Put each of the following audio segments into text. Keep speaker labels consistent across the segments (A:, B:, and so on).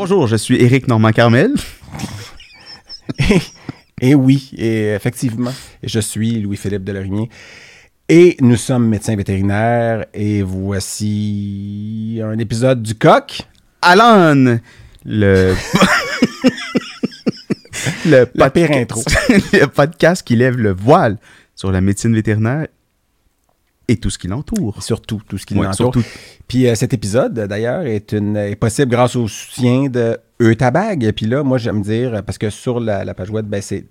A: Bonjour, je suis Éric Normand Carmel.
B: et, et oui, et effectivement, je suis Louis-Philippe Delorimier. Et nous sommes médecins vétérinaires et voici un épisode du coq.
A: Alan, le...
B: le La pire intro.
A: le podcast qui lève le voile sur la médecine vétérinaire et tout ce qui l'entoure.
B: Surtout tout ce qui
A: Ouais,
B: l'entoure. Puis euh, cet épisode, d'ailleurs, est, une- est possible grâce au soutien de Eutabag. Puis là, moi, j'aime dire, parce que sur la, la page web, ben, c'est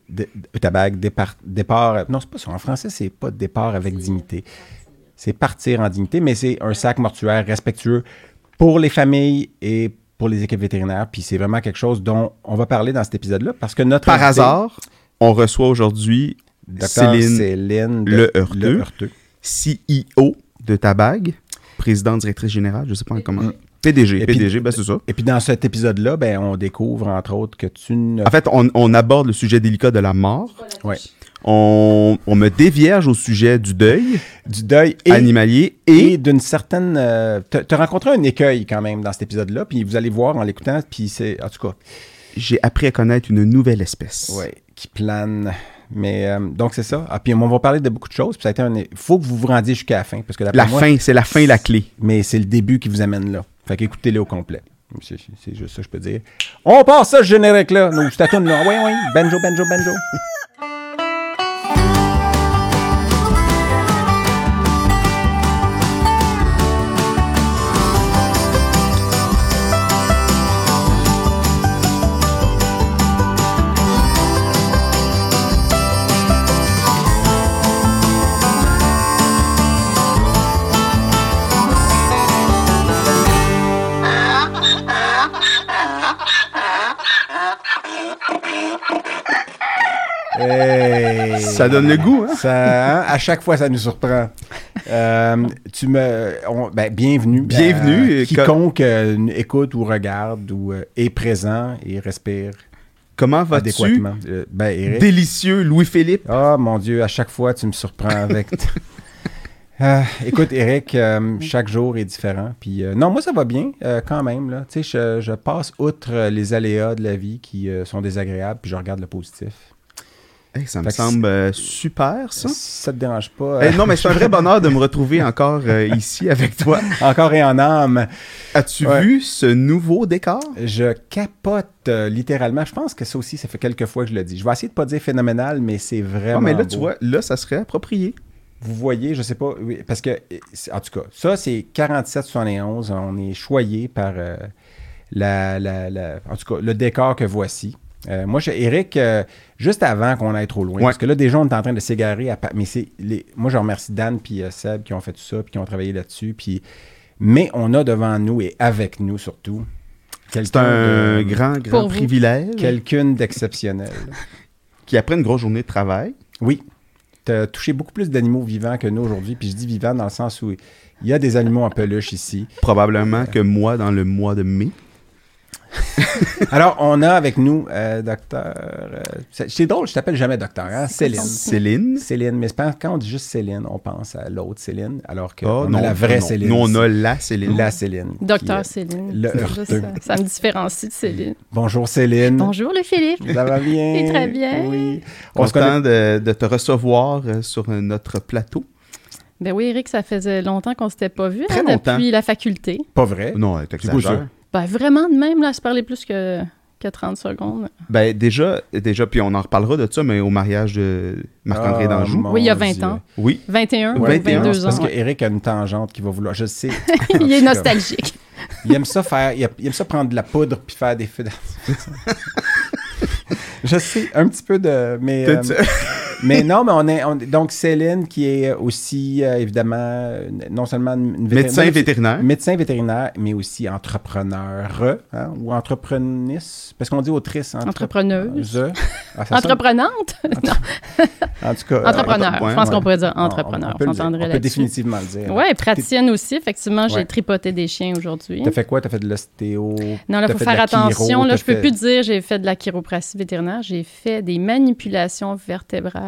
B: Eutabag, départ, départ. Non, c'est pas ça. En français, c'est pas départ avec dignité. C'est partir en dignité, mais c'est un sac mortuaire respectueux pour les familles et pour les équipes vétérinaires. Puis c'est vraiment quelque chose dont on va parler dans cet épisode-là, parce que notre.
A: Par
B: invité,
A: hasard, on reçoit aujourd'hui. Céline
B: Céline de-
A: Le Heurteux.
B: Le Heurteux.
A: CEO de Tabag, présidente directrice générale, je sais pas comment.
B: Mm.
A: PDG,
B: Et
A: PDG, ben c'est ça.
B: Et puis dans cet épisode-là, ben, on découvre, entre autres, que tu ne.
A: En fait, on, on aborde le sujet délicat de la mort.
B: Ouais.
A: On, on me dévierge au sujet du deuil
B: du deuil et,
A: animalier
B: et,
A: et,
B: d'une certaine. Euh, tu as rencontré un écueil quand même dans cet épisode-là, puis vous allez voir en l'écoutant, puis c'est. En tout cas,
A: j'ai appris à connaître une nouvelle espèce.
B: ouais, qui plane. Mais euh, donc c'est ça. Ah, puis on va parler de beaucoup de choses. Puis ça a été un. Il faut que vous vous rendiez jusqu'à la fin, parce que
A: La
B: moi,
A: fin, c'est la fin, la clé.
B: Mais c'est le début qui vous amène là. Fait qu'écoutez-le au complet. C'est juste ça que je peux dire. On passe ça, ce générique-là. Nous, de là. Oui, oui. Benjo, benjo, benjo. Hey.
A: Ça donne le goût, hein?
B: Ça, hein, à chaque fois, ça nous surprend. Euh, tu me, on- ben, bienvenue.
A: Bienvenue,
B: Euh, quiconque euh, écoute ou regarde ou euh, est présent et respire
A: Comment vas-tu?
B: adéquatement. Euh, ben, Eric.
A: Délicieux, Louis-Philippe.
B: Ah, mon Dieu, à chaque fois, tu me surprends avec. Ah, écoute, Eric, euh, chaque jour est différent. Puis, euh, non, moi, ça va bien euh, quand même. Là. Tu sais, je, je passe outre euh, les aléas de la vie qui euh, sont désagréables, puis je regarde le positif.
A: Hey, ça me
B: Fait
A: semble euh, super, ça.
B: Si ça te dérange pas.
A: Hey,
B: euh,
A: non, mais c'est un vrai bonheur de me retrouver encore euh, ici avec toi.
B: encore et en âme.
A: As-tu
B: Ouais.
A: vu ce nouveau décor?
B: Je capote littéralement. Je pense que ça aussi, ça fait quelques fois que je le dis. Je vais essayer de pas dire phénoménal, mais c'est vraiment.
A: Ah, mais là, tu vois, là, ça serait approprié.
B: Vous voyez, je sais pas, oui, parce que, en tout cas, ça, c'est 47-71. On est choyé par la, la- la- en tout cas, le décor que voici. Euh, moi, je, Eric, euh, juste avant qu'on aille trop loin,
A: Ouais.
B: parce que là, déjà, on est en train de s'égarer. à mais c'est les, moi, je remercie Dan puis euh, Seb qui ont fait tout ça, puis qui ont travaillé là-dessus. Puis, mais on a devant nous et avec nous surtout
A: C'est
B: quelqu'un
A: un
B: de-
A: grand, grand privilège
B: quelqu'une d'exceptionnel.
A: qui, après une grosse journée de travail,
B: Oui. Tu as touché beaucoup plus d'animaux vivants que nous aujourd'hui. Puis je dis vivants dans le sens où il y a des animaux en peluche ici.
A: probablement que moi, dans le mois de mai,
B: Alors, on a avec nous euh, docteur. euh, c'est c'est drôle, je t'appelle jamais docteur, hein? Céline.
A: Céline?
B: Céline, mais quand on dit juste Céline, on pense à l'autre Céline, alors que
A: Oh,
B: on
A: non,
B: a la vraie
A: non.
B: Céline.
A: Nous, on a la Céline.
B: la Céline.
C: Docteur
B: euh,
C: Céline.
B: le
C: C'est
B: heurteux.
C: juste, euh, ça me différencie de Céline.
B: Bonjour Céline.
C: Bonjour le Philippe.
B: Ça va bien?
C: Et très bien.
B: Oui. On se connaît.
A: Content de, de te recevoir euh, sur euh, notre plateau.
C: Ben oui, Eric, ça faisait longtemps qu'on s'était pas vu
A: Très
C: hein,
A: longtemps.
C: depuis la faculté.
B: Pas vrai?
A: Non,
B: quoi
A: t'exagères.
C: Ben vraiment de même, là, se parler plus que, que 30 secondes.
A: Ben déjà, déjà, puis on en reparlera de ça, mais au mariage de Marc-André
B: Ah,
A: d'Anjou.
C: Oui, il y a 20
B: Dieu.
C: ans.
A: Oui.
C: 21 ou
A: Ouais,
C: 22
B: c'est
C: ans.
B: Parce que
C: ouais.
B: Eric a une tangente qui va vouloir. Je sais.
C: Il est nostalgique.
B: Il aime ça faire. Il il aime ça prendre de la poudre puis faire des feux d'artifice. Je sais, un petit peu de. Mais, mais non, mais on est. on- donc, Céline, qui est aussi, euh, évidemment, euh, non seulement une
A: Médecin
B: vétér-
A: vétérinaire.
B: Médecin vétérinaire, mais aussi entrepreneur hein, ou entrepreneuse. Parce qu'on dit autrice. entre-
C: Entrepreneuse.
B: Ah,
C: Entreprenante? non,
B: En tout cas.
C: entrepreneur.
A: ouais,
C: Je pense
B: ouais.
C: qu'on pourrait dire
B: on-
C: entrepreneur.
B: On, peut, le dire.
C: s'entendrait
B: On peut définitivement le dire.
C: Oui, praticienne aussi. Effectivement, j'ai
B: Ouais.
C: tripoté des chiens aujourd'hui.
B: T'as fait quoi? T'as fait de l'ostéo?
C: Non, là, il faut faire attention.
B: chiro,
C: Là, je peux
B: fait-
C: plus dire j'ai fait de la chiropratie vétérinaire. J'ai fait des manipulations vertébrales.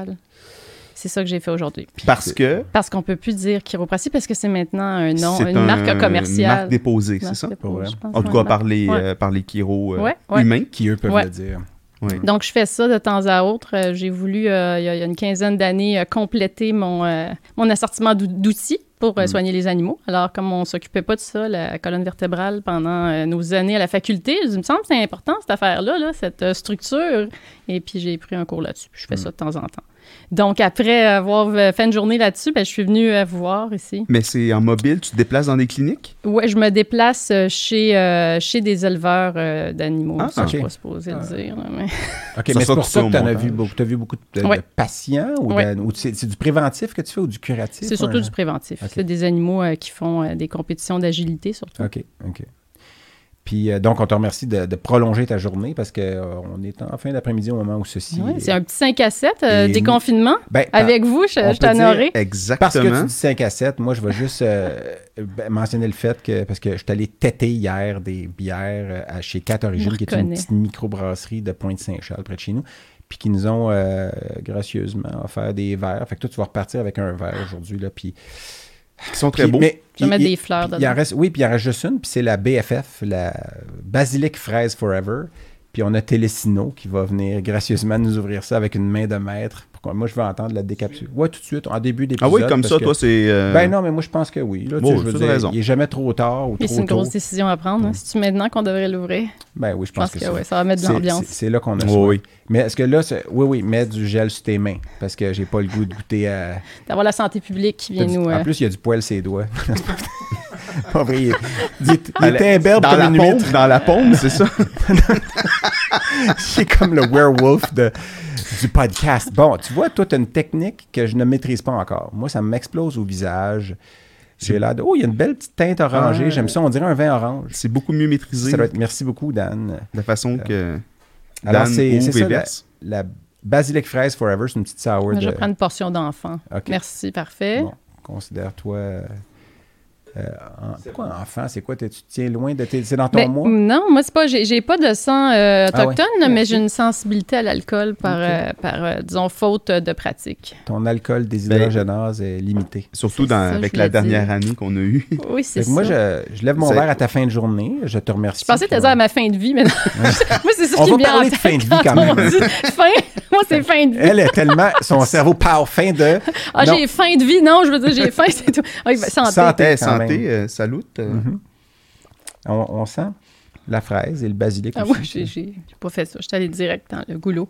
C: C'est ça que j'ai fait aujourd'hui.
A: Parce que
C: Parce qu'on peut plus dire chiropratie parce que c'est maintenant un nom, une
A: un-
C: marque commerciale.
A: marque déposée, c'est ça?
C: pense,
A: En tout cas, par les,
C: Ouais.
A: euh, par les chiro euh,
C: Ouais, ouais.
A: humains.
B: Qui, eux, peuvent
C: Ouais.
B: le dire.
A: Oui.
C: Donc, je fais ça de temps à autre. Euh, J'ai voulu, euh, il y, a- une quinzaine d'années, compléter mon, euh, mon assortiment d'ou- d'outils pour
A: Mm.
C: euh, soigner les animaux. Alors, comme on s'occupait pas de ça, la colonne vertébrale, pendant euh, nos années à la faculté, il me semble que c'est important, cette affaire-là, là, cette euh, structure. Et puis, j'ai pris un cours là-dessus. Je fais
B: Mm.
C: ça de temps en temps. Donc, après avoir fait une journée là-dessus, ben, je suis venue euh, vous voir ici.
A: Mais c'est en mobile, tu te déplaces dans des cliniques?
C: Ouais, je me déplace chez, euh, chez des éleveurs euh, d'animaux.
A: Ah,
C: ça, je
B: ok.
C: suis pas supposée le dire. là, mais...
B: OK,
A: Ça
B: mais c'est pour ça que tu as vu beaucoup, t'as vu beaucoup de, patients ou,
C: Ouais.
B: de- ou c'est, du préventif que tu fais ou du curatif?
C: C'est surtout du préventif. C'est des animaux euh, qui font euh, des compétitions d'agilité, surtout.
B: OK, OK. Puis euh, donc, on te remercie de, de prolonger ta journée parce qu'on on est en fin d'après-midi au moment où ceci. Est-
C: c'est un petit 5 à 7, euh, déconfinement.
B: Ben,
C: Avec vous, je, je t'honorerai.
A: Exactement.
B: Parce que tu dis 5 à 7, moi, je vais juste euh, ben, mentionner le fait que, parce que je suis allé têter hier des bières à chez 4 Origines, qui est une petite microbrasserie de Pointe-Saint-Charles, près de chez nous, puis qui nous ont euh, gracieusement offert des verres. Fait que toi, tu vas repartir avec un verre aujourd'hui, là, puis...
A: Ils sont très
B: puis-
A: beaux.
B: mais
C: Je vais
B: il-
C: mettre
B: il-
C: des fleurs
B: puis il en
C: dedans.
B: reste, oui, puis il en reste juste une, puis c'est la BFF, la Basilic Fraise Forever. Puis on a Télésino qui va venir gracieusement nous ouvrir ça avec une main de maître. Pourquoi? Moi, je veux entendre la décapsule. Ouais, tout de suite, en début d'épisode.
A: Ah oui, comme ça,
B: que-
A: toi, c'est. euh,
B: Ben non, mais moi, je pense que oui. Là, tu
A: Bon,
B: sais, je veux dire,
A: raison.
B: il n'est jamais trop tard ou
C: Mais
B: trop
C: c'est une
B: tôt.
C: grosse décision à prendre. hein. C'est-tu maintenant qu'on devrait l'ouvrir?
B: Ben oui, je
C: Je
B: pense,
C: pense que,
B: c'est
C: ouais, ça va mettre de
B: C'est-
C: l'ambiance.
B: C'est c'est là qu'on a
A: Oui,
B: ça.
A: oui.
B: Mais est-ce que là, c'est- oui, oui, mets du gel sur tes mains parce que j'ai pas le goût de goûter à.
C: D'avoir la santé publique qui vient nous...
B: En
C: euh,
B: plus, il y a du poil sur ses doigts. pas vrai. Il, il est- il
A: dans
B: comme
A: la
B: une
A: dans la paume, c'est ça?
B: C'est comme le werewolf de, du podcast. Bon, tu vois, toi, tu as une technique que je ne maîtrise pas encore. Moi, ça m'explose au visage. J'ai l'air de. Oh, il y a une belle petite teinte orangée.
A: Ah.
B: J'aime ça. On dirait un vin orange.
A: C'est beaucoup mieux maîtrisé
B: Ça doit être- Merci beaucoup, Dan.
A: de la façon que.
B: Alors,
A: Dan
B: c'est c'est ça, la, Basilic Fraise Forever, c'est une petite sour de...
C: Je prends une portion d'enfant. Merci, parfait.
B: Bon, considère-toi... euh, en- pourquoi enfant? C'est quoi? Tu te tiens loin de tes... C'est dans ton
C: Ben,
B: mois?
C: non, moi, c'est pas. J'ai j'ai pas de sang euh,
B: Ah ouais.
C: autochtone, mais j'ai une sensibilité à l'alcool par, euh, par euh, disons, faute de pratique.
B: Ton alcool déshydrogénase est limité.
A: Surtout
C: C'est
A: dans,
C: ça,
A: avec la dernière année qu'on a eue.
C: Oui, c'est ça.
B: moi, je, je lève mon
A: C'est-
B: verre à ta fin de journée. Je te remercie.
C: Je pensais que tu à ma fin de vie, mais non. moi, c'est ça
B: On
C: qui
B: va
C: me vient en
B: parler de fin de vie quand
C: on
B: même.
C: dit fin. Moi, c'est fin de vie.
B: Elle est tellement... Son cerveau part fin de...
C: Ah, j'ai faim de vie. Non, je veux dire, j'ai faim, c'est tout. Ok, ben, santé.
B: Santé.
A: Santé,
B: même.
A: euh, salut. euh,
B: Mhm. on, on sent la fraise et le basilic
C: Ah,
B: aussi.
C: oui, j'ai j'ai- j'ai pas fait ça. Je suis allée direct dans le goulot.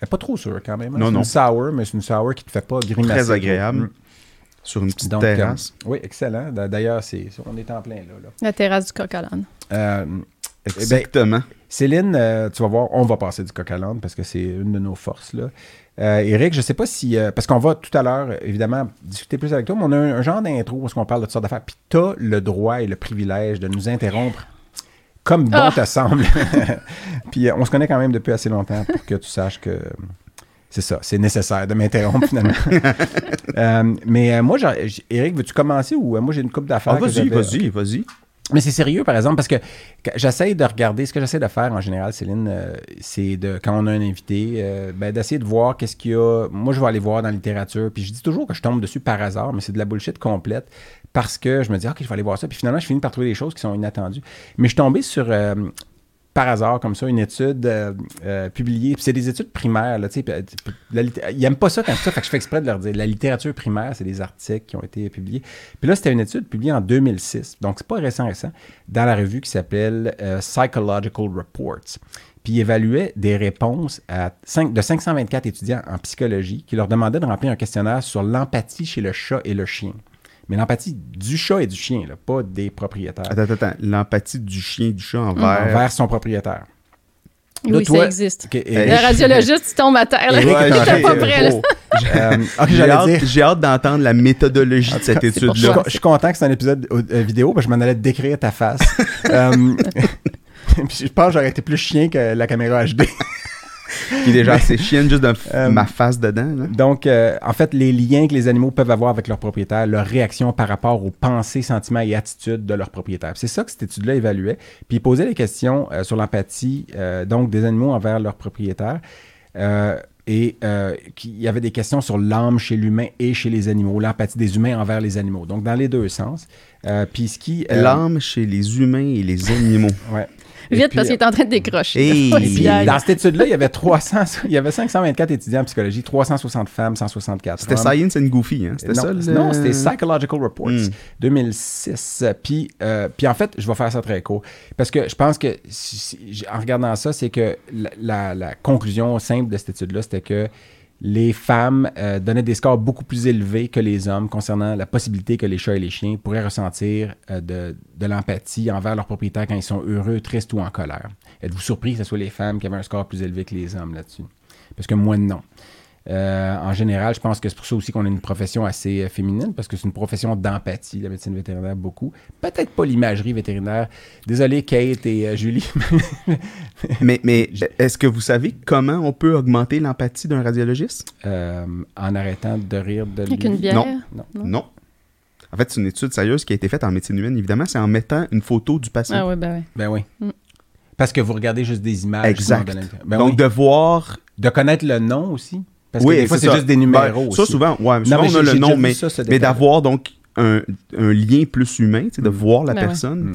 B: Elle est Pas trop sûre quand même. hein.
A: Non,
B: c'est
A: non.
B: une sour, mais c'est une sour qui te fait pas grimacer.
A: Très agréable.
B: Mm.
A: Sur une petite
B: Donc,
A: terrasse.
B: euh, oui, excellent. Da- D'ailleurs, c'est, on est en plein là. là.
C: La terrasse du coq à l'âne.
B: Euh, eh ben,
A: Exactement.
B: Céline, euh, tu vas voir, on va passer du coq à l'âne parce que c'est une de nos forces. Là. Euh, Eric, je ne sais pas si. euh, parce qu'on va tout à l'heure, évidemment, discuter plus avec toi, mais on a un, un genre d'intro où on parle de toutes sortes d'affaires. Puis tu as le droit et le privilège de nous interrompre comme bon
C: Ah!
B: te semble. Puis euh, on se connaît quand même depuis assez longtemps pour que tu saches que. euh, C'est ça, c'est nécessaire de m'interrompre finalement. Euh, mais euh, moi, Eric, veux-tu commencer ou euh, moi j'ai une coupe d'affaires?
A: Ah, vas-y, vas-y, vas-y.
B: Mais c'est sérieux, par exemple, parce que j'essaie de regarder, ce que j'essaie de faire en général, Céline, euh, c'est de, quand on a un invité, euh, ben, d'essayer de voir qu'est-ce qu'il y a. Moi, je vais aller voir dans la littérature, puis je dis toujours que je tombe dessus par hasard, mais c'est de la bullshit complète, parce que je me dis, OK, je vais aller voir ça, puis finalement, je finis par trouver des choses qui sont inattendues. Mais je suis tombé sur, euh, par hasard, comme ça, une étude euh, euh, publiée, puis c'est des études primaires, là, euh, la ils n'aiment pas ça quand ça, fait que je fais exprès de leur dire. La littérature primaire, c'est des articles qui ont été publiés. Puis là, c'était une étude publiée en 2006, donc c'est pas récent, récent, dans la revue qui s'appelle Psychological Reports. Puis il évaluait des réponses à de 524 étudiants en psychologie qui leur demandaient de remplir un questionnaire sur l'empathie chez le chat et le chien. Mais l'empathie du chat et du chien, là, pas des propriétaires.
A: Attends, attends, attends. L'empathie du chien et du chat envers.
B: Envers son propriétaire. Là,
C: oui,
B: toi-
C: ça existe.
B: Ok,
C: Le radiologiste, il tombe à terre. là.
B: Train
C: pas prêt. là.
A: Oh,
B: Euh, ok,
A: J'ai
B: j'allais
A: hâte,
B: dire.
A: j'ai hâte d'entendre la méthodologie de cette étude-là.
B: je suis content que c'est un épisode euh, vidéo parce que je m'en allais te décrire ta face. Euh, puis je pense que j'aurais été plus chien que la caméra HD.
A: Qui est déjà assez chienne juste de
B: Euh,
A: ma face dedans. Là.
B: Donc, euh, en fait, les liens que les animaux peuvent avoir avec leurs propriétaires, leur réaction par rapport aux pensées, sentiments et attitudes de leurs propriétaires. C'est ça que cette étude-là évaluait. Puis il posait des questions euh, sur l'empathie, donc des animaux envers leurs propriétaires. Euh, et qu'il y avait des questions sur l'âme chez l'humain et chez les animaux, l'empathie des humains envers les animaux. Donc, dans les deux sens. Puis ce qui...
A: L'âme chez les humains et les animaux.
B: Ouais. Et
C: Vite,
B: puis,
C: parce qu'il est en train de décrocher. De
B: puis, dans cette étude-là, il y avait 300, il y avait 524 étudiants en psychologie, 360 femmes, 164
A: C'était. Science and Goofy, hein? C'était ça? le-
B: non, c'était Psychological Reports
A: Hmm.
B: 2006. Puis, euh, puis en fait, je vais faire ça très court. Parce que je pense que, si- si- en regardant ça, c'est que la, la- la conclusion simple de cette étude-là, c'était que les femmes euh, donnaient des scores beaucoup plus élevés que les hommes concernant la possibilité que les chats et les chiens pourraient ressentir euh, de, de l'empathie envers leurs propriétaires quand ils sont heureux, tristes ou en colère. Êtes-vous surpris que ce soit les femmes qui avaient un score plus élevé que les hommes là-dessus? Parce que moi, non. Euh, en général, je pense que c'est pour ça aussi qu'on a une profession assez euh, féminine, parce que c'est une profession d'empathie, la médecine vétérinaire, beaucoup. Peut-être pas l'imagerie vétérinaire. Désolé, Kate et euh, Julie.
A: Mais, mais est-ce que vous savez comment on peut augmenter l'empathie d'un radiologiste?
B: Euh, en arrêtant de rire de lui?
C: Avec une bière?
A: Non.
B: Non.
C: Non.
A: Non. En fait, c'est une étude sérieuse qui a été faite en médecine humaine, évidemment, c'est en mettant une photo du patient.
C: Ah oui, ben oui.
B: Ben oui.
C: Mm.
B: Parce que vous regardez juste des images.
A: Exact.
B: Ben
A: Donc,
B: oui.
A: de voir.
B: de connaître le nom aussi? Parce
A: oui,
B: que des fois, c'est
A: ça.
B: juste des numéros
A: Ben, Ça,
B: aussi.
A: souvent, ouais,
B: Non,
A: souvent
B: mais
A: on a le nom, mais,
B: ça, ce
A: mais d'avoir donc un, un lien plus humain, de
B: Mm.
A: voir la
C: Ben ouais.
A: personne.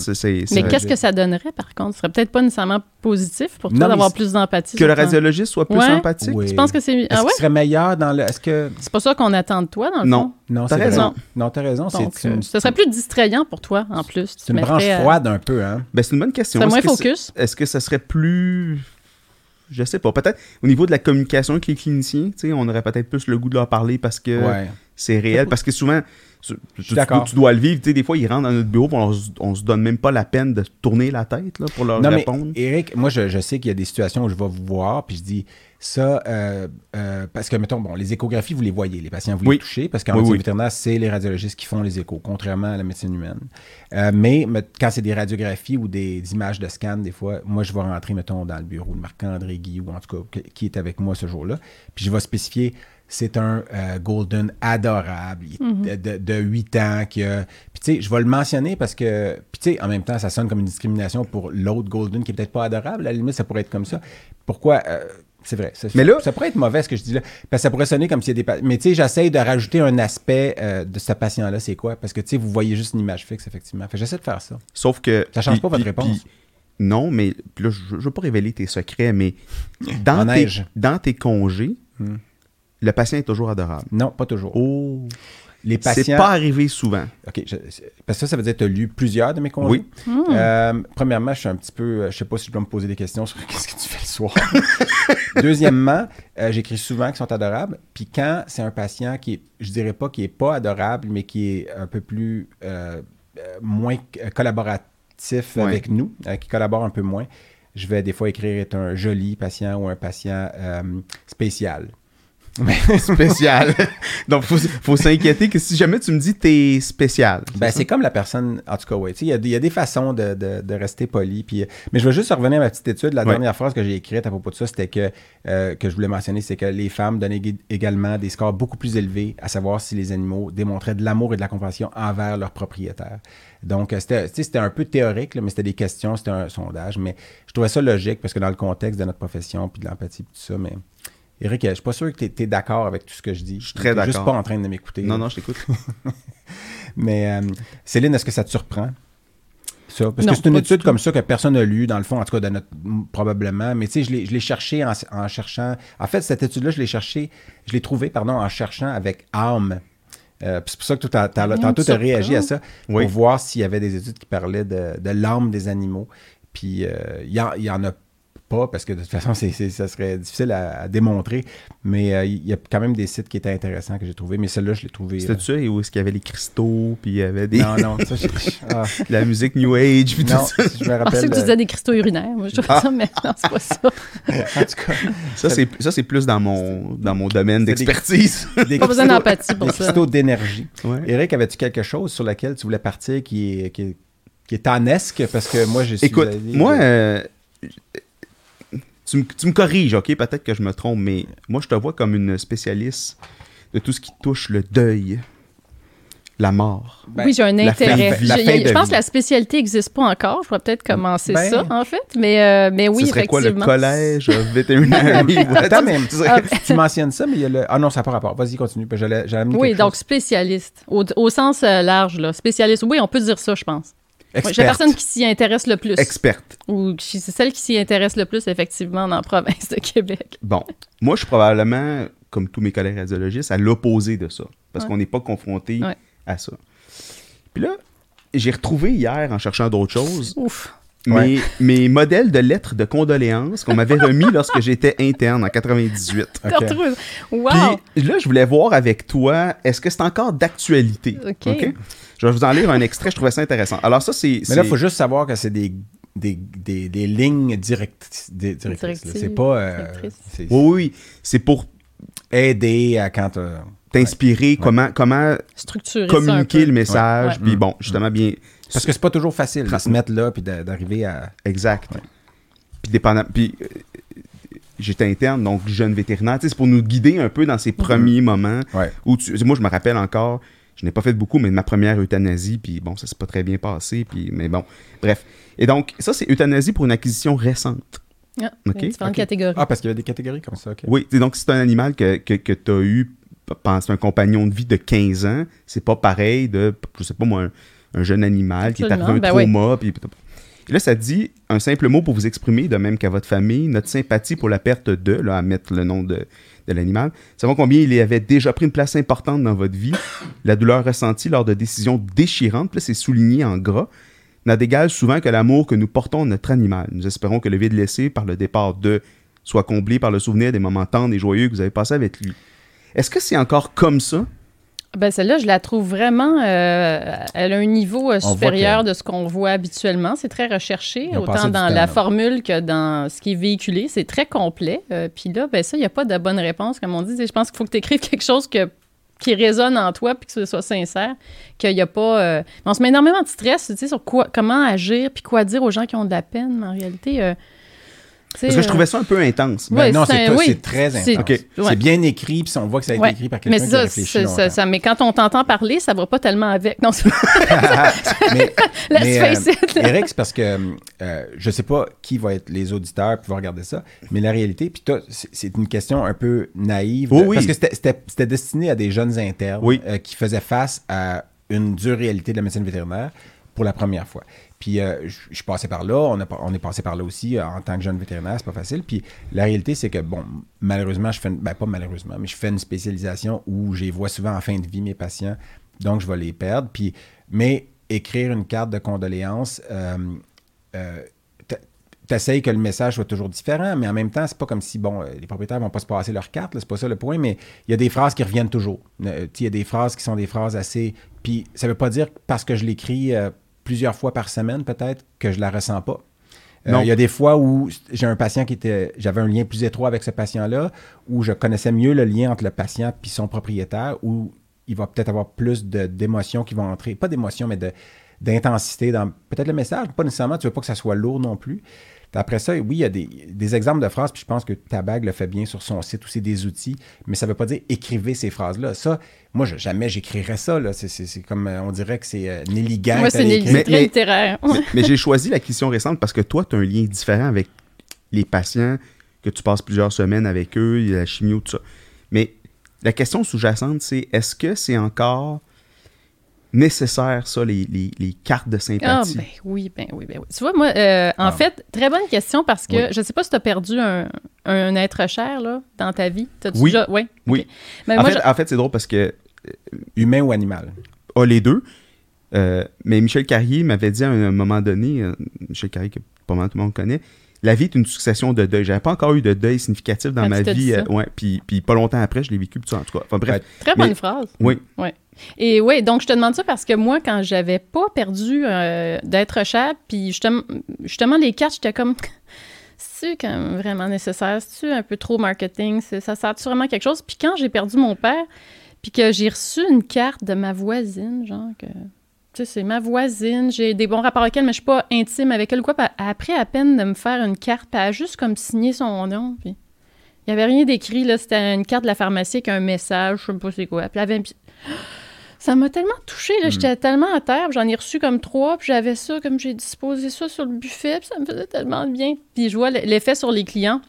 C: Mais qu'est-ce que ça donnerait, par contre? Ce serait peut-être pas nécessairement positif pour toi d'avoir plus d'empathie.
A: Que le radiologiste soit plus
C: Ouais.
A: empathique?
B: Oui.
C: Tu penses que c'est...
B: Est-ce
C: Ah ouais?
B: qu'il serait meilleur dans le. Est-ce que.
C: C'est pas ça qu'on attend de toi, dans le
A: Non.
C: fond?
B: Non,
A: T'as raison.
B: Non, t'as raison.
C: Donc,
B: une,
C: ce serait plus distrayant pour toi, en plus.
B: c'est une branche froide un peu, hein?
A: Ben, c'est une bonne question.
C: C'est moins focus?
A: Est-ce que ça serait plus. Je sais pas. Peut-être au niveau de la communication avec les cliniciens, tu sais, on aurait peut-être plus le goût de leur parler parce que
B: Ouais.
A: c'est réel. Parce que souvent, tu, tu- dois le vivre. Tu sais, des fois, ils rentrent dans notre bureau, on, se- on se donne même pas la peine de tourner la tête là, pour leur
B: Non, mais
A: répondre.
B: Eric, moi, je, je sais qu'il y a des situations où je vais vous voir, puis je dis ça, euh, euh, parce que, mettons, bon, les échographies, vous les voyez, les patients, vous
A: Oui.
B: les touchez, parce qu'en
A: Oui,
B: médecine
A: oui.
B: vétérinaire, c'est les radiologistes qui font les échos, contrairement à la médecine humaine. Euh, mais quand c'est des radiographies ou des images de scan, des fois, moi, je vais rentrer, mettons, dans le bureau de Marc-André Guy, ou en tout cas, qui est avec moi ce jour-là, puis je vais spécifier c'est un euh, Golden adorable, il est de, de, 8 ans, qui a... Puis tu sais, je vais le mentionner parce que... Puis tu sais, en même temps, ça sonne comme une discrimination pour l'autre Golden qui est peut-être pas adorable. À la limite, ça pourrait être comme ça. Pourquoi... euh, c'est vrai. Ça,
A: Mais là-
B: ça pourrait être mauvais ce que je dis là. Parce que ça pourrait sonner comme s'il y a des. Mais tu sais, j'essaye de rajouter un aspect euh, de ce patient-là. C'est quoi? Parce que tu sais, vous voyez juste une image fixe, effectivement. Fait que j'essaie de faire ça.
A: Sauf que.
B: Ça change
A: puis-
B: pas votre réponse.
A: puis- non, mais là, je ne veux pas révéler tes secrets, mais tes, dans tes congés,
B: Hmm.
A: le patient est toujours adorable.
B: Non, pas toujours.
A: Oh!
B: Les
A: C'est pas arrivé souvent.
B: OK. je- parce que ça, ça veut dire que tu as lu plusieurs de mes congés.
A: Oui.
C: Hmm.
B: Euh, premièrement, je suis un petit peu. euh, Je sais pas si je dois me poser des questions sur qu'est-ce que tu fais le soir. Deuxièmement, euh, j'écris souvent qu'ils sont adorables. Puis quand c'est un patient qui est, je dirais pas qui est pas adorable, mais qui est un peu plus euh, moins collaboratif
A: Ouais.
B: avec nous, euh, qui collabore un peu moins, je vais des fois écrire est un joli patient ou un patient euh, spécial.
A: Spécial. Donc, faut, faut s'inquiéter que si jamais tu me dis t'es spécial.
B: Ben, c'est comme la personne, en tout cas, oui. Tu sais, Il y, a des- il y a des façons de, de- de rester poli. Puis, euh, mais je veux juste revenir à ma petite étude. La
A: Ouais.
B: dernière phrase que j'ai écrite à propos de ça, c'était que, euh, que je voulais mentionner, c'est que les femmes donnaient ég- également des scores beaucoup plus élevés, à savoir si les animaux démontraient de l'amour et de la compassion envers leurs propriétaires. Donc, euh, c'était un peu théorique, là, mais c'était des questions, c'était un sondage. Mais je trouvais ça logique parce que dans le contexte de notre profession, puis de l'empathie, puis tout ça, mais... Eric, je suis pas sûr que tu es, d'accord avec tout ce que je dis. Je
A: suis très
B: juste
A: d'accord.
B: pas en train de m'écouter.
A: Non, non, je t'écoute.
B: Mais euh, Céline, est-ce que ça te surprend? Ça? Parce
C: Non,
B: que c'est une
C: pas
B: étude comme ça que personne n'a lu, dans le fond, en tout cas, de notre, probablement. Mais tu sais, je l'ai- cherché en, en cherchant. En fait, cette étude-là, je l'ai cherché, je l'ai trouvée, pardon, en cherchant avec âme. Euh, puis c'est pour ça que tantôt, tu as réagi à ça
A: Oui.
B: pour voir s'il y avait des études qui parlaient de, de l'âme des animaux. Puis euh, il y, en- il y en a pas, parce que de toute façon, c'est, ça serait difficile à, à démontrer. Mais euh, il y a quand même des sites qui étaient intéressants que j'ai trouvés. Mais celle-là, je l'ai trouvé.
A: C'était ça, et où est-ce qu'il y avait les cristaux, puis il y avait des,
B: Non, non, ça, je- ah.
A: la musique New Age, puis tout
B: Non,
A: ça.
B: je me rappelle.
C: que tu
B: euh,
C: disais des cristaux urinaires. Moi, je trouvais
A: Ah.
C: ça, mais non, c'est pas ça.
B: en tout cas,
A: Ça, c'est, ça, c'est plus dans mon, dans mon domaine
B: des-
A: d'expertise.
B: des
C: Pas besoin d'empathie pour
B: des
C: ça.
B: cristaux d'énergie.
A: Ouais.
B: Eric, avais-tu quelque chose sur lequel tu voulais partir qui est, qui est, qui est tanesque? Parce que moi, suis
A: Écoute,
B: allé-
A: moi, euh, tu, me- tu me corriges, ok? Peut-être que je me trompe, mais moi, je te vois comme une spécialiste de tout ce qui touche le deuil. La mort.
B: Ben,
C: oui, j'ai un
A: la fin
C: intérêt.
B: la
C: Je-
B: fin
C: je
B: de
C: pense
B: vie.
C: que la spécialité n'existe pas encore. Je pourrais peut-être commencer
B: Ben-
C: ça, en fait. Mais, euh, mais oui,
A: Ce serait quoi le
C: effectivement.
A: collège vétérinaire?
B: Attends, mais
A: Tu
B: mentionnes ça, mais il y a le. Ah non, ça n'a pas rapport. Vas-y, continue. parce que J'allais j'allais amener
C: Oui, donc
B: chose.
C: spécialiste. Au, au sens euh, large, là. Spécialiste. Oui, on peut dire ça, je pense. Ouais, J'ai la
B: Experte.
C: personne qui s'y intéresse le plus.
A: Experte.
C: Ou c'est celle qui s'y intéresse le plus, effectivement, dans la province de Québec.
A: Bon, moi, je suis probablement, comme tous mes collègues radiologistes, à l'opposé de ça. Parce
C: Ouais.
A: qu'on n'est pas confronté
C: Ouais.
A: à ça. Puis là, j'ai retrouvé hier, en cherchant d'autres choses,
C: Ouf.
A: Mes, mes modèles de lettres de condoléances qu'on m'avait remis lorsque j'étais interne en 98.
B: Ok.
C: T'as retrouvé- Wow!
A: Puis là, je voulais voir avec toi, est-ce que c'est encore d'actualité?
C: OK.
A: Je vais vous en lire un extrait, je trouvais ça intéressant. Alors ça, c'est...
B: Mais là, il faut juste savoir que c'est des, des, des, des lignes direct, des- directrices. C'est pas. euh,
A: Oui, oui, c'est pour
B: aider à quand. euh,
A: t'inspirer comment, comment
C: Structurer ça un
A: communiquer
C: peu.
A: le message.
C: Ouais.
A: Puis
B: Mm.
A: bon, justement, bien...
B: Parce que c'est pas toujours facile de se mettre là puis d'a- d'arriver à.
A: Exact. Puis dépendant. Puis euh, j'étais interne, donc jeune vétérinaire. C'est pour nous guider un peu dans ces premiers moments
B: Ouais.
A: où tu- moi je me rappelle encore. Je n'ai pas fait beaucoup, mais de ma première euthanasie, puis bon, ça s'est pas très bien passé, puis mais bon, bref. Et donc, ça, c'est euthanasie pour une acquisition récente.
C: Ah,
A: OK,
C: il y a différentes
B: OK.
C: catégories.
B: Ah, parce qu'il y avait des catégories comme ça, OK.
A: Oui, donc c'est un animal que, que, que tu as eu, pense un compagnon de vie de 15 ans, c'est pas pareil de, je sais pas moi, un, un jeune animal qui est arrivé un
C: Absolument, ben
A: trauma, puis... Et là, ça dit un simple mot pour vous exprimer, de même qu'à votre famille, notre sympathie pour la perte de, là, à mettre le nom de, de l'animal. Savons combien il avait déjà pris une place importante dans votre vie. La douleur ressentie lors de décisions déchirantes, là, c'est souligné en gras, n'a d'égal souvent que l'amour que nous portons à notre animal. Nous espérons que le vide laissé par le départ de soit comblé par le souvenir des moments tendres et joyeux que vous avez passés avec lui. Est-ce que c'est encore comme ça?
C: Ben celle-là, je la trouve vraiment. euh, elle a un niveau euh, supérieur
B: que-
C: de ce qu'on voit habituellement. C'est très recherché, autant dans
B: temps,
C: la
B: là.
C: formule que dans ce qui est véhiculé. C'est très complet. Euh, Puis là, ben ça, il n'y a pas de bonne réponse, comme on dit. Je pense qu'il faut que tu écrives quelque chose que, qui résonne en toi puis que ce soit sincère. Qu'il n'y a pas. euh, On se met énormément de stress, tu sais, sur quoi, comment agir puis quoi dire aux gens qui ont de la peine. Mais en réalité. euh,
A: Parce que je trouvais ça un peu intense.
B: Ben
C: Ouais,
B: non,
C: c'est oui.
B: très intense.
A: OK.
B: C'est
C: Ouais.
B: bien écrit, puis on voit que ça a été
C: Ouais.
B: écrit par quelqu'un qui a réfléchi longtemps.
C: ça, ça- mais quand on t'entend parler, ça va pas tellement avec. Non, c'est-
B: mais,
C: Let's
B: mais,
C: face
B: euh,
C: it.
B: Eric, c'est parce que euh, je sais pas qui va être les auditeurs qui vont regarder ça, mais la réalité, puis toi, c'est une question un peu naïve.
A: Oh
B: de-
A: oui.
B: Parce que c'était- destiné à des jeunes internes
A: Oui.
B: euh, qui faisaient face à une dure réalité de la médecine vétérinaire pour la première fois. Puis euh, je suis passé par là, on, est passé par là aussi euh, en tant que jeune vétérinaire, c'est pas facile. Puis la réalité, c'est que, bon, malheureusement, je fais, une- ben pas malheureusement, mais je fais une spécialisation où je vois souvent en fin de vie, mes patients, donc je vais les perdre. Puis, mais écrire une carte de condoléances, euh, euh, t'essayes que le message soit toujours différent, mais en même temps, c'est pas comme si, bon, les propriétaires vont pas se passer leur carte, c'est pas ça le point, mais il y a des phrases qui reviennent toujours. Il y a des phrases qui sont des phrases assez... Puis ça veut pas dire parce que je l'écris plusieurs fois par semaine, peut-être, que je la ressens pas. Euh. Il y a des fois où j'ai un patient qui était... J'avais un lien plus étroit avec ce patient-là, où je connaissais mieux le lien entre le patient puis son propriétaire, où il va peut-être avoir plus de- d'émotions qui vont entrer. Pas d'émotions, mais de d'intensité dans peut-être le message, pas nécessairement, tu veux pas que ça soit lourd non plus. Après ça, oui, il y a des, des exemples de phrases, puis je pense que Tabag le fait bien sur son site aussi, des outils, mais ça veut pas dire écrivez ces phrases-là. Ça, moi, je- jamais j'écrirais ça. là. C'est- comme, euh, on dirait que c'est euh, Nelly Gang.
C: Moi, c'est.
A: Mais-
C: très
A: mais-
C: littéraire.
A: mais, mais j'ai choisi l'acquisition récente parce que toi, tu as un lien différent avec les patients, que tu passes plusieurs semaines avec eux, il y a la chimio, tout ça. Mais la question sous-jacente, c'est est-ce que c'est encore nécessaire, ça, les, les- les cartes de
C: Ah,
A: sympathie?
C: ben oui, ben oui, ben oui. Tu vois, moi, euh, en
B: Ah.
C: fait, très bonne question parce que
B: Oui.
C: je sais pas si tu as perdu un, un être cher là, dans ta vie. T'as-tu
A: Oui.
C: déjà- Oui.
A: Oui.
C: ok. Ben,
A: en,
C: moi,
A: fait,
C: je-
A: en fait, c'est drôle parce que
B: Humain ou animal?
A: a les deux. Euh, mais Michel Carrier m'avait dit à un, moment donné, euh, Michel Carrier que pas mal tout le monde connaît, la vie est une succession de deuils. J'avais pas encore eu de deuil significatif dans
C: Ah,
A: ma vie. euh, ouais, puis, puis pas longtemps après, je l'ai vécu, tout en tout cas. Enfin bref,
B: Ouais.
C: Très bonne phrase.
A: oui.
C: Ouais. Et oui, donc je te demande ça parce que moi, quand j'avais pas perdu euh, d'être cher, puis justement, justement, les cartes, j'étais comme. C'est vraiment nécessaire? C'est-tu un peu trop marketing? C'est- Ça sert-tu vraiment à quelque chose? Puis quand j'ai perdu mon père, puis que j'ai reçu une carte de ma voisine, genre que. Tu sais, c'est ma voisine, j'ai des bons rapports avec elle, mais je suis pas intime avec elle ou quoi. Puis après à peine de me faire une carte, puis elle a juste comme signé son nom, puis... Il n'y avait rien d'écrit, là. C'était une carte de la pharmacie avec un message, je sais pas c'est quoi. Puis elle avait... Ça m'a tellement touchée, là. J'étais tellement à terre, j'en ai reçu comme trois, puis j'avais ça, comme j'ai disposé ça sur le buffet, puis ça me faisait tellement de bien. Puis je vois l'effet sur les clients.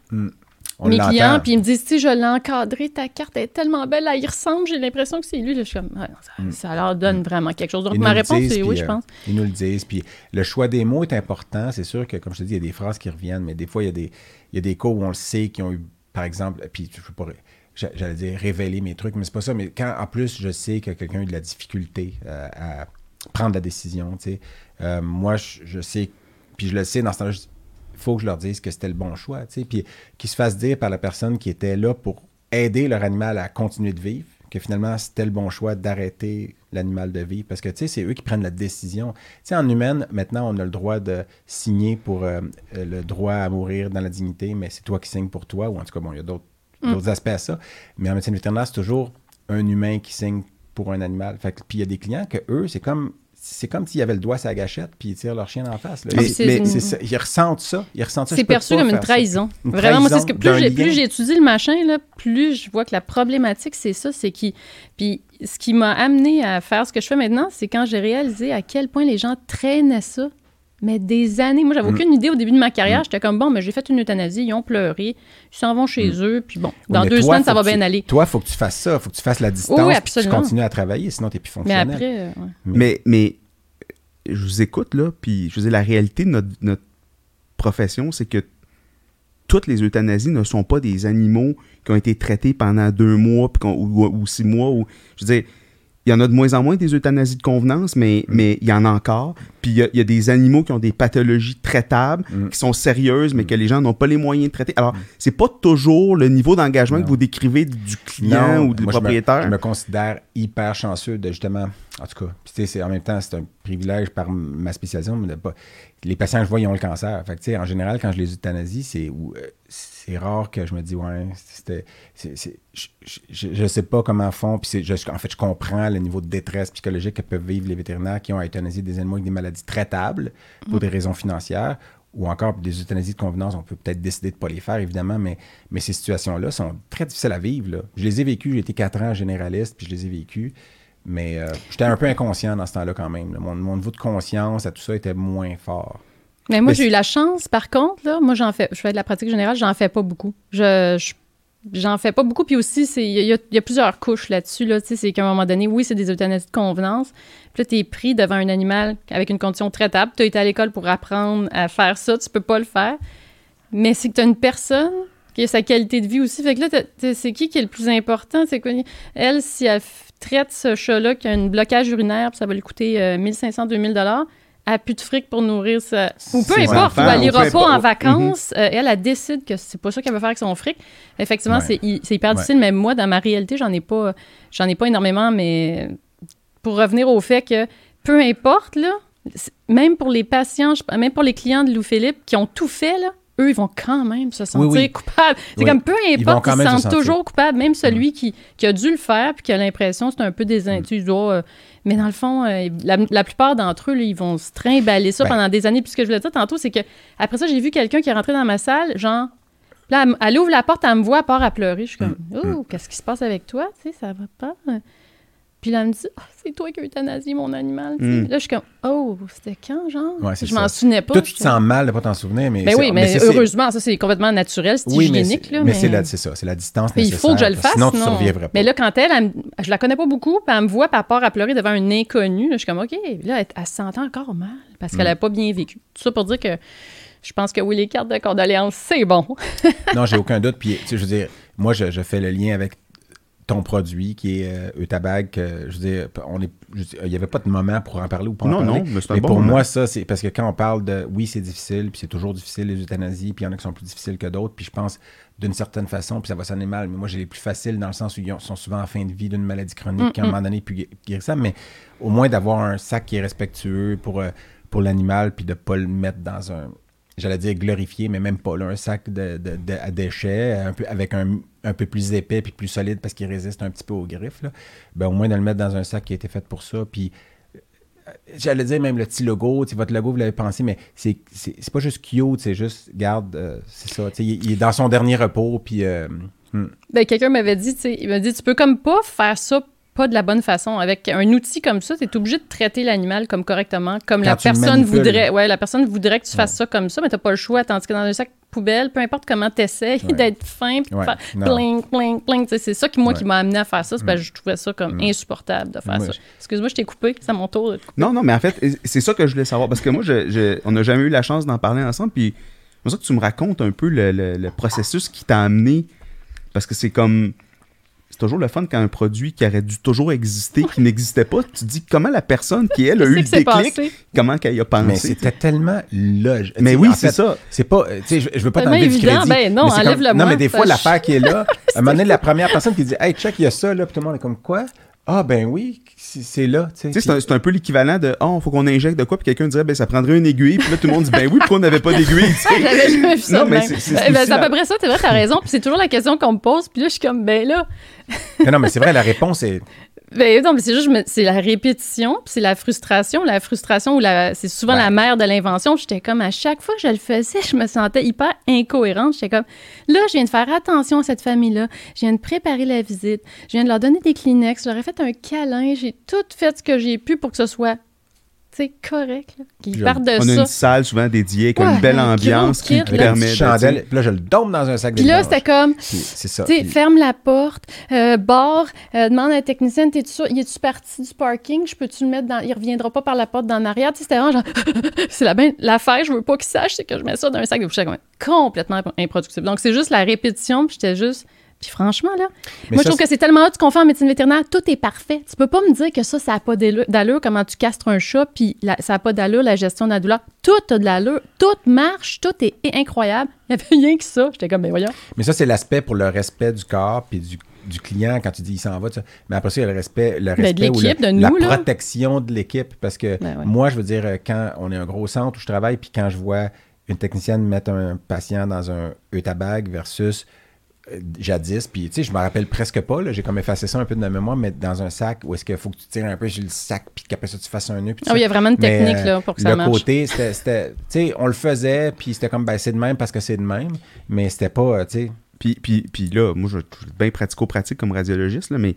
B: On
C: mes clients, puis ils me disent, tu sais, je l'ai encadré, ta carte elle est tellement belle, elle y ressemble, j'ai l'impression que c'est lui. Là, je suis comme, Ouais, ça, ça leur donne vraiment quelque chose. Donc,
B: Ils
C: ma réponse, c'est oui, je
B: euh,
C: pense.
B: Ils nous le disent. Puis le choix des mots est important. C'est sûr que, comme je te dis, il y a des phrases qui reviennent, mais des fois, il y a des, il y a des cas où on le sait, qui ont eu, par exemple, puis je veux pas, ré- j'a- j'allais dire révéler mes trucs, mais c'est pas ça. Mais quand, en plus, je sais que quelqu'un a eu de la difficulté euh, à prendre la décision, tu sais, euh, moi, je, je sais, puis je le sais dans ce temps-là, je dis, il faut que je leur dise que c'était le bon choix, tu sais, puis qu'ils se fassent dire par la personne qui était là pour aider leur animal à continuer de vivre, que finalement, c'était le bon choix d'arrêter l'animal de vivre. Parce que, tu sais, c'est eux qui prennent la décision. Tu sais, en humaine, maintenant, on a le droit de signer pour euh, euh, le droit à mourir dans la dignité, mais c'est toi qui signes pour toi, ou en tout cas, bon, il y a d'autres d'autres aspects à ça. Mais en médecine vétérinaire, c'est toujours un humain qui signe pour un animal. Fait que, puis il y a des clients que eux, c'est comme c'est comme s'ils avaient le doigt sur la gâchette puis ils tirent leur chien en face. là.
A: Mais-
B: ça. Ils ressentent ça. Ils ressentent ça.
C: C'est perçu comme une trahison.
B: Une
C: Vraiment, moi, c'est ce que plus j'ai étudié le machin, là, plus je vois que la problématique, c'est ça, c'est qui. Puis ce qui m'a amené à faire ce que je fais maintenant, c'est quand j'ai réalisé à quel point les gens traînaient ça. Mais des années. Moi,
B: Mm.
C: j'avais aucune idée au début de ma carrière. J'étais comme, bon, mais j'ai fait une euthanasie, ils ont pleuré, ils s'en vont chez eux, puis bon,
B: Mm. Oui,
C: dans deux
B: toi,
C: semaines, ça va bien
B: tu-
C: aller.
B: Toi, il faut que tu fasses ça. Il faut que tu fasses la distance.
C: Oui, oui,
B: puis tu continues à travailler, sinon tu n'es plus
C: Mais
B: fonctionnel.
C: après, euh, ouais.
A: Mais, mais je vous écoute, là, puis je veux dire, la réalité de notre, notre profession, c'est que toutes les euthanasies ne sont pas des animaux qui ont été traités pendant deux mois puis qu'on- ou, ou six mois. Ou, je veux dire, il y en a de moins en moins des euthanasies de convenance, mais, mais il y en a encore. Puis il y a, il y a des animaux qui ont des pathologies traitables,
B: Mm.
A: qui sont sérieuses, mais que les gens n'ont pas les moyens de traiter. Alors, c'est pas toujours le niveau d'engagement que vous décrivez du client ou du
B: moi, je me-
A: propriétaire.
B: Je me, considère hyper chanceux de justement, en tout cas, puis tu sais, c'est- en même temps, c'est un privilège par ma spécialisation, mais de pas- les patients que je vois, ils ont le cancer. Fait que, tu sais, en général, quand je les euthanasie, c'est euh, c'est rare que je me dis, ouais, c'était, je, je, sais pas comment font, puis c'est, je- en fait, je comprends le niveau de détresse psychologique que peuvent vivre les vétérinaires qui ont à euthanasier des animaux avec des maladies traitables pour des raisons financières ou encore des euthanasies de convenance, on peut peut-être décider de ne pas les faire, évidemment, mais, mais ces situations-là sont très difficiles à vivre. là. Je les ai vécues, j'ai été quatre ans généraliste, puis je les ai vécues, mais euh, j'étais un peu inconscient dans ce temps-là quand même. Mon, mon niveau de conscience à tout ça était moins fort.
C: Mais moi, j'ai eu la chance, par contre, là, moi, j'en fais, je fais de la pratique générale, j'en fais pas beaucoup. Je, je- j'en fais pas beaucoup. Puis aussi, c'est- il y, a- il y a plusieurs couches là-dessus. Là, c'est qu'à un moment donné, oui, c'est des euthanasies de convenance. Puis là, tu es pris devant un animal avec une condition traitable. Tu as été à l'école pour apprendre à faire ça. Tu peux pas le faire. Mais c'est que tu as une personne qui a sa qualité de vie aussi. Fait que là, c'est qui qui est le plus important? C'est quoi? Elle, si elle traite ce chat-là qui a un blocage urinaire, puis ça va lui coûter euh, 1500, 2000 dollars, elle n'a plus de fric pour nourrir sa... Ou peu importe, ou elle n'ira pas en vacances. euh, elle, elle décide que c'est pas ça qu'elle veut faire avec son fric. Effectivement,
B: Ouais.
C: c'est hy- c'est hyper
B: Ouais.
C: difficile, mais moi, dans ma réalité, j'en ai pas j'en ai pas énormément, mais pour revenir au fait que peu importe, là, même pour les patients, je- même pour les clients de Lou Philippe qui ont tout fait, là, eux, ils vont quand même se sentir
B: oui.
C: coupables. C'est
B: Oui.
C: comme peu importe, ils, se
B: se
C: sentent.
B: Mm.
C: toujours coupables, même celui qui, qui a dû le faire puis qui a l'impression que c'est un peu des tu dois, euh, mais dans le fond, euh, la, la plupart d'entre eux, là, ils vont se trimballer ça
B: Ben.
C: pendant des années. Puis ce que je voulais dire tantôt, c'est que après ça, j'ai vu quelqu'un qui est rentré dans ma salle, genre, là, elle, ouvre la porte, elle me voit, elle part à pleurer. Je suis comme,
B: Mm.
C: oh, qu'est-ce qui se passe avec toi? Tu sais, ça va pas. Puis là, elle me dit, Ah, c'est toi qui as euthanasié mon animal. tu sais.
A: Mm.
C: Là, je suis comme, oh, c'était quand, genre?
B: Ouais,
C: je m'en souvenais pas.
B: Toi, tu te sens mal de ne pas t'en souvenir, mais.
C: Ben oui, mais,
B: c'est- c'est-
C: heureusement, ça, c'est complètement naturel, c'est
B: Oui, mais
C: hygiénique. là,
B: mais c'est ça, c'est la distance
C: mais il faut que je le
B: nécessaire,
C: fasse.
B: Sinon, tu ne survivrais pas.
C: Mais là, quand elle, elle me- je la connais pas beaucoup, puis elle me voit, puis elle part à pleurer devant un inconnu. là, je suis comme, OK, là, elle, elle se sentait encore mal parce qu'elle n'a pas bien vécu. Tout ça pour dire que je pense que oui, les cartes de condoléances, c'est bon.
B: Non, j'ai aucun doute. Puis, tu sais, je veux dire, moi, je, je fais le lien avec ton produit qui est euh, Eutabag. que, je veux dire, on est, dire, il n'y avait pas de moment pour en parler ou pas en
A: Non,
B: parler.
A: non, mais
B: Mais
A: bon
B: pour
A: moment.
B: moi, ça, c'est parce que quand on parle de oui, c'est difficile, puis c'est toujours difficile les euthanasies, puis il y en a qui sont plus difficiles que d'autres, puis je pense d'une certaine façon, puis ça va sonner mal, mais moi j'ai les plus faciles dans le sens où ils ont- sont souvent en fin de vie d'une maladie chronique,
C: Mm,
B: qui à un moment donné, puis guérissable, mais au moins d'avoir un sac qui est respectueux pour, euh, pour l'animal, puis de ne pas le mettre dans un, j'allais dire glorifié, mais même pas là, un sac de, de- de- à déchets, un peu, avec un, un peu plus épais puis plus solide parce qu'il résiste un petit peu aux griffes, là. Ben, au moins de le mettre dans un sac qui a été fait pour ça, puis euh, J'allais dire même le petit logo, votre logo, vous l'avez pensé, mais c'est c'est- pas juste cute, c'est juste, garde, euh, c'est ça, il, est dans son dernier repos, puis... euh, hmm.
C: Ben, quelqu'un m'avait dit, il m'a dit, tu peux comme pas faire ça pas de la bonne façon. Avec un outil comme ça, tu es obligé de traiter l'animal comme correctement, comme
B: Quand
C: la
B: tu
C: personne voudrait. Ouais, la personne voudrait que tu fasses ça comme ça, mais t'as pas le choix. Tandis que dans un sac poubelle, peu importe comment tu essaies
B: Ouais.
C: d'être fin, puis
B: Ouais.
C: Tu sais, C'est ça qui, moi, qui m'a amené à faire ça. C'est parce
B: Mm.
C: que je trouvais ça comme
B: Mm.
C: insupportable de faire ça. Excuse-moi, je t'ai coupé. C'est à mon tour de.
A: Non, non, mais en fait, c'est ça que je voulais savoir. Parce que moi, je, je- on n'a jamais eu la chance d'en parler ensemble. Puis, c'est ça que tu me racontes un peu le, le- le processus qui t'a amené. Parce que c'est comme. C'est toujours le fun quand un produit qui aurait dû toujours exister, qui n'existait pas, tu te dis comment la personne qui, elle, a eu le déclic,
C: passé?
A: comment qu'elle y a pensé?
B: Mais c'était tellement logique.
A: Mais oui, c'est ça.
B: C'est pas, tu sais, je, je veux pas t'enlever du crédit.
C: ben non,
B: mais comme- Non, mais des fois, l'affaire qui est là, à un moment donné, la première personne qui dit, hey, check, il y a ça, là, puis tout le monde est comme, quoi? Ah, ben oui, c'est c'est là, tu sais.
A: Tu sais, c'est un, c'est un peu l'équivalent de Oh, faut qu'on injecte de quoi, puis quelqu'un dirait ben ça prendrait une aiguille, puis là tout le monde dit ben oui, pourquoi on n'avait pas d'aiguille, tu sais.
C: J'avais jamais vu ça.
A: Non, mais
C: même.
A: c'est-
C: Ben, ben, à peu près ça, c'est vrai, t'as raison. Puis c'est toujours la question qu'on me pose. Puis là, je suis comme, ben là,
B: Mais non, mais c'est vrai, la réponse est.
C: Ben non, mais c'est juste, c'est la répétition, puis c'est la frustration. La frustration, ou la, c'est souvent
B: Ouais.
C: la mère de l'invention. J'étais comme, à chaque fois que je le faisais, je me sentais hyper incohérente. J'étais comme, là, je viens de faire attention à cette famille-là. Je viens de préparer la visite. Je viens de leur donner des Kleenex. Je leur ai fait un câlin. J'ai tout fait ce que j'ai pu pour que ce soit, sais, correct. là. Qu'ils
B: Puis
C: partent de
A: On a
C: ça.
A: une salle souvent dédiée avec
C: Ouais,
A: une belle ambiance qui
C: kit,
A: te
C: là.
A: permet
B: chandelle, puis là, je le dompe dans un sac de
C: Puis là, c'était comme,
B: C'est ça. Puis-
C: ferme la porte, euh, barre, euh, demande à un technicien, t'es-tu sûr, il est-tu parti du parking? Je peux-tu le mettre dans, il reviendra pas par la porte d'en arrière? Tu sais, c'était vraiment genre, c'est la ben, l'affaire, je veux pas qu'il sache, c'est que je mets ça dans un sac de comme complètement improductible. Donc, c'est juste la répétition, puis j'étais juste, puis franchement, là,
B: Mais
C: moi,
B: ça,
C: je trouve que c'est tellement hot, tu confie en médecine vétérinaire, tout est parfait. Tu peux pas me dire que ça, ça a pas d'allure, comment tu castres un chat, puis la- ça a pas d'allure, la gestion de la douleur. Tout a de l'allure, tout marche, tout est incroyable. Il y avait rien que ça. J'étais comme, ben voyons.
B: Mais ça, c'est l'aspect pour le respect du corps puis du, du client quand tu dis il s'en va. ça. Mais après ça, il y a le respect, le
C: Ben, de
B: respect ou le-
C: l'équipe, de nous,
B: la
C: là.
B: protection de l'équipe. Parce que
C: Ben ouais.
B: moi, je veux dire, quand on est un gros centre où je travaille, puis quand je vois une technicienne mettre un patient dans un eutabag versus jadis, puis tu sais, je me rappelle presque pas, là, j'ai comme effacé ça un peu de ma mémoire, mais dans un sac où est-ce qu'il faut que tu tires un peu sur le sac, puis qu'après ça, tu fasses un nœud. puis
C: Ah oui, il y a vraiment une technique
B: euh,
C: là, pour que ça
B: le
C: marche.
B: côté, c'était, c'était- tu sais, on le faisait, puis c'était comme, ben, c'est de même parce que c'est de même, mais c'était pas, euh, tu sais,
A: Puis, puis, puis là, moi, je je suis bien pratico-pratique comme radiologiste, là, mais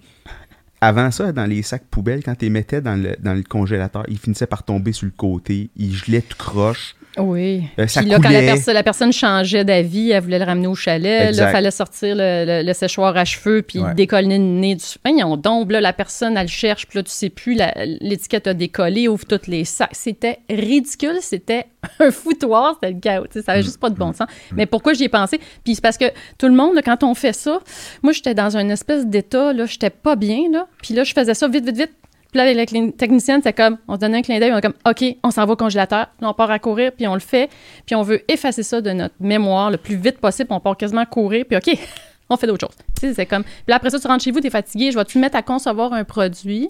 A: avant ça, dans les sacs poubelles, quand tu les mettais dans le, dans le congélateur, ils finissaient par tomber sur le côté, ils gelaient tout croche.
C: Oui.
A: Euh, ça
C: Puis là, quand la, personne changeait d'avis, elle voulait le ramener au chalet. Il fallait sortir le, le- le séchoir à cheveux puis
B: Ouais.
C: décoller le nez du. Voyons donc, là, la personne, elle cherche, puis là, tu sais plus, l'étiquette a décollé, ouvre tous les sacs. C'était ridicule, c'était un foutoir, c'était le chaos. Ça n'avait juste pas de bon sens. Mais pourquoi j'y ai pensé? Puis c'est parce que tout le monde, là, quand on fait ça, moi, j'étais dans une espèce d'état, là, j'étais pas bien, là. Puis là, je faisais ça vite, vite, vite. Puis là, avec la clin- technicienne, c'est comme, on se donnait un clin d'œil, on est comme, OK, on s'en va au congélateur. Là, on part à courir, puis on le fait. Puis on veut effacer ça de notre mémoire le plus vite possible. On part quasiment courir, puis OK, on fait d'autres choses. Tu c'est comme. Puis là, après ça, tu rentres chez vous, t'es fatigué, je vais te mettre à concevoir un produit.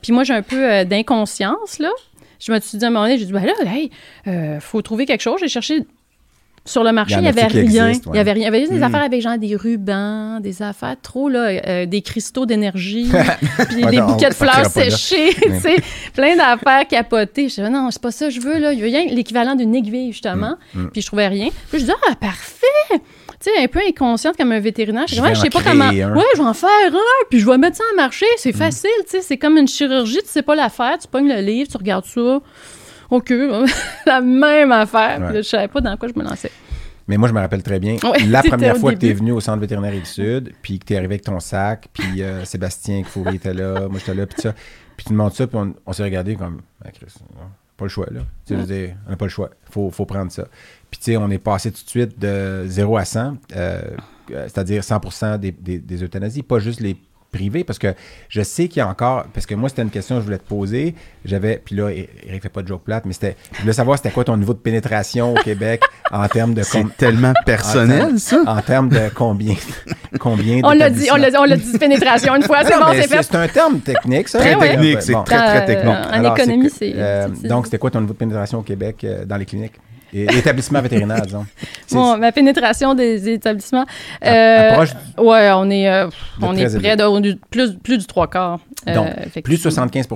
C: Puis moi, j'ai un peu euh, d'inconscience, là. Je me suis dit à un moment donné, j'ai dit, ben là, hey, euh, faut trouver quelque chose. J'ai cherché sur le marché,
B: Il
C: n'y avait rien. Il y avait rien. Il y avait juste des
A: Mm.
C: affaires avec genre des rubans, des affaires trop, là, euh, des cristaux d'énergie, puis
B: Ouais,
C: des
B: non,
C: bouquets de fleurs séchées, tu
B: Mais-
C: sais, plein d'affaires capotées. Je disais, non, c'est pas ça que je veux, là. Il y a rien, l'équivalent d'une aiguille, justement.
B: Mm, mm.
C: Puis je trouvais rien. Puis je dis, ah, parfait! Tu sais, un peu inconsciente comme un vétérinaire. Je,
B: Je
C: ouais, je sais pas comment.
B: un.
C: Ouais, je vais en faire un, puis je vais mettre ça en marché.
B: Mm.
C: C'est facile, tu sais. C'est comme une chirurgie, tu sais pas la faire. Tu pognes le livre, tu regardes ça. OK, la même affaire. Puis
B: Ouais.
C: là, je savais pas dans quoi je me lançais.
B: Mais moi, je me rappelle très bien.
C: Ouais,
B: la première
C: au
B: fois que tu es venu au centre vétérinaire Rive-Sud, puis que tu es arrivé avec ton sac, puis euh, Sébastien Fourier était là, moi j'étais là, puis tout ça. Puis tu me montres ça, puis on, on s'est regardé comme, ah, Chris, pas le choix, là. Tu sais, je veux dire, on n'a pas le choix. Il faut, faut prendre ça. Puis tu sais, on est passé tout de suite de 0 à 100, euh, euh, c'est-à-dire 100 des, des, des euthanasies, pas juste les privées, parce que je sais qu'il y a encore, parce que moi, c'était une question que je voulais te poser. J'avais, puis là, Eric fait pas de joke plate, mais c'était, je voulais savoir c'était quoi ton niveau de pénétration au Québec en termes de com-
A: C'est tellement personnel, ça.
B: en termes de combien, combien
C: On l'a dit, on l'a,
B: d'établissements.
C: on l'a dit pénétration une fois, c'est bon, c'est fait.
B: C'est un terme technique, ça.
A: Très technique, c'est
B: Bon.
A: très, très
C: Euh,
A: technique.
C: en
B: Alors,
C: économie, c'est-
B: euh, donc, c'était quoi ton niveau de pénétration au Québec euh, dans les cliniques? Et- Établissement vétérinaire, disons.
C: Bon, ma pénétration des établissements.
B: À-
C: euh,
B: approche
C: ouais, on est, euh, on est près de, plus, plus du trois quarts. euh,
B: Donc, plus de
C: effectivement.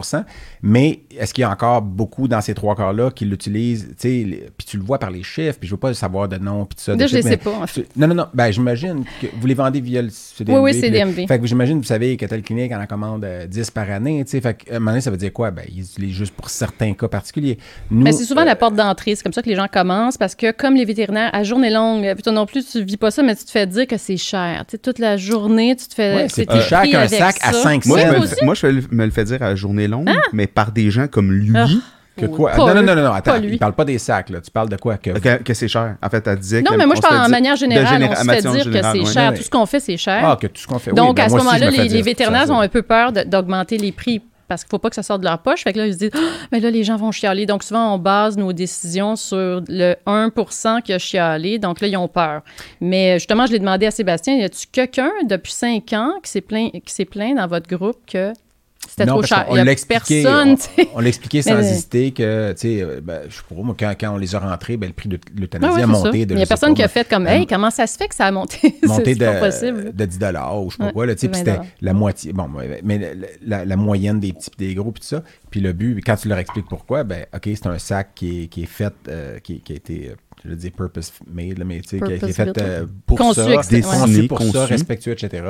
B: 75 mais est-ce qu'il y a encore beaucoup dans ces trois quarts-là qui l'utilisent, puis tu le vois par les chiffres, puis je veux pas savoir de nom, puis tout ça. de
C: je les sais pas, en fait.
B: tu- Non, non, non, ben j'imagine que vous les vendez via le CDMV.
C: Oui, oui, CDMV.
B: le- Fait que j'imagine, vous savez que telle clinique en commande euh, 10 par année, fait que, à un moment donné, ça veut dire quoi? Ben, ils utilisent juste pour certains cas particuliers. Nous,
C: Mais c'est souvent
B: euh,
C: la porte d'entrée. C'est comme ça que les gens commencent parce que, comme les vétérinaires, à journée longue, puis toi non plus, tu vis pas ça, mais tu te fais dire que c'est cher. Tu sais, toute la journée, tu te fais.
B: Ouais, c'est plus cher qu'un sac à
C: ça.
B: 5
A: Moi, je me,
C: moi
A: le fais- moi, je fais- me le fais dire à journée longue, mais par des gens comme lui,
C: Ah.
B: Que quoi?
C: Pas
B: non, non, non, non, non, attends, il parle pas des sacs, là. Tu parles de quoi? Que...
A: que, que c'est cher. En fait, elle disait
C: Non,
A: qu'elle-
C: mais moi, je parle en manière générale.
A: généra-
C: on se fait dire que c'est cher. Tout ce qu'on fait, c'est cher.
B: Ah, que tout ce qu'on fait. Oui,
C: Donc,
B: ben,
C: à ce moment-là, les, vétérinaires ont un peu peur de- d'augmenter les prix parce qu'il ne faut pas que ça sorte de leur poche. Fait que là, ils se disent, Ah, mais là, les gens vont chialer. Donc, souvent, on base nos décisions sur le 1% qui a chialé. Donc, là, ils ont peur. Mais justement, je l'ai demandé à Sébastien, y a-tu quelqu'un depuis 5 ans qui s'est plaint, qui s'est plaint dans votre groupe que c'était trop cher? a
B: l'a expliqué,
C: personne,
B: on-. On, expliqué sans
C: Mais-
B: hésiter que, tu sais, euh, ben, je sais pas, moi, quand, quand on les a rentrés, ben, le prix de l'euthanasie
C: Ah ouais,
B: a monté de.
C: Il n'y a personne
B: pas,
C: qui a fait comme, hey, comment ça se fait que ça a monté?
B: monté
C: c'est pas
B: de,
C: possible.
B: de 10 ou je sais pas
C: Ouais,
B: quoi, là, tu sais, puis
C: 20
B: c'était la moitié, bon, ouais, mais la, la- la moyenne des petits des gros, puis tout ça. Puis le but, quand tu leur expliques pourquoi, ben, OK, c'est un sac qui est, qui est fait, euh, qui, qui a été, euh, je veux dire, purpose made, mais tu sais, qui, a- qui est fait euh, pour
C: Conçu,
B: ça,
A: Dessiné,
B: pour ça, respectueux, etc.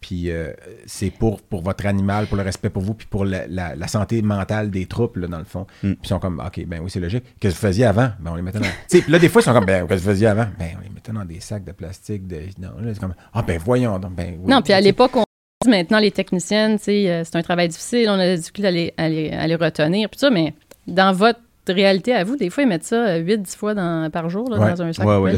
B: Puis euh, c'est pour, pour votre animal, pour le respect pour vous, puis pour la, la- la santé mentale des troupes, là, dans le fond.
A: Mm.
B: Puis ils sont comme, OK, ben oui, c'est logique. Qu'est-ce que vous faisiez avant? Ben on les mettait dans. tu sais, puis là, des fois, ils sont comme, ben qu'est-ce que vous faisiez avant? Ben on les mettait dans des sacs de plastique. De... Non, là, c'est comme, ah, ben voyons donc. Ben, oui.
C: Non, puis à l'époque, on dit maintenant, les techniciennes, tu sais, euh, c'est un travail difficile, on a des difficultés à les, à les, à les retenir, puis ça, mais dans votre réalité à vous, des fois, ils mettent ça 8-10 fois dans- par jour là,
B: Ouais.
C: dans un sac.
A: Ouais,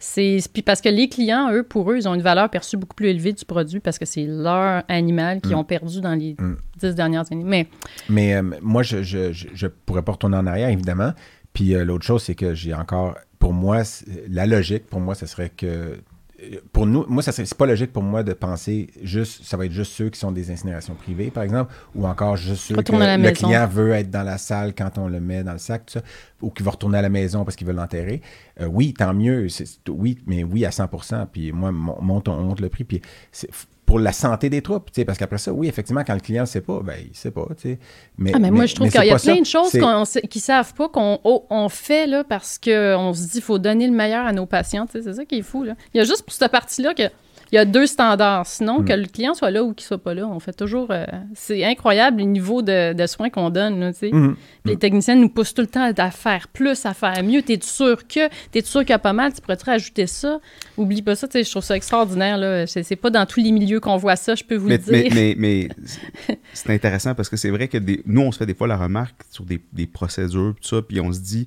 C: c'est puis parce que les clients, eux, pour eux, ils ont une valeur perçue beaucoup plus élevée du produit parce que c'est leur animal qu'ils
B: Mm.
C: ont perdu dans les
B: Mm.
C: 10 dernières années. Mais
B: Mais euh, moi, je, je, je, je pourrais pas retourner en arrière, évidemment. Puis euh, l'autre chose, c'est que j'ai encore, pour moi, la logique, pour moi, ce serait que, euh, pour nous, moi, ça c'est pas logique pour moi de penser juste, ça va être juste ceux qui sont des incinérations privées, par exemple, ou encore juste ceux que
C: Retourner
B: le
C: maison.
B: client veut être dans la salle quand on le met dans le sac, tout ça, ou qui va retourner à la maison parce qu'il veut l'enterrer. Euh, oui, tant mieux, oui, mais oui à 100% Puis moi, mon- monte, on monte le prix, puis pour la santé des troupes, tu sais, parce qu'après ça, oui, effectivement, quand le client ne sait pas, ben, il sait pas, tu sais. Mais,
C: Ah, mais moi, je trouve qu'il y a
B: ça.
C: plein de choses qu'ils savent pas qu'on oh, on fait là, parce qu'on se dit qu'il faut donner le meilleur à nos patients. tu sais, C'est ça qui est fou. Là. Il y a juste pour cette partie-là que il y a deux standards. Sinon,
B: Mm.
C: que le client soit là ou qu'il soit pas là, on fait toujours. euh, c'est incroyable le niveau de, de soins qu'on donne. Là. Puis Les techniciens nous poussent tout le temps à faire plus, à faire mieux. T'es sûr que, t'es sûr qu'il y a pas mal, tu pourrais rajouter ça? Oublie pas ça, je trouve ça extraordinaire. Là. C'est, c'est pas dans tous les milieux qu'on voit ça, je peux vous
A: Mais,
C: le dire.
A: mais, mais, mais c'est- c'est intéressant parce que c'est vrai que des- nous, on se fait des fois la remarque sur des, des procédures, tout ça, puis on se dit,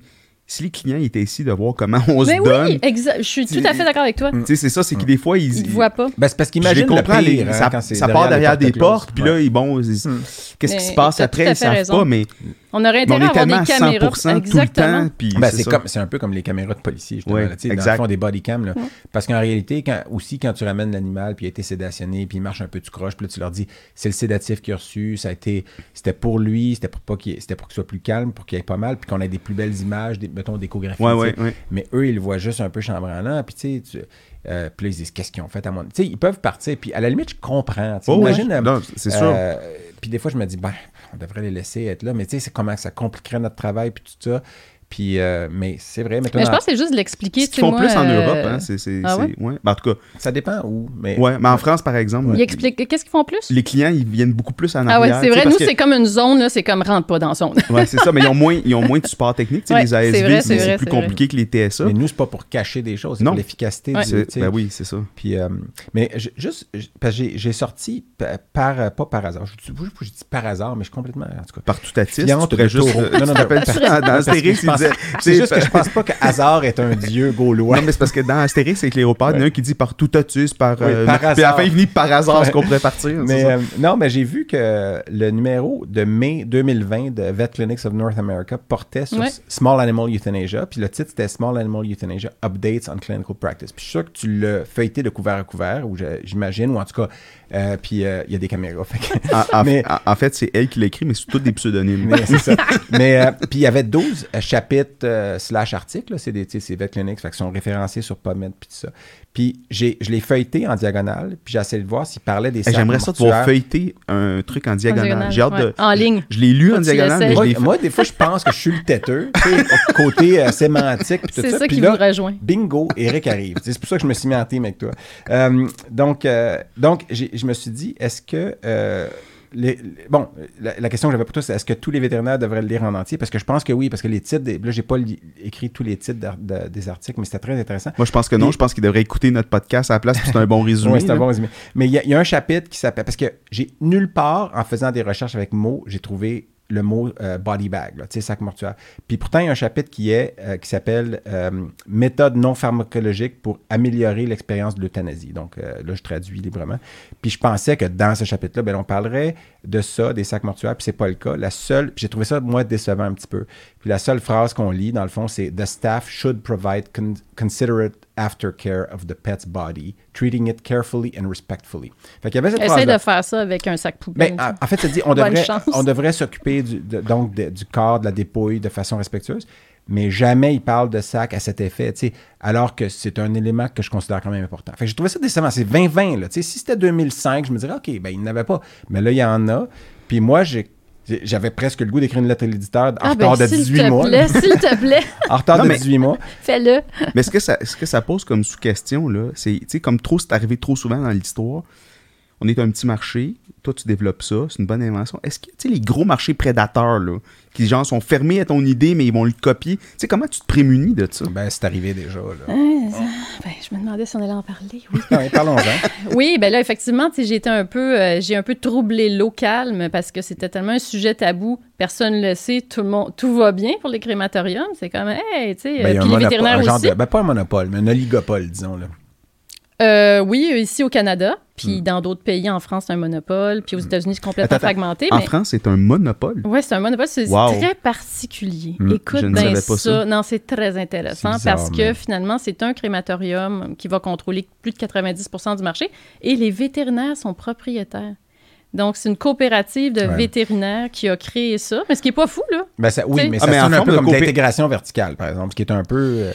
A: si les clients étaient ici de voir comment on
C: Mais
A: se
C: oui,
A: donne,
C: exact. Je suis tout à fait d'accord avec toi.
A: tu sais, c'est ça, c'est que des fois, ils,
C: Ils ne voient pas.
B: Ben, c'est parce qu'imagine le pire,
A: les-
B: hein,
A: ça,
B: quand c'est
A: ça part derrière des portes, puis là, ils, bon, ils-
B: Hmm.
A: qu'est-ce qui se passe après, ils
C: fait
A: savent
C: raison.
A: pas, mais,
C: On aurait intérêt
A: est
C: à avoir des caméras.
A: 100% tout le
C: Exactement.
B: Ben,
A: c'est
B: c'est
A: ça.
B: comme c'est un peu comme les caméras de policier justement
A: Ouais,
B: là, dans
A: exact.
B: le fond des body cam là. parce qu'en réalité quand aussi quand tu ramènes l'animal puis il a été sédationné puis il marche un peu tu croches puis là tu leur dis c'est le sédatif qu'il a reçu ça a été c'était pour lui c'était pour pas qu'il c'était pour qu'il soit plus calme pour qu'il ait pas mal puis qu'on ait des plus belles images des mettons d'échographie
A: Ouais,
B: tu sais.
A: ouais, ouais.
B: mais eux ils le voient juste un peu chambranlant puis tu sais tu- euh, puis là, ils disent qu'est-ce qu'ils ont fait à mon tu sais ils peuvent partir puis à la limite je comprends.
A: Oh, ouais.
B: imagine euh,
A: c'est sûr.
B: euh, puis des fois, je me dis, ben, on devrait les laisser être là. Mais tu sais, c'est comment ça compliquerait notre travail, puis tout ça. Puis, euh, mais c'est vrai. Mais,
C: Mais je pense que c'est juste de l'expliquer.
A: Ce
C: tu
A: qu'ils
C: sais,
A: font
C: moi,
A: plus en
C: euh,
A: Europe, hein, c'est... c'est-
C: ah
A: c'est- ouais? Ben, en tout cas,
B: ça dépend où. Mais
A: ouais, mais en France, par exemple,
C: Ils expliquent. Qu'est-ce qu'ils font plus?
A: les clients, ils viennent beaucoup plus en
C: Ah ouais,
A: arrière.
C: c'est vrai. Nous,
A: que-
C: c'est comme une zone, là, c'est comme rentre pas dans la zone.
A: Ouais, c'est ça, mais ils ont moins, ils ont moins de support technique. Tu sais,
C: Ouais,
A: les
C: c'est
A: ASV,
C: vrai,
A: c'est
C: c'est vrai,
A: plus
C: c'est
A: compliqué que les TSA.
B: mais nous, c'est pas pour cacher des choses, c'est
A: Non.
B: pour l'efficacité du.
A: Ben oui, c'est ça.
B: Puis, euh, mais juste, je- parce que j'ai- j'ai sorti pa- par, euh, pas par hasard, je, dis par hasard, mais je suis complètement, en tout cas.
A: Par tout attiste,
B: Fiante
A: tu pourrais juste... euh,
B: Non, non, non,
A: disait...
B: C'est juste que je pense pas que hasard est un dieu gaulois.
A: Non, mais c'est parce que dans Astérix, avec Léopard, il y en a un qui dit par tout atus, par...
B: Oui,
A: euh,
B: par
A: Puis à la fin, il finit par hasard, ce qu'on pourrait partir.
B: Mais euh, non, mais j'ai vu que le numéro de mai 2020 de Vet Clinics of North America portait sur
C: Ouais.
B: Small Animal Euthanasia. Puis le titre, c'était Small Animal Euthanasia Updates on Clinical Practice. Puis je suis sûr que tu l'as feuilleté de couvert à couvert, ou j'imagine, ou en tout cas, euh, puis euh, il y a des caméras. Fait que-
A: En, en-
B: mais-
A: en- en fait, c'est elle qui l'a écrit, mais c'est tous des pseudonymes.
B: mais c'est ça. Mais euh, puis il y avait 12 chap- chapitre euh, slash article, là, c'est des, c'est Vet Clinics, fait qu'ils sont référencés sur PubMed puis tout ça. Puis j'ai, je l'ai feuilleté en diagonale, puis j'ai essayé de voir s'il parlait des
A: Hey, J'aimerais ça de pouvoir feuilleter un truc en diagonale.
C: diagonale,
A: J'ai hâte de.
C: ouais. En ligne.
A: Je l'ai lu
C: Faut
A: en diagonale, mais je
B: Moi,
A: l'ai fait.
B: moi, des fois, je pense que je suis le têteux, côté euh, sémantique puis tout
C: C'est
B: ça.
C: ça
B: Puis
C: qui
B: là,
C: vous rejoint.
B: Bingo, Eric arrive. C'est pour ça que je me suis mis en team avec toi. Euh, donc, euh, donc j'ai- je me suis dit, est-ce que... les- les- bon, la, la question que j'avais pour toi, c'est est-ce que tous les vétérinaires devraient le lire en entier? Parce que je pense que oui, parce que les titres, des- là, j'ai pas li- écrit tous les titres de- des articles, mais c'était très intéressant.
A: Moi, je pense que non. Je pense qu'il devrait écouter notre podcast à la place, c'est un bon résumé.
B: Oui, c'est un bon résumé. Mais il y, y a un chapitre qui s'appelle. Parce que j'ai nulle part, en faisant des recherches avec mots, j'ai trouvé le mot euh, body bag, là, sac mortuaire. Puis pourtant, il y a un chapitre qui est euh, qui s'appelle euh, Méthode non pharmacologique pour améliorer l'expérience de l'euthanasie. Donc là, je traduis librement. Puis je pensais que dans ce chapitre-là, ben, on parlerait de ça, des sacs mortuaires, puis c'est pas le cas. La seule, j'ai trouvé ça, moi, décevant un petit peu. Puis la seule phrase qu'on lit, dans le fond, c'est The staff should provide con- considerate aftercare of the pet's body, treating it carefully and respectfully. Fait qu'il y avait cette
C: Essaye de faire ça avec un sac poubelle.
B: Ben, en, en fait, ça dit, on devrait,
C: chance.
B: on devrait s'occuper du, de- donc de- du corps, de la dépouille de façon respectueuse, mais jamais il parle de sac à cet effet, alors que c'est un élément que je considère quand même important. Fait que j'ai trouvé ça décevant. C'est 2020, là. Si c'était 2005, je me dirais, OK, ben, il n'avait pas. Mais là, il y en a. Puis moi, j'ai. J'avais presque le goût d'écrire une lettre à l'éditeur en
C: ah, ben,
B: retard de
C: s'il
B: 18
C: te
B: mois.
C: plaît, s'il te plaît,
B: En retard
A: Non,
B: de
A: mais-
B: 18 mois.
C: fais-le.
A: Mais ce que ça, ce que ça pose comme sous-question, là, c'est, tu sais, comme trop, c'est arrivé trop souvent dans l'histoire. On est un petit marché, toi tu développes ça, c'est une bonne invention. Est-ce que, tu sais, les gros marchés prédateurs, là, qui genre sont fermés à ton idée, mais ils vont le copier, tu sais, comment tu te prémunis de ça?
B: Ben, c'est arrivé déjà, là.
C: Ben, je me demandais si on allait en parler. Oui,
B: Ouais, Parlons-en.
C: oui ben là, effectivement, tu sais, j'ai été un peu, euh, j'ai un peu troublé l'eau calme parce que c'était tellement un sujet tabou. Personne ne le sait, tout le monde, tout va bien pour les crématoriums. C'est comme, hey, tu sais,
B: Ben, il y a
C: euh, puis
B: un
C: les
B: monopole,
C: vétérinaires aussi.
B: de- ben, pas un monopole, mais un oligopole, disons, là.
C: Euh, oui, ici au Canada,
B: Hmm.
C: puis dans d'autres pays, en France, c'est un monopole, puis aux États-Unis, c'est complètement
B: Attends, attends.
C: fragmenté.
A: En
C: mais...
A: France, c'est un monopole?
C: Oui, c'est un monopole, c'est
A: Wow.
C: très particulier.
B: Hmm,
C: Écoute
A: je ne
C: ça. Non, c'est très intéressant
B: bizarre,
C: parce que
B: mais-
C: finalement, c'est un crématorium qui va contrôler plus de 90% du marché et les vétérinaires sont propriétaires. Donc, c'est une coopérative de
B: Ouais.
C: vétérinaires qui a créé ça, mais ce qui n'est pas fou, là.
B: Ben, ça, oui,
C: T'sais-
B: mais
A: Ah,
B: ça
A: mais en
B: sonne un peu
A: de
B: comme
A: coopé-
B: l'intégration verticale, par exemple, ce qui est un peu... euh,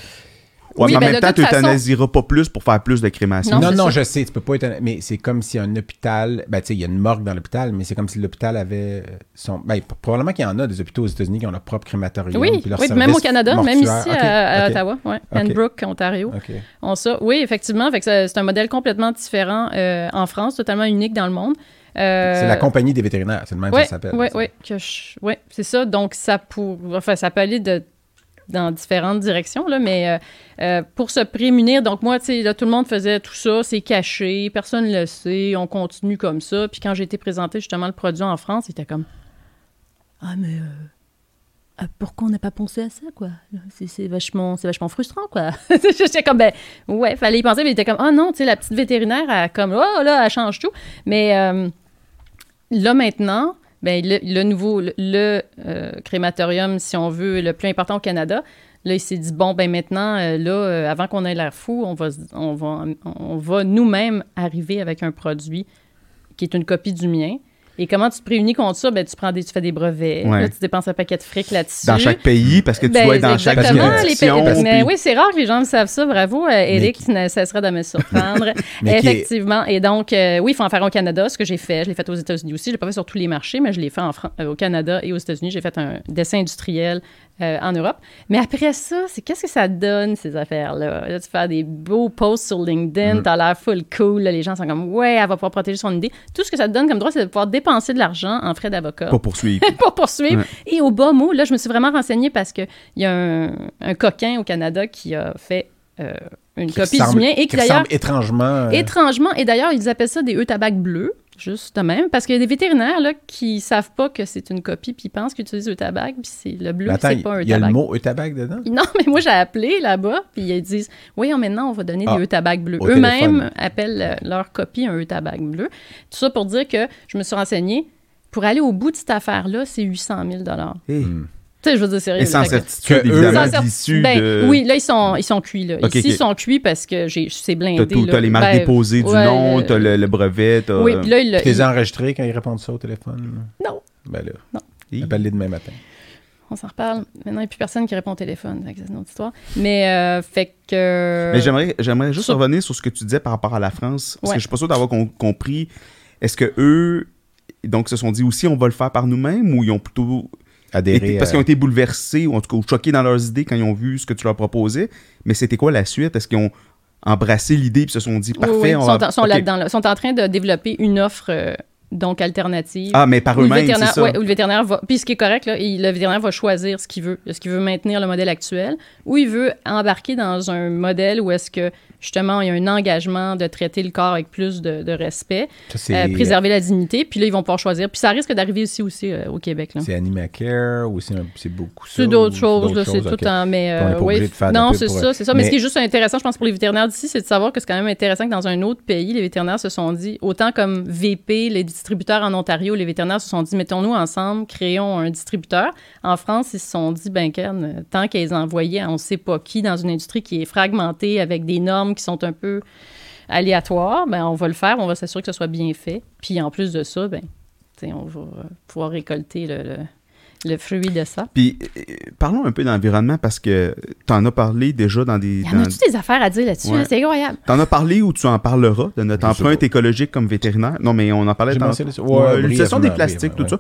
A: Ouais,
C: Oui,
A: mais en
C: ben,
A: même temps, tu
C: façon-
A: pas plus pour faire plus de crémation.
C: Non,
B: Non, je sais, tu peux pas être... Mais c'est comme si un hôpital... Ben, tu sais, il y a une morgue dans l'hôpital, mais c'est comme si l'hôpital avait son... Ben, probablement qu'il y en a des hôpitaux aux États-Unis qui ont leur propre crématorium.
C: Oui,
B: puis leur
C: oui, même au Canada, même ici à, Ottawa, ouais.
B: Ok.
C: Pembroke, Ontario. On ça. Oui, effectivement, fait que c'est un modèle complètement différent euh, en France, totalement unique dans le monde. Euh,
B: C'est la compagnie des vétérinaires, c'est le même que
C: Oui,
B: ça s'appelle.
C: oui, oui. que je- ouais, c'est ça. Donc, ça, pour, enfin, ça peut aller de, dans différentes directions, là, mais euh, euh, pour se prémunir, donc moi, tu sais, tout le monde faisait tout ça, c'est caché, personne ne le sait, on continue comme ça. Puis quand j'ai été présenté justement le produit en France, c'était comme Ah, mais euh, euh, pourquoi on n'a pas pensé à ça, quoi? C'est, vachement, vachement frustrant, quoi. J'étais comme, ben, ouais, fallait y penser, mais il était comme, ah non, tu sais, la petite vétérinaire, elle, comme, oh là, elle change tout. Mais là, maintenant, ben, le, nouveau, le, euh, crématorium, si on veut, le plus important au Canada, là, il s'est dit, bon, ben maintenant, euh, là, euh, avant qu'on ait l'air fou, on va, on va, on va nous-mêmes arriver avec un produit qui est une copie du mien. Et comment tu te préunis contre ça? Ben, tu, prends des, tu fais des brevets,
A: Ouais.
C: là, tu dépenses un paquet de fric là-dessus.
A: Dans chaque pays, parce que tu
C: Ben,
A: dois être dans chaque
C: exactement, les pays- Mais
A: puis-
C: oui, c'est rare que les gens le savent ça. Bravo, euh, Eric, tu ne cesseras de me surprendre.
B: Qui est-
C: Effectivement. Et donc, euh, oui, il faut en faire au Canada, ce que j'ai fait. Je l'ai fait aux États-Unis aussi. Je l'ai pas fait sur tous les marchés, mais je l'ai fait en Fran- euh, au Canada et aux États-Unis. J'ai fait un dessin industriel euh, en Europe. Mais après ça, c'est qu'est-ce que ça donne, ces affaires-là? Là, tu fais des beaux posts sur LinkedIn,
B: Mm.
C: t'as l'air full cool. là, les gens sont comme, ouais, elle va pouvoir protéger son idée. Tout ce que ça te donne comme droit, c'est de pouvoir dépenser de l'argent en frais d'avocat
A: Pour poursuivre.
C: pour poursuivre.
A: Ouais.
C: Et au bas mot, là, je me suis vraiment renseignée parce qu'il y a un, un coquin au Canada qui a fait euh, une
B: Qui
C: copie
B: ressemble-
C: du mien et qui
B: qui
C: d'ailleurs,
B: étrangement... euh,
C: étrangement, et d'ailleurs, ils appellent ça des œufs tabac bleus, juste de même, parce qu'il y a des vétérinaires là, qui savent pas que c'est une copie, puis ils pensent qu'ils utilisent œufs tabac, puis c'est le bleu, c'est pas un
B: il y a
C: tabac.
B: le mot eutabac dedans?
C: Non, mais moi, j'ai appelé là-bas, puis ils disent Oui, oh, maintenant, on va donner
B: Ah,
C: des E-tabac bleus. Eux-mêmes appellent euh, leur copie un E-tabac bleu. Tout ça pour dire que je me suis renseignée. Pour aller au bout de cette affaire-là, c'est 800 000
A: Hey.
C: Tu sais, je veux dire, sérieux.
A: Et sans certitude,
B: Que
A: évidemment,
C: ben,
A: de...
C: Oui, là, ils sont, ils sont cuits. Là. Ici, ils sont cuits parce que j'ai- c'est blindé.
A: T'as les marques
C: Ben,
A: déposées du
C: ouais,
A: nom,
C: euh,
A: t'as le, le brevet, t'as...
C: Oui, puis là, il,
B: Tu les
C: il-
B: as enregistrés quand ils répondent ça au téléphone?
C: Non.
B: Ben là,
C: Non.
B: Appelle-les demain matin.
C: On s'en reparle. Maintenant, il n'y a plus personne qui répond au téléphone. C'est une autre histoire. Mais, euh, fait que.
A: Mais j'aimerais, j'aimerais juste
C: Sur-
A: revenir sur ce que tu disais par rapport à la France. Parce
C: Ouais.
A: que je suis pas sûr d'avoir com- compris. Est-ce que eux, donc, se sont dit aussi, on va le faire par nous-mêmes ou ils ont plutôt.
B: Adhérer
A: parce
B: à-
A: qu'ils ont été bouleversés ou en tout cas ou choqués dans leurs idées quand ils ont vu ce que tu leur proposais. Mais c'était quoi la suite? Est-ce qu'ils ont embrassé l'idée et se sont dit,
C: Oui,
A: parfait,
C: oui,
A: on
C: sont,
A: va.
C: en- sont
A: ok.
C: là-dedans. là. sont en train de développer une offre euh, donc alternative.
A: Ah, mais par eux-mêmes, c'est ça.
C: ouais, où le vétérinaire va. Puis ce qui est correct, là, il- le vétérinaire va choisir ce qu'il veut. Est-ce qu'il veut maintenir le modèle actuel ou il veut embarquer dans un modèle où est-ce que, justement, il y a un engagement de traiter le corps avec plus de, de respect,
B: Ça,
C: euh, préserver la dignité. Puis là, ils vont pouvoir choisir. Puis ça risque d'arriver aussi, aussi euh, au Québec. Là.
B: c'est Animacare ou c'est beaucoup ça?
C: C'est d'autres choses, c'est tout en. Mais, euh, ouais, non, c'est ça, c'est ça. Mais,
B: Mais-
C: ce qui est juste intéressant, je pense, pour les vétérinaires d'ici, c'est de savoir que c'est quand même intéressant que dans un autre pays, les vétérinaires se sont dit, autant comme VP, les distributeurs en Ontario, les vétérinaires se sont dit, mettons-nous ensemble, créons un distributeur. En France, ils se sont dit, ben, Ken, tant qu'ils envoyaient on sait pas qui dans une industrie qui est fragmentée avec des normes qui sont un peu aléatoires, ben, on va le faire, on va s'assurer que ce soit bien fait. Puis en plus de ça, ben, tu on va euh, pouvoir récolter le, le- le fruit de ça.
A: Puis euh, parlons un peu d'environnement parce que tu en as parlé déjà dans des.
C: Il y en
A: dans-
C: a-tu des affaires à dire là-dessus?
A: Ouais.
C: C'est incroyable.
A: T'en as parlé ou tu en parleras de notre empreinte écologique comme vétérinaire? Non, mais on en parlait dans. Ouais, l'utilisation des plastiques, tout ça.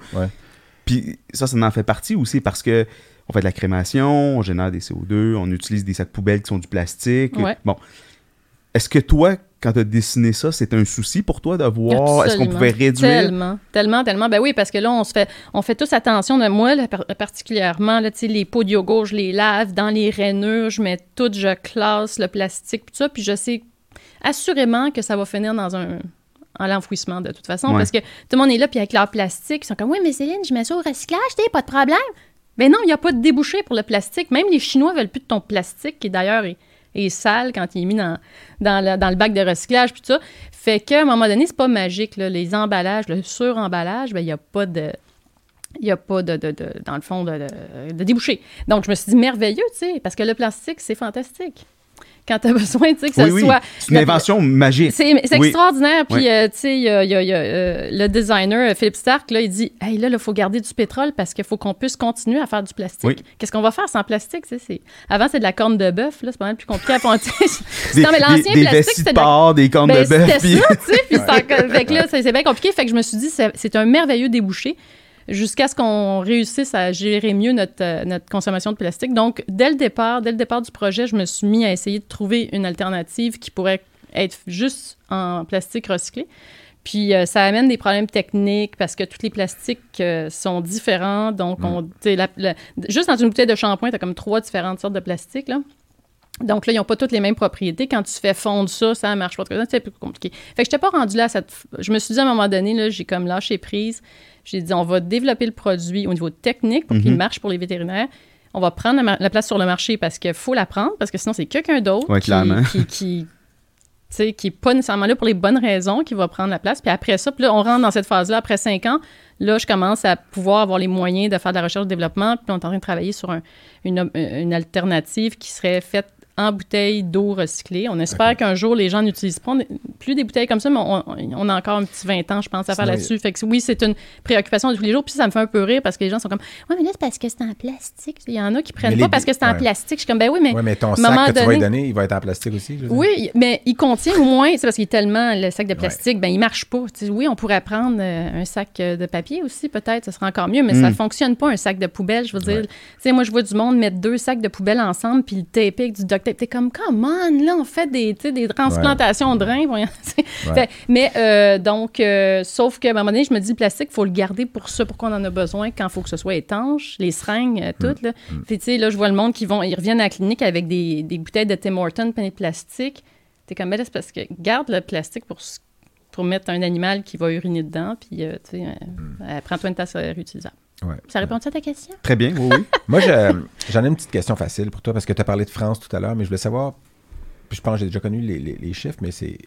A: Puis ça, ça en fait partie aussi parce que on fait de la crémation, on génère des CO2, on utilise des sacs poubelles qui sont du plastique.
C: Ouais.
A: Bon. Est-ce que toi, quand tu as dessiné ça, c'est un souci pour toi de voir est-ce qu'on pouvait réduire?
C: Tellement, tellement, tellement. Ben oui, parce que là, on se fait, on fait tous attention. De moi, là, par- particulièrement, là, tu sais, les pots de yogourt, je les lave dans les rainures, je mets tout, je classe le plastique, puis tout ça, puis je sais assurément que ça va finir dans un en l'enfouissement de toute façon,
A: Ouais.
C: parce que tout le monde est là, puis avec leur plastique, ils sont comme, oui, mais Céline, je mets ça au recyclage, t'sais, pas de problème. Ben non, il n'y a pas de débouché pour le plastique. Même les Chinois veulent plus de ton plastique, qui d'ailleurs est, est sale quand il est mis dans, dans, le, bac de recyclage, puis tout ça. Fait qu'à un moment donné, c'est pas magique. Les emballages, le sur-emballage, ben, il n'y a pas de. Il dans le fond, de, de, de débouché. Donc, je me suis dit merveilleux, tu sais, parce que le plastique, c'est fantastique. Quand tu as besoin, tu sais, que ça
A: Oui, oui.
C: soit.
A: C'est une invention magique.
C: c'est extraordinaire. Puis, euh, tu sais, y a, y a- il y a, euh, le designer, euh, Philippe Stark, là, il dit Hey, là, il faut garder du pétrole parce qu'il faut qu'on puisse continuer à faire du plastique. Qu'est-ce qu'on va faire sans plastique? c'est- Avant, c'est de la corne de bœuf. Là, c'est pas mal plus compliqué à foncer.
A: Des,
C: non, mais l'ancien plastique, c'était
A: de
C: la
A: des cornes
C: ben,
A: de bœuf.
C: c'était
A: puis-
C: ça, tu sais. Fait que là, c'est c'est bien compliqué. Fait que je me suis dit, c'est un merveilleux débouché jusqu'à ce qu'on réussisse à gérer mieux notre, euh, notre consommation de plastique. Donc, dès le départ, dès le départ du projet, je me suis mis à essayer de trouver une alternative qui pourrait être juste en plastique recyclé. Puis euh, ça amène des problèmes techniques parce que tous les plastiques euh, sont différents. Donc, on, tu sais, la- la- juste dans une bouteille de shampoing, tu as comme trois différentes sortes de plastique. Là. Donc là, ils n'ont pas toutes les mêmes propriétés. Quand tu fais fondre ça, ça marche pas. C'est plus compliqué. Fait que je n'étais pas rendue là à cette... Je me suis dit à un moment donné, là, j'ai comme lâché prise. J'ai dit, on va développer le produit au niveau technique pour qu'il
A: Mhm.
C: marche pour les vétérinaires. On va prendre la, place sur le marché parce qu'il faut la prendre, parce que sinon, c'est quelqu'un d'autre
A: Ouais,
C: qui, qui, qui, tu sais, qui n'est pas nécessairement là pour les bonnes raisons, qui va prendre la place. Puis après ça, puis là, on rentre dans cette phase-là. Après cinq ans, là, je commence à pouvoir avoir les moyens de faire de la recherche et développement. Puis on est en train de travailler sur un- une, une alternative qui serait faite en bouteille d'eau recyclée. On espère qu'un jour, les gens n'utilisent pas plus des bouteilles comme ça, mais on, on a encore un petit 20 ans, je pense, à faire là-dessus. Fait que oui, c'est une préoccupation de tous les jours. Puis ça me fait un peu rire parce que les gens sont comme Ouais, mais là, c'est parce que c'est en plastique. Il y en a qui prennent
B: Mais
C: pas
B: les-
C: parce que c'est en
B: ouais.
C: plastique. Je suis comme Ben oui, mais
B: Ouais, mais ton sac que tu vas lui donner, il va être en plastique aussi.
C: oui, mais il contient au moins, c'est parce qu'il est tellement le sac de plastique, ben il marche pas. Oui, on pourrait prendre euh, un sac euh, de papier aussi, peut-être, ce serait encore mieux, mais ça
A: Mm.
C: fonctionne pas un sac de poubelle. Je veux dire,
B: Ouais.
C: tu sais, moi je vois du monde mettre deux sacs de poubelle ensemble puis le taper avec du duct T'es comme, come on, là, on fait des, des transplantations de reins. voyons.
B: Ouais.
C: Mais euh, donc, euh, sauf qu'à un moment donné, je me dis, le plastique, faut le garder pour ça, pour qu'on en a besoin quand il faut que ce soit étanche, les seringues, euh, toutes. Là. Puis, tu sais, là, je vois le monde qui vont, ils reviennent à la clinique avec des, des bouteilles de Tim Hortons pleines de plastique. T'es comme, mais là, c'est parce que garde le plastique pour, pour mettre un animal qui va uriner dedans, puis, euh, tu sais, euh, prends-toi une tasse réutilisable.
B: Ouais.
C: Ça répond à ta question?
A: Très bien, oui, oui.
B: Moi, je- j'en ai une petite question facile pour toi parce que tu as parlé de France tout à l'heure, mais je voulais savoir, puis je pense que j'ai déjà connu les, les- les chiffres, mais c'est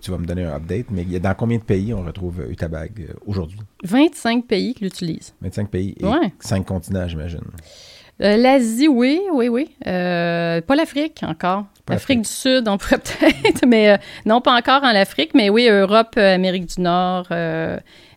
B: tu vas me donner un update, mais dans combien de pays on retrouve Utabag euh, aujourd'hui?
C: 25 pays qui l'utilisent.
B: 25 pays et
C: Ouais.
B: 5 continents, j'imagine.
C: Euh, L'Asie, oui, oui, oui. Euh, pas l'Afrique encore. L'Afrique du Sud, on pourrait peut-être, mais euh, non, pas encore en Afrique, mais oui, Europe, Amérique du Nord,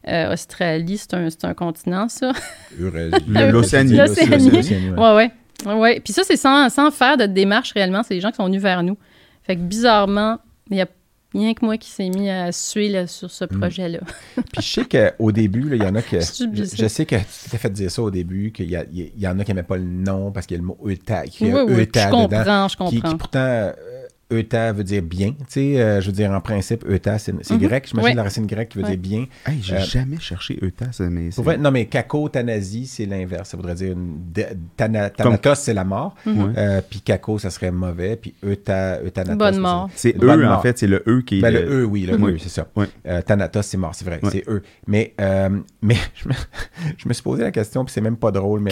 C: euh, Euh, Australie, c'est un, c'est un continent, ça.
A: L'Océanie.
C: L'Océanie.
B: L'Océanie, ouais.
C: Ouais, ouais. Puis ça, c'est sans, sans faire de démarche réellement. C'est les gens qui sont venus vers nous. Fait que bizarrement, il y a rien que moi qui s'est mis à suer là, sur ce projet-là.
B: Puis je sais qu'au début, il y en a que.
C: C'est
B: Je, sais que tu t'es fait dire ça au début, qu'il y, a- il y en a qui n'aimaient pas le nom parce qu'il y a le mot ETA.
C: Oui, oui, je
B: dedans,
C: comprends, je
B: qui, pourtant, ETA veut dire bien. Tu sais, euh, je veux dire, en principe, ETA, c'est c'est
C: Mhm.
B: grec. J'imagine
C: Oui.
B: la racine grecque qui veut
C: Ouais.
B: dire bien.
A: Hey, j'ai
B: Euh,
A: jamais cherché Eutas, mais c'est...
B: Pour vrai, non, mais kako, c'est l'inverse. Ça voudrait dire une thanatos, c'est la mort.
C: Mhm.
B: Euh, puis kako, ça serait mauvais. Puis euta, euthanatos.
C: Bonne mort.
A: C'est
B: Bonne
A: eux, en fait, c'est le eux qui est...
B: Ben,
A: le-
B: le E, oui, le
A: Mhm.
B: E, c'est ça.
A: Ouais.
B: Euh, Thanatos, c'est mort, c'est vrai,
A: Ouais.
B: c'est eux. Mais, euh, mais je, me, je me suis posé la question, puis c'est même pas drôle. Mais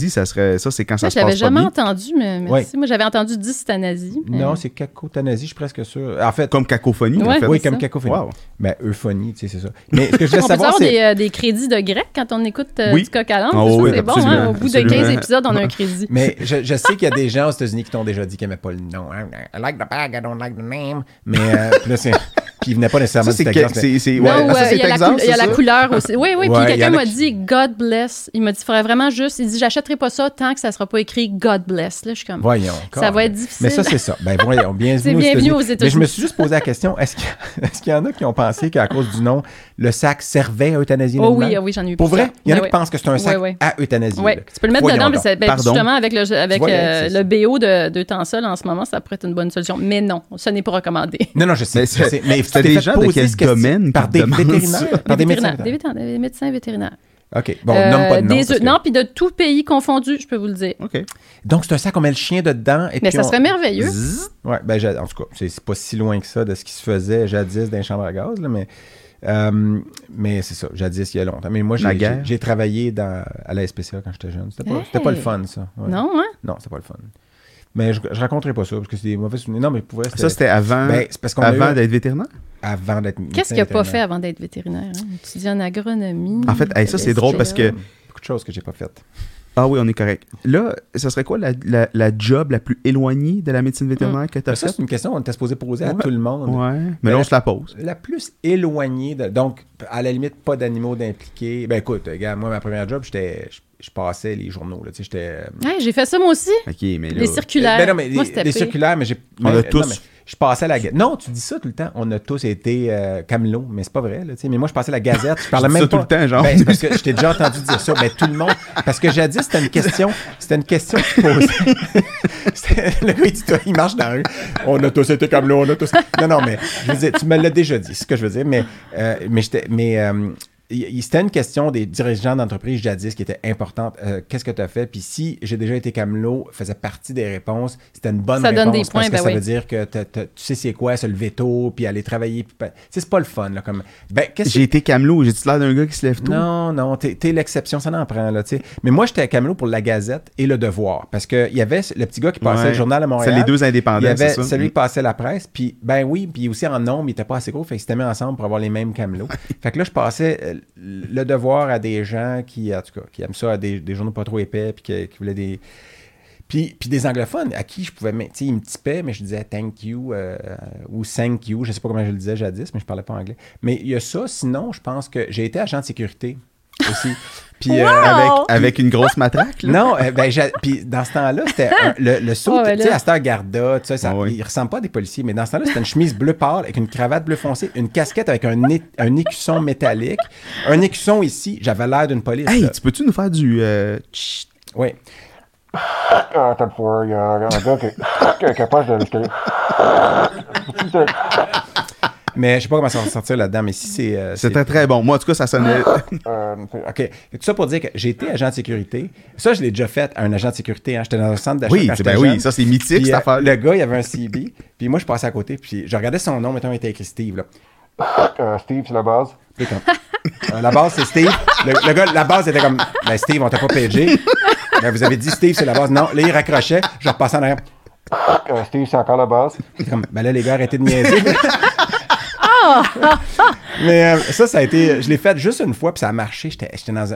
B: dit-
A: ça serait... Ça, c'est quand ça se
C: je l'avais
A: passe
C: jamais entendu, mais merci. Moi, j'avais entendu dystanasie.
B: Non, c'est cacothanasie, je suis presque sûr. En fait,
A: Comme cacophonie, en
C: Ouais.
A: fait.
B: oui,
C: c'est
B: comme
C: ça.
B: cacophonie.
A: Wow.
B: Ben, euphonie, tu sais, c'est ça. Mais ce que je voulais
C: On peut
B: savoir,
C: avoir
B: c'est.
C: des, euh, des crédits de grec quand on écoute euh,
A: Oui.
C: du coq à trouve
A: oui,
C: que c'est bon, hein? Au bout de 15
A: absolument.
C: épisodes, on a un crédit.
B: Mais je, je sais qu'il y a des gens aux États-Unis qui t'ont déjà dit qu'ils n'aimaient pas le nom. hein. I like the bag, I don't like the name. Mais euh, puis là, c'est. Puis ils venaient pas nécessairement
A: Ça, c'est...
B: du
A: que-
B: Texas. mais-
A: c'est- c'est- ouais,
C: ou,
A: ah, ça,
C: euh,
A: c'est
C: il y a, la,
A: Texas,
C: cou- il y a
A: c'est
C: la
A: ça?
C: couleur aussi. Oui, oui,
B: Ouais,
C: puis
B: il
C: quelqu'un m'a
B: qui-
C: dit God bless. Il m'a dit, il faudrait vraiment juste. Il dit, j'achèterai pas ça tant que ça sera pas écrit God bless. Là, je suis comme,
B: Voyons.
C: ça va être
B: Mais
C: difficile.
B: ça, c'est ça. Ben voyons, bienvenue, aux
C: bienvenue
B: États-Unis.
C: aux
B: Mais je me suis juste posé la question, est-ce qu'il y, a- est-ce qu'il y en a qui ont pensé qu'à cause du nom, le sac servait à euthanasie
C: Oh oui, ah oui, j'en ai eu
B: Pour vrai? Il y en a qui pensent que c'est un sac
C: Ouais, ouais.
B: à euthanasie.
C: Oui, tu peux le mettre
B: Voyons
C: dedans, mais
B: donc.
C: ben,
A: Pardon?
C: justement, avec, le, avec
B: Tu vois,
C: euh, le BO de, de Tansol en ce moment, ça pourrait être une bonne solution. Mais non, ce n'est pas recommandé.
B: Non, non, je sais.
A: Mais
B: mais
A: c'était des gens de quel domaine
B: Par des vétérinaires? Par des médecins
C: vétérinaires, des, des.
B: OK. Bon,
C: Euh,
B: nomme pas de nom.
C: des œufs-
B: que-
C: Non, puis de tout pays confondu, je peux vous le dire.
A: OK.
B: Donc, c'est un sac, on met le chien dedans. Et
C: Mais
B: puis
C: ça
B: on-
C: serait merveilleux.
B: Zzz. Ouais, ben, j'ai- en tout cas, c'est c'est pas si loin que ça de ce qui se faisait jadis dans les chambres à gaz, là, mais, euh, mais c'est ça, jadis, il y a longtemps. Mais moi, j'ai- travaillé dans, à la SPCA quand j'étais jeune. C'était pas, c'était pas le fun, ça. Ouais.
C: Non, hein?
B: Non, c'était pas le fun. Mais je, je raconterai pas ça parce que c'est des mauvais souvenirs. Non, mais pour vrai,
A: Ça, c'était avant,
B: Ben, c'est parce qu'on a
A: avant
B: eu-
A: d'être vétérinaire?
B: avant d'être.
C: Qu'est-ce qu'il n'a pas fait avant d'être vétérinaire? Hein? Étudier en agronomie.
A: En fait, hey, ça, c'est drôle parce que...
B: Beaucoup de choses que j'ai pas faites.
A: Ah oui, on est correct. Là, ça serait quoi la, la, la job la plus éloignée de la médecine vétérinaire que tu as
B: Mais ça,
A: faite?
B: c'est une question qu'on était supposé poser à tout le monde.
A: Ouais, mais
B: Ben,
A: là, on se la pose.
B: La plus éloignée de. Donc, à la limite, pas d'animaux d'impliquer. Ben écoute, regarde, moi, ma première job, j'étais. Je, passais les journaux. Là, tu sais, j'étais. euh,
C: Ouais, j'ai fait ça moi aussi.
A: OK, mais là...
C: Les circulaires.
B: Ben non, mais
C: moi,
B: les,
C: c'était
B: les
C: pire.
B: circulaires, mais j'ai.
A: On
B: mais-
A: a tous.
B: non, mais je passais la gazette. Non, tu dis ça tout le temps. On a tous été euh, camelots, mais c'est pas vrai. Là, tu sais. mais moi, je passais la gazette. Je parlais
A: dis
B: même
A: ça
B: pas.
A: tout le temps, genre.
B: Ben, parce que je t'ai déjà entendu dire ça. Ben, tout le monde. Parce que jadis, c'était une question. C'était une question que tu posais. C'était- le gars, il, dit, toi, il marche dans la rue. On a tous été camelots, on a tous. Non, non, mais je veux dire, tu me l'as déjà dit, c'est ce que je veux dire. Mais, euh, mais, j'étais- mais euh, c'était une question des dirigeants d'entreprise jadis qui était importante. Euh, Qu'est-ce que tu as fait? Puis si j'ai déjà été camelot, faisait partie des réponses, c'était une bonne
C: Ça
B: réponse.
C: donne des
B: parce
C: points,
B: que
C: ben
B: ça
C: oui.
B: veut dire que t'as- t'as- tu sais c'est quoi, se lever tôt, puis aller travailler. Puis, pa- tu sais, c'est pas le fun. Là, comme, ben, qu'est-ce que
A: J'ai été camelot, j'ai-tu l'air d'un gars qui se lève tôt?
B: non, non, t'es t'es l'exception, ça n'en prend, là, tu sais. Mais moi, j'étais à Camelot pour la Gazette et le Devoir, parce qu'il y avait le petit gars qui passait
A: Ouais.
B: le journal à Montréal.
A: C'est les deux indépendants,
B: Il y avait
A: c'est ça?
B: celui
A: Mm.
B: qui passait la presse, puis ben oui, puis aussi en nombre, il était pas assez gros, fait qu'ils s'étaient mis ensemble pour avoir les mêmes Camelots. fait que là, je passais euh, le Devoir à des gens qui, en tout cas, qui aiment ça, à des, des journaux pas trop épais, puis qui, voulaient des... Puis, puis des anglophones à qui je pouvais tu sais, ils me tipaient, mais je disais thank you euh, ou thank you, je sais pas comment je le disais jadis, mais je parlais pas anglais. Mais il y a ça, sinon, je pense que j'ai été agent de sécurité aussi. Puis, euh,
A: Avec, avec une grosse matraque, là?
B: non, euh, ben, j'ai- puis dans ce temps-là, c'était un- le, le saut,
C: ouais,
B: tu sais, à cette heure Garda, tu sais, ça,
A: Ah
B: il ressemble pas à des policiers, mais dans ce temps-là, c'était une chemise bleu pâle avec une cravate bleu foncé, une casquette avec un, un écusson métallique, un écusson ici, j'avais l'air d'une police.
A: Hey,
B: là.
A: tu peux-tu nous faire du... euh?
B: Oui.
D: Ah, il y a un gars qui, est capable de.
B: Mais je sais pas comment ça va sortir là-dedans, mais si c'est. euh, c'est-
A: C'était très bon. Moi, en tout cas, ça sonnait...
D: Euh,
B: OK. Et tout ça pour dire que j'ai été agent de sécurité. Ça, je l'ai déjà fait, un agent de sécurité. hein. J'étais dans un centre d'achat.
A: Oui, ben oui,
B: jeune.
A: ça, c'est mythique,
B: Puis,
A: cette
B: euh,
A: affaire
B: Le gars, il avait un CB. puis moi, je passais à côté. Puis je regardais son nom. Mettons, il était écrit Steve. Là.
D: euh, Steve, c'est la base?
B: Puis comme, euh, la base, c'est Steve. Le, le gars, la base était comme, ben Steve, on t'a pas pagé. Ben, vous avez dit Steve, c'est la base. Non, là, il raccrochait. Je repassais en arrière.
D: Euh, Steve, c'est encore la base.
B: Comme, ben là, les gars, arrêtez de niaiser. Mais euh, ça, ça a été. Je l'ai fait juste une fois, puis ça a marché. J'étais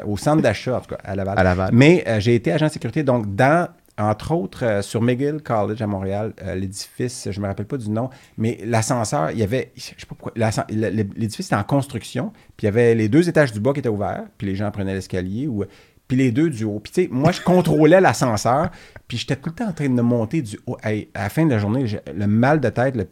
B: au centre d'achat, en tout cas, à Laval.
A: À Laval.
B: Mais euh, j'ai été agent de sécurité, donc dans. entre autres, euh, sur McGill College à Montréal, l'édifice, je me rappelle pas du nom, mais l'ascenseur, il y avait, je sais pas pourquoi, l'édifice était en construction, puis il y avait les deux étages du bas qui étaient ouverts, puis les gens prenaient l'escalier, ou, puis les deux du haut. Puis tu sais, moi, je contrôlais l'ascenseur, puis j'étais tout le temps en train de monter du haut. Hey, à la fin de la journée, le mal de tête, le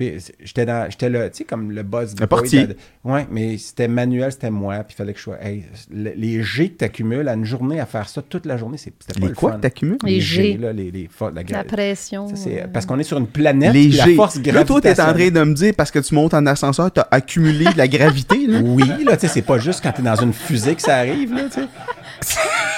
B: j'étais dans, j'étais là, tu sais, comme le boss
A: Un portier.
B: Ouais, mais c'était manuel, c'était moi, puis il fallait que je sois. Hey, le- les G que tu accumules à une journée à faire ça toute la journée, c'est- pas
A: Les
B: le
A: quoi
B: fun.
A: que t'accumules?
C: Les
B: Les
C: G.
B: G, là, les, les la,
C: pression.
B: ça, c'est-
C: euh,
B: parce qu'on est sur une planète,
A: Les
B: puis la
A: G.
B: force
A: Là, toi, t'es en train
B: gravitationnelle-
A: de me dire, parce que tu montes en ascenseur, t'as accumulé de la gravité, là.
B: Oui, là, tu sais, c'est pas juste quand t'es dans une fusée que ça arrive, là, tu sais.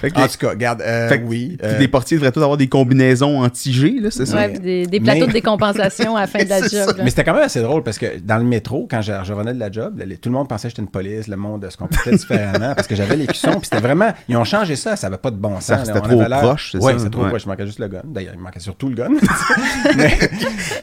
A: Fait que,
B: En
A: les-
B: tout cas, regarde, euh,
A: fait que-
B: oui.
A: puis
B: euh,
A: les portiers devraient tous avoir des combinaisons anti-G, là, c'est ça?
C: Ouais, des, des plateaux
B: Mais-
C: de décompensation à la fin de la
A: ça.
C: job.
B: Mais c'était quand même assez drôle parce que dans le métro, quand je, je revenais de la job, les- tout le monde pensait que j'étais une police, le monde se comportait différemment parce que j'avais les cuissons. Puis c'était vraiment. Ils ont changé ça, ça avait pas de bon sens.
A: C'était trop proche, c'est
B: Ouais,
A: ça?
B: c'était trop
A: Ouais.
B: proche. Il manquait juste le gun. D'ailleurs, il manquait surtout le gun. Mais-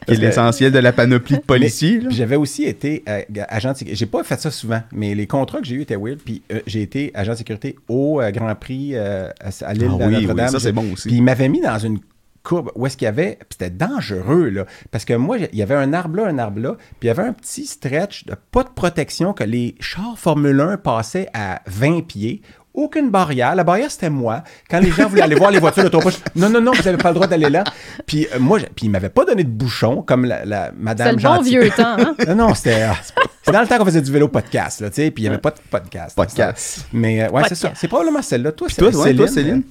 A: Qui est l'essentiel de la panoplie de policiers,
B: J'avais aussi été euh, agent de sécurité. J'ai pas fait ça souvent, mais les contrats que j'ai eus étaient weird. Puis euh, j'ai été agent de sécurité au euh, Grand Prix euh, à, l'île
A: Ah
B: de
A: oui, oui,
B: Notre-Dame.
A: ça, c'est bon aussi.
B: Puis il m'avait mis dans une courbe où est-ce qu'il y avait. Puis c'était dangereux, là. Parce que moi, il y avait un arbre là, un arbre là. Puis il y avait un petit stretch de pas de protection que les chars Formule 1 passaient à 20 pieds. Aucune barrière. La barrière, c'était moi. Quand les gens voulaient aller voir les voitures poche, non, non, non, vous n'avez pas le droit d'aller là. Puis euh, moi, puis il m'avait pas donné de bouchon comme la, la
C: C'est
B: madame
C: le bon vieux temps. Hein?
B: Non, non, c'était. ah, c'est dans le temps qu'on faisait du vélo podcast, là, tu sais, puis il n'y avait pas de podcast.
A: Podcast.
B: Mais euh, ouais, c'est ça. C'est probablement celle-là. Toi,
A: Toi,
B: c'est-
A: ouais, toi, Céline?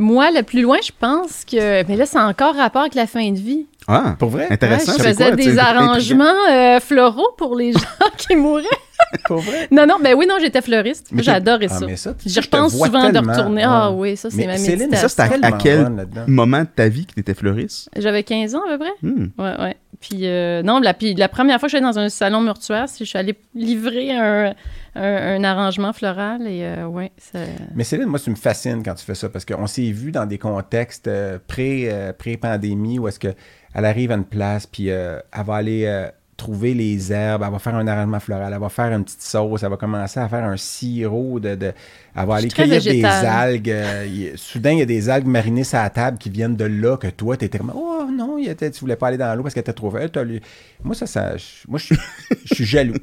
C: Moi, le plus loin, je pense que. Mais là, c'est encore rapport avec la fin de vie.
A: Ah,
B: Pour vrai?
A: intéressant.
C: Ouais, je
A: c'est
C: faisais
A: quoi,
C: des
A: c'est
C: arrangements euh, floraux pour les gens qui mourraient.
B: Pour vrai?
C: Non, non, ben oui, non, j'étais fleuriste.
B: Mais
C: J'adorais
B: Ah,
C: ça.
B: mais ça, tu-
C: J'y
B: je
C: repense souvent de retourner. Ah oui, ça, c'est
B: Mais
C: ma
B: Céline,
C: méditation.
A: Ça, c'est à, quel moment de ta vie que t'étais fleuriste?
C: J'avais 15 ans à peu près.
A: Hmm.
C: Ouais, ouais. Puis, euh, non, la, puis la première fois que j'allais dans un salon mortuaire, c'est que je suis allée livrer un, un, un arrangement floral et, euh, ouais, ça...
B: Mais Céline, moi, tu me fascines quand tu fais ça parce qu'on s'est vu dans des contextes euh, pré, euh, pré-pandémie où est-ce qu'elle arrive à une place puis euh, elle va aller euh, trouver les herbes, elle va faire un arrangement floral, elle va faire une petite sauce, elle va commencer à faire un sirop de. de elle va aller cueillir des algues. euh, soudain, il y a des algues marinées sur la table qui viennent de là que toi, tu étais Oh non, il était, tu voulais pas aller dans l'eau parce qu'elle était trop verte. Moi, ça, ça. Moi, je suis- je suis jaloux.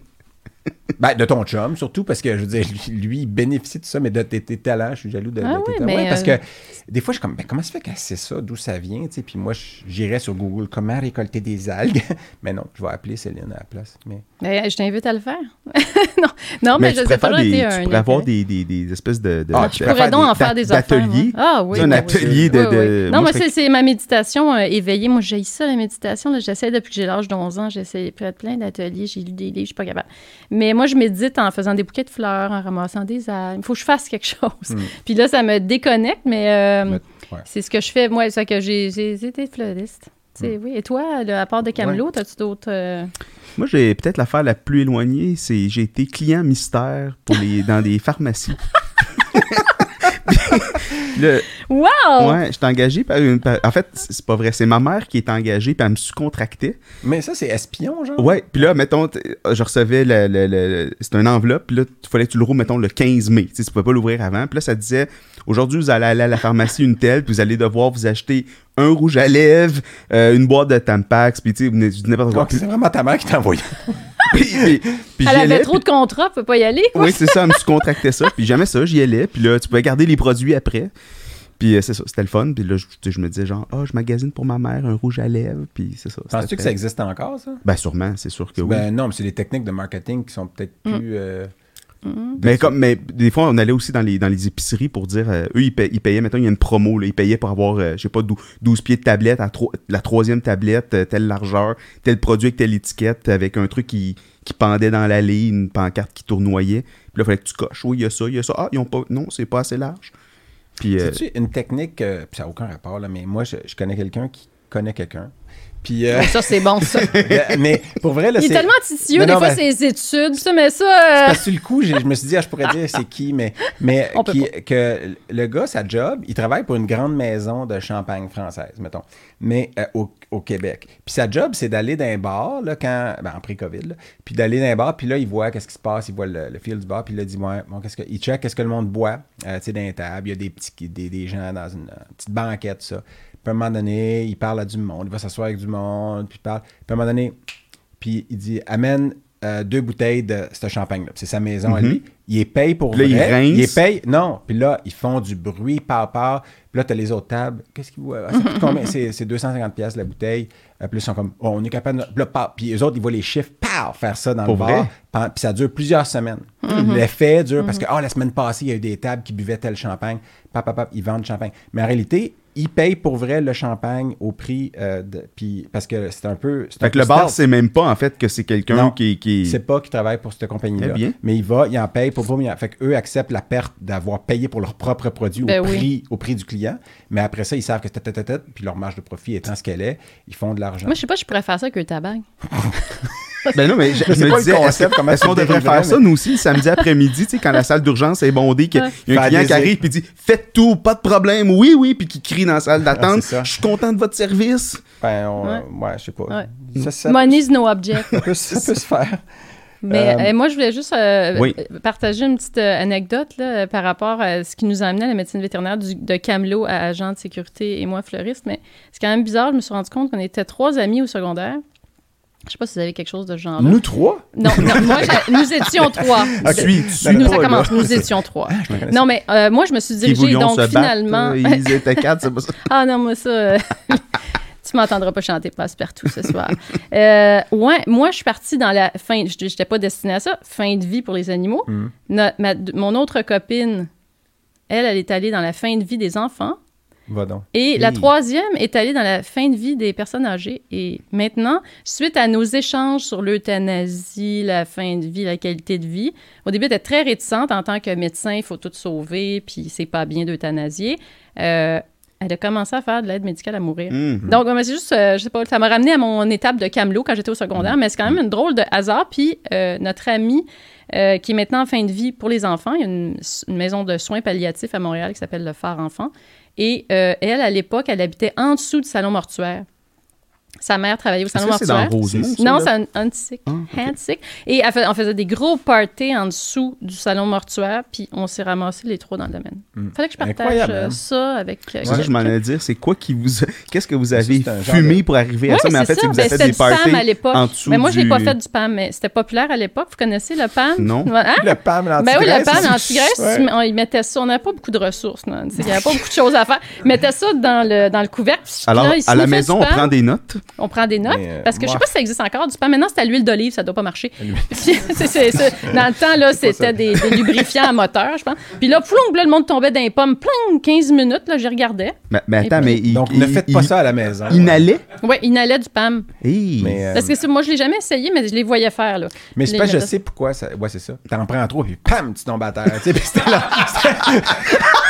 B: Ben, de ton chum, surtout parce que, je veux dire, lui, lui, il bénéficie de ça, mais de tes, tes talents, je suis jaloux de, de
C: Ah
B: tes talents.
C: mais,
B: Ouais, parce
C: euh,
B: que des fois, je suis comme, ben, comment ça fait qu'elle sait ça, d'où ça vient, tu sais, puis moi, je- j'irais sur Google, comment récolter des algues, mais non, je vais appeler Céline à la place, mais...
C: Ben, je t'invite à le faire. non, non, mais,
A: tu
C: je
A: pourrais
C: sais pas
A: des,
C: été
A: tu pourrais avoir des, des, des espèces de... de
B: Ah, tu
C: Je
B: pourrais
C: donc en faire des
A: d'ateliers?
C: moi. Ah oui.
A: Un
C: oui.
A: atelier de...
C: Non,
A: moi,
C: c'est c'est ma méditation euh, éveillée. Moi, j'ai ça, la méditation. là. J'essaie depuis que j'ai l'âge de 11 ans. J'essaie plein, plein d'ateliers. J'ai lu des livres, je suis pas capable. Mais moi, je médite en faisant des bouquets de fleurs, en ramassant des algues. Il faut que je fasse quelque chose. Puis là, ça me déconnecte, mais euh,
B: Hmm. Mais- ouais.
C: c'est ce que je fais. Moi, c'est que j'ai été fleuriste. Tu sais, oui. Et toi, là, à part de Camelot, as-tu d'autres... euh,
A: Moi, j'ai peut-être l'affaire la plus éloignée, c'est j'ai été client mystère pour les, dans des pharmacies. Le-
C: Wow!
A: ouais, j'étais engagé par une. par- en fait, c'est pas vrai. C'est ma mère qui est engagée, puis elle me sous-contractait.
B: Mais ça, c'est espion, genre?
A: Ouais, puis là, mettons, je recevais le. le- le- c'est une enveloppe, puis là, il fallait que tu le roules, mettons, le 15 mai. Tu sais, tu pouvais pas l'ouvrir avant. Puis là, ça disait aujourd'hui, vous allez aller à la pharmacie une telle, puis vous allez devoir vous acheter un rouge à lèvres, euh, une boîte de Tampax, puis tu sais, n'importe quoi.
B: Donc, c'est vraiment ta mère qui t'a envoyé.
A: Puis- puis- puis
C: Elle avait
A: allais,
C: trop de contrats, peut pas y aller. quoi.
A: Oui, c'est ça, elle me sous-contractait ça. Puis jamais ça, j'y allais. Puis là, tu pouvais garder les produits après. Puis euh, c'est ça, c'était le fun. Puis là, je, me disais genre, ah, je magasine pour ma mère un rouge à lèvres. Puis c'est ça.
B: Penses-tu que ça existe encore, ça?
A: Ben sûrement, c'est sûr que oui.
B: Ben non, mais c'est des techniques de marketing qui sont peut-être
C: Mm.
B: plus... euh,
A: mais, comme, mais des fois, on allait aussi dans les, dans les épiceries pour dire, euh, eux, ils, paient- ils payaient, mettons, il y a une promo, là, ils payaient pour avoir, euh, je sais pas, dou- 12 pieds de tablette, à tro- la troisième tablette, euh, telle largeur, tel produit avec telle étiquette, avec un truc qui, qui pendait dans l'allée, une pancarte qui tournoyait. Puis là, il fallait que tu coches. Oui, il y a ça, il y a ça. Ah, ils ont pas. Non, c'est pas assez large. Puis. euh,
B: C'est-tu une technique, euh, puis ça n'a aucun rapport, là, mais moi, je, je connais quelqu'un qui connaît quelqu'un. Puis, euh,
C: Ça, c'est bon, ça.
B: mais pour vrai, là,
C: Il est tellement titieux,
B: Non,
C: des
B: non,
C: fois,
B: ben-
C: ses études, ça, mais ça... euh,
B: Parce que sur le coup, je me suis dit, ah, je pourrais dire c'est qui, mais, mais qui- que le gars, sa job, il travaille pour une grande maison de champagne française, mettons, mais euh, au, au Québec. Puis sa job, c'est d'aller dans un bar, là, quand, ben, en pré-COVID, là, puis d'aller dans un bar, puis là, il voit qu'est-ce qui se passe, il voit le, le fil du bar, puis là, il dit, ouais, bon, qu'est-ce que, il check qu'est-ce que le monde boit, euh, tu sais, dans les tables, il y a des, petits, des, des gens dans une petite banquette, ça. Puis à un moment donné, il parle à du monde, il va s'asseoir avec du monde, puis il parle. Puis à un moment donné, puis il dit amène euh, deux bouteilles de ce champagne-là. C'est sa maison à lui. Il les paye pour
A: là, il
B: vrai.
A: rince.
B: il les paye. Non. Puis là, ils font du bruit par part. Puis là, tu as les autres tables. Qu'est-ce qu'ils voient? Combien? C'est c'est 250 pièces la bouteille. Euh, Puis là, ils sont comme, oh, on est capable de... Puis, là. Puis eux autres, ils voient les chiffres, paf, faire ça dans
A: Pour
B: le bar.
A: vrai?
B: Puis ça dure plusieurs semaines. L'effet dure parce que, oh, la semaine passée, il y a eu des tables qui buvaient tel champagne. Pap, pap, pap, ils vendent du champagne. Mais en réalité, ils payent pour vrai le champagne au prix euh, de. Puis parce que c'est un peu. c'est un
A: Fait que
B: peu
A: le bar, c'est même pas en fait que c'est quelqu'un
B: Non,
A: qui, qui...
B: C'est pas qu'ils travaillent pour cette compagnie-là.
A: Eh bien.
B: Mais il va, il en paye pour pour- Fait qu'eux acceptent la perte d'avoir payé pour leur propre produit
C: Ben
B: au,
C: oui.
B: prix, au prix du client. Mais après ça, ils savent que tête, tête, puis leur marge de profit étant ce qu'elle est, ils font de l'argent.
C: Moi, je sais pas, je pourrais faire ça avec un tabac.
A: Ben non, mais je, me disais, est-ce
B: comment
A: est-ce
B: tu
A: qu'on devrait faire ça, nous aussi, le samedi après-midi, tu sais, quand la salle d'urgence est bondée, qu'il y a un client qui arrive puis dit « Faites tout, pas de problème, oui, oui », puis qui crie dans la salle d'attente
B: c'est ça.
A: « Je suis content de votre service
B: Ben, on-
C: Ouais.
B: ouais. je sais pas.
C: Ouais.
B: Ça, ça-
C: Money's no object.
B: ça peut, ça peut se faire.
C: Mais
B: Euh,
C: euh, moi, je voulais juste euh,
A: oui.
C: partager une petite anecdote là, par rapport à ce qui nous a amené à la médecine vétérinaire du- de Camelot à agent de sécurité et moi fleuriste. Mais c'est quand même bizarre. Je me suis rendu compte qu'on était trois amis au secondaire. Je sais pas si vous avez quelque chose de genre.
B: Nous trois?
C: Non, non, moi, nous étions trois.
A: Tu suis, suis
C: Nous, ça commence. Nous étions trois.
B: Connaissais.
C: Non, mais euh, moi, je me suis dirigée, donc
A: battre,
C: finalement.
A: euh, ils étaient quatre, c'est pas ça.
C: Ah non, moi, ça. euh, tu m'entendras pas chanter passe-partout ce soir. Ouais, moi, je suis partie dans la fin. Je n'étais pas destinée à ça. Fin de vie pour les animaux.
B: Mm.
C: No- ma- mon autre copine, elle, elle est allée dans la fin de vie des enfants. Et la troisième est allée dans la fin de vie des personnes âgées. Et maintenant, suite à nos échanges sur l'euthanasie, la fin de vie, la qualité de vie, au début, elle était très réticente en tant que médecin, il faut tout sauver, puis c'est pas bien d'euthanasier. Euh, elle a commencé à faire de l'aide médicale à mourir.
A: Hum.
C: Donc, mais c'est juste, euh, je sais pas, ça m'a ramené à mon étape de camelot quand j'étais au secondaire, mais c'est quand même une drôle de hasard. Puis, euh, notre amie, euh, qui est maintenant en fin de vie pour les enfants, il y a une, une maison de soins palliatifs à Montréal qui s'appelle le Phare Enfant. Et euh, elle, à l'époque, elle habitait en dessous du salon mortuaire. Sa mère travaillait au salon
A: que c'est dans
C: mortuaire. Non, c'est un Huntsic.
A: Ah.
C: Et elle fait- on faisait des gros parties en dessous du salon mortuaire, puis on s'est ramassés les trois dans le domaine.
B: Hmm.
C: Fallait que je partage
B: Incroyable,
C: euh,
B: hein?
C: ça avec. euh,
A: Ça, je m'en allais dire, c'est quoi qui vous Qu'est-ce que vous avez fumé
B: de-
A: pour arriver à
C: Oui,
A: ça? Mais en fait,
C: ça.
A: c'est que vous
C: Ben,
A: avez fait
C: c'était
A: des parties
C: à l'époque.
A: en dessous
C: Mais moi, je n'ai
A: du-
C: pas fait du spam, mais c'était populaire à l'époque. Vous connaissez le PAM?
A: Non.
C: Hein?
B: Le PAM,
C: Ben oui, le PAM anti-graisse,
B: Ouais.
C: on y mettait ça. On n'avait pas beaucoup de ressources. Il n'y avait pas beaucoup de choses à faire. Ils mettaient ça dans le, dans le couvercle.
A: Alors, à la maison, on
C: PAM.
A: prend des notes.
C: On prend des notes.
B: Mais, euh,
C: parce que je sais
B: moi-
C: pas si ça existe encore du pain. Maintenant, c'est à l'huile d'olive, ça doit pas marcher. Puis, c'est- c'est- c'est- dans le temps, là, c'était des, des lubrifiants à moteur, je pense. Puis là, ploum, là, le monde tombait dans les pommes. Plein, 15 minutes, là, j'y regardais.
A: Mais, mais attends,
C: puis-
A: mais il,
B: Donc,
A: il-
B: ne faites pas
A: il-
B: ça à la maison.
A: Il inhalait?
C: Ouais, il inhalait du PAM.
A: Hey.
B: Mais, euh,
C: Parce que moi, je l'ai jamais essayé, mais je les voyais faire, là.
B: mais
C: les
B: pas, je sais pourquoi. Ça... Ouais, c'est ça. T'en prends trop, puis pam, tu tombes à terre. tu sais, puis c'était là.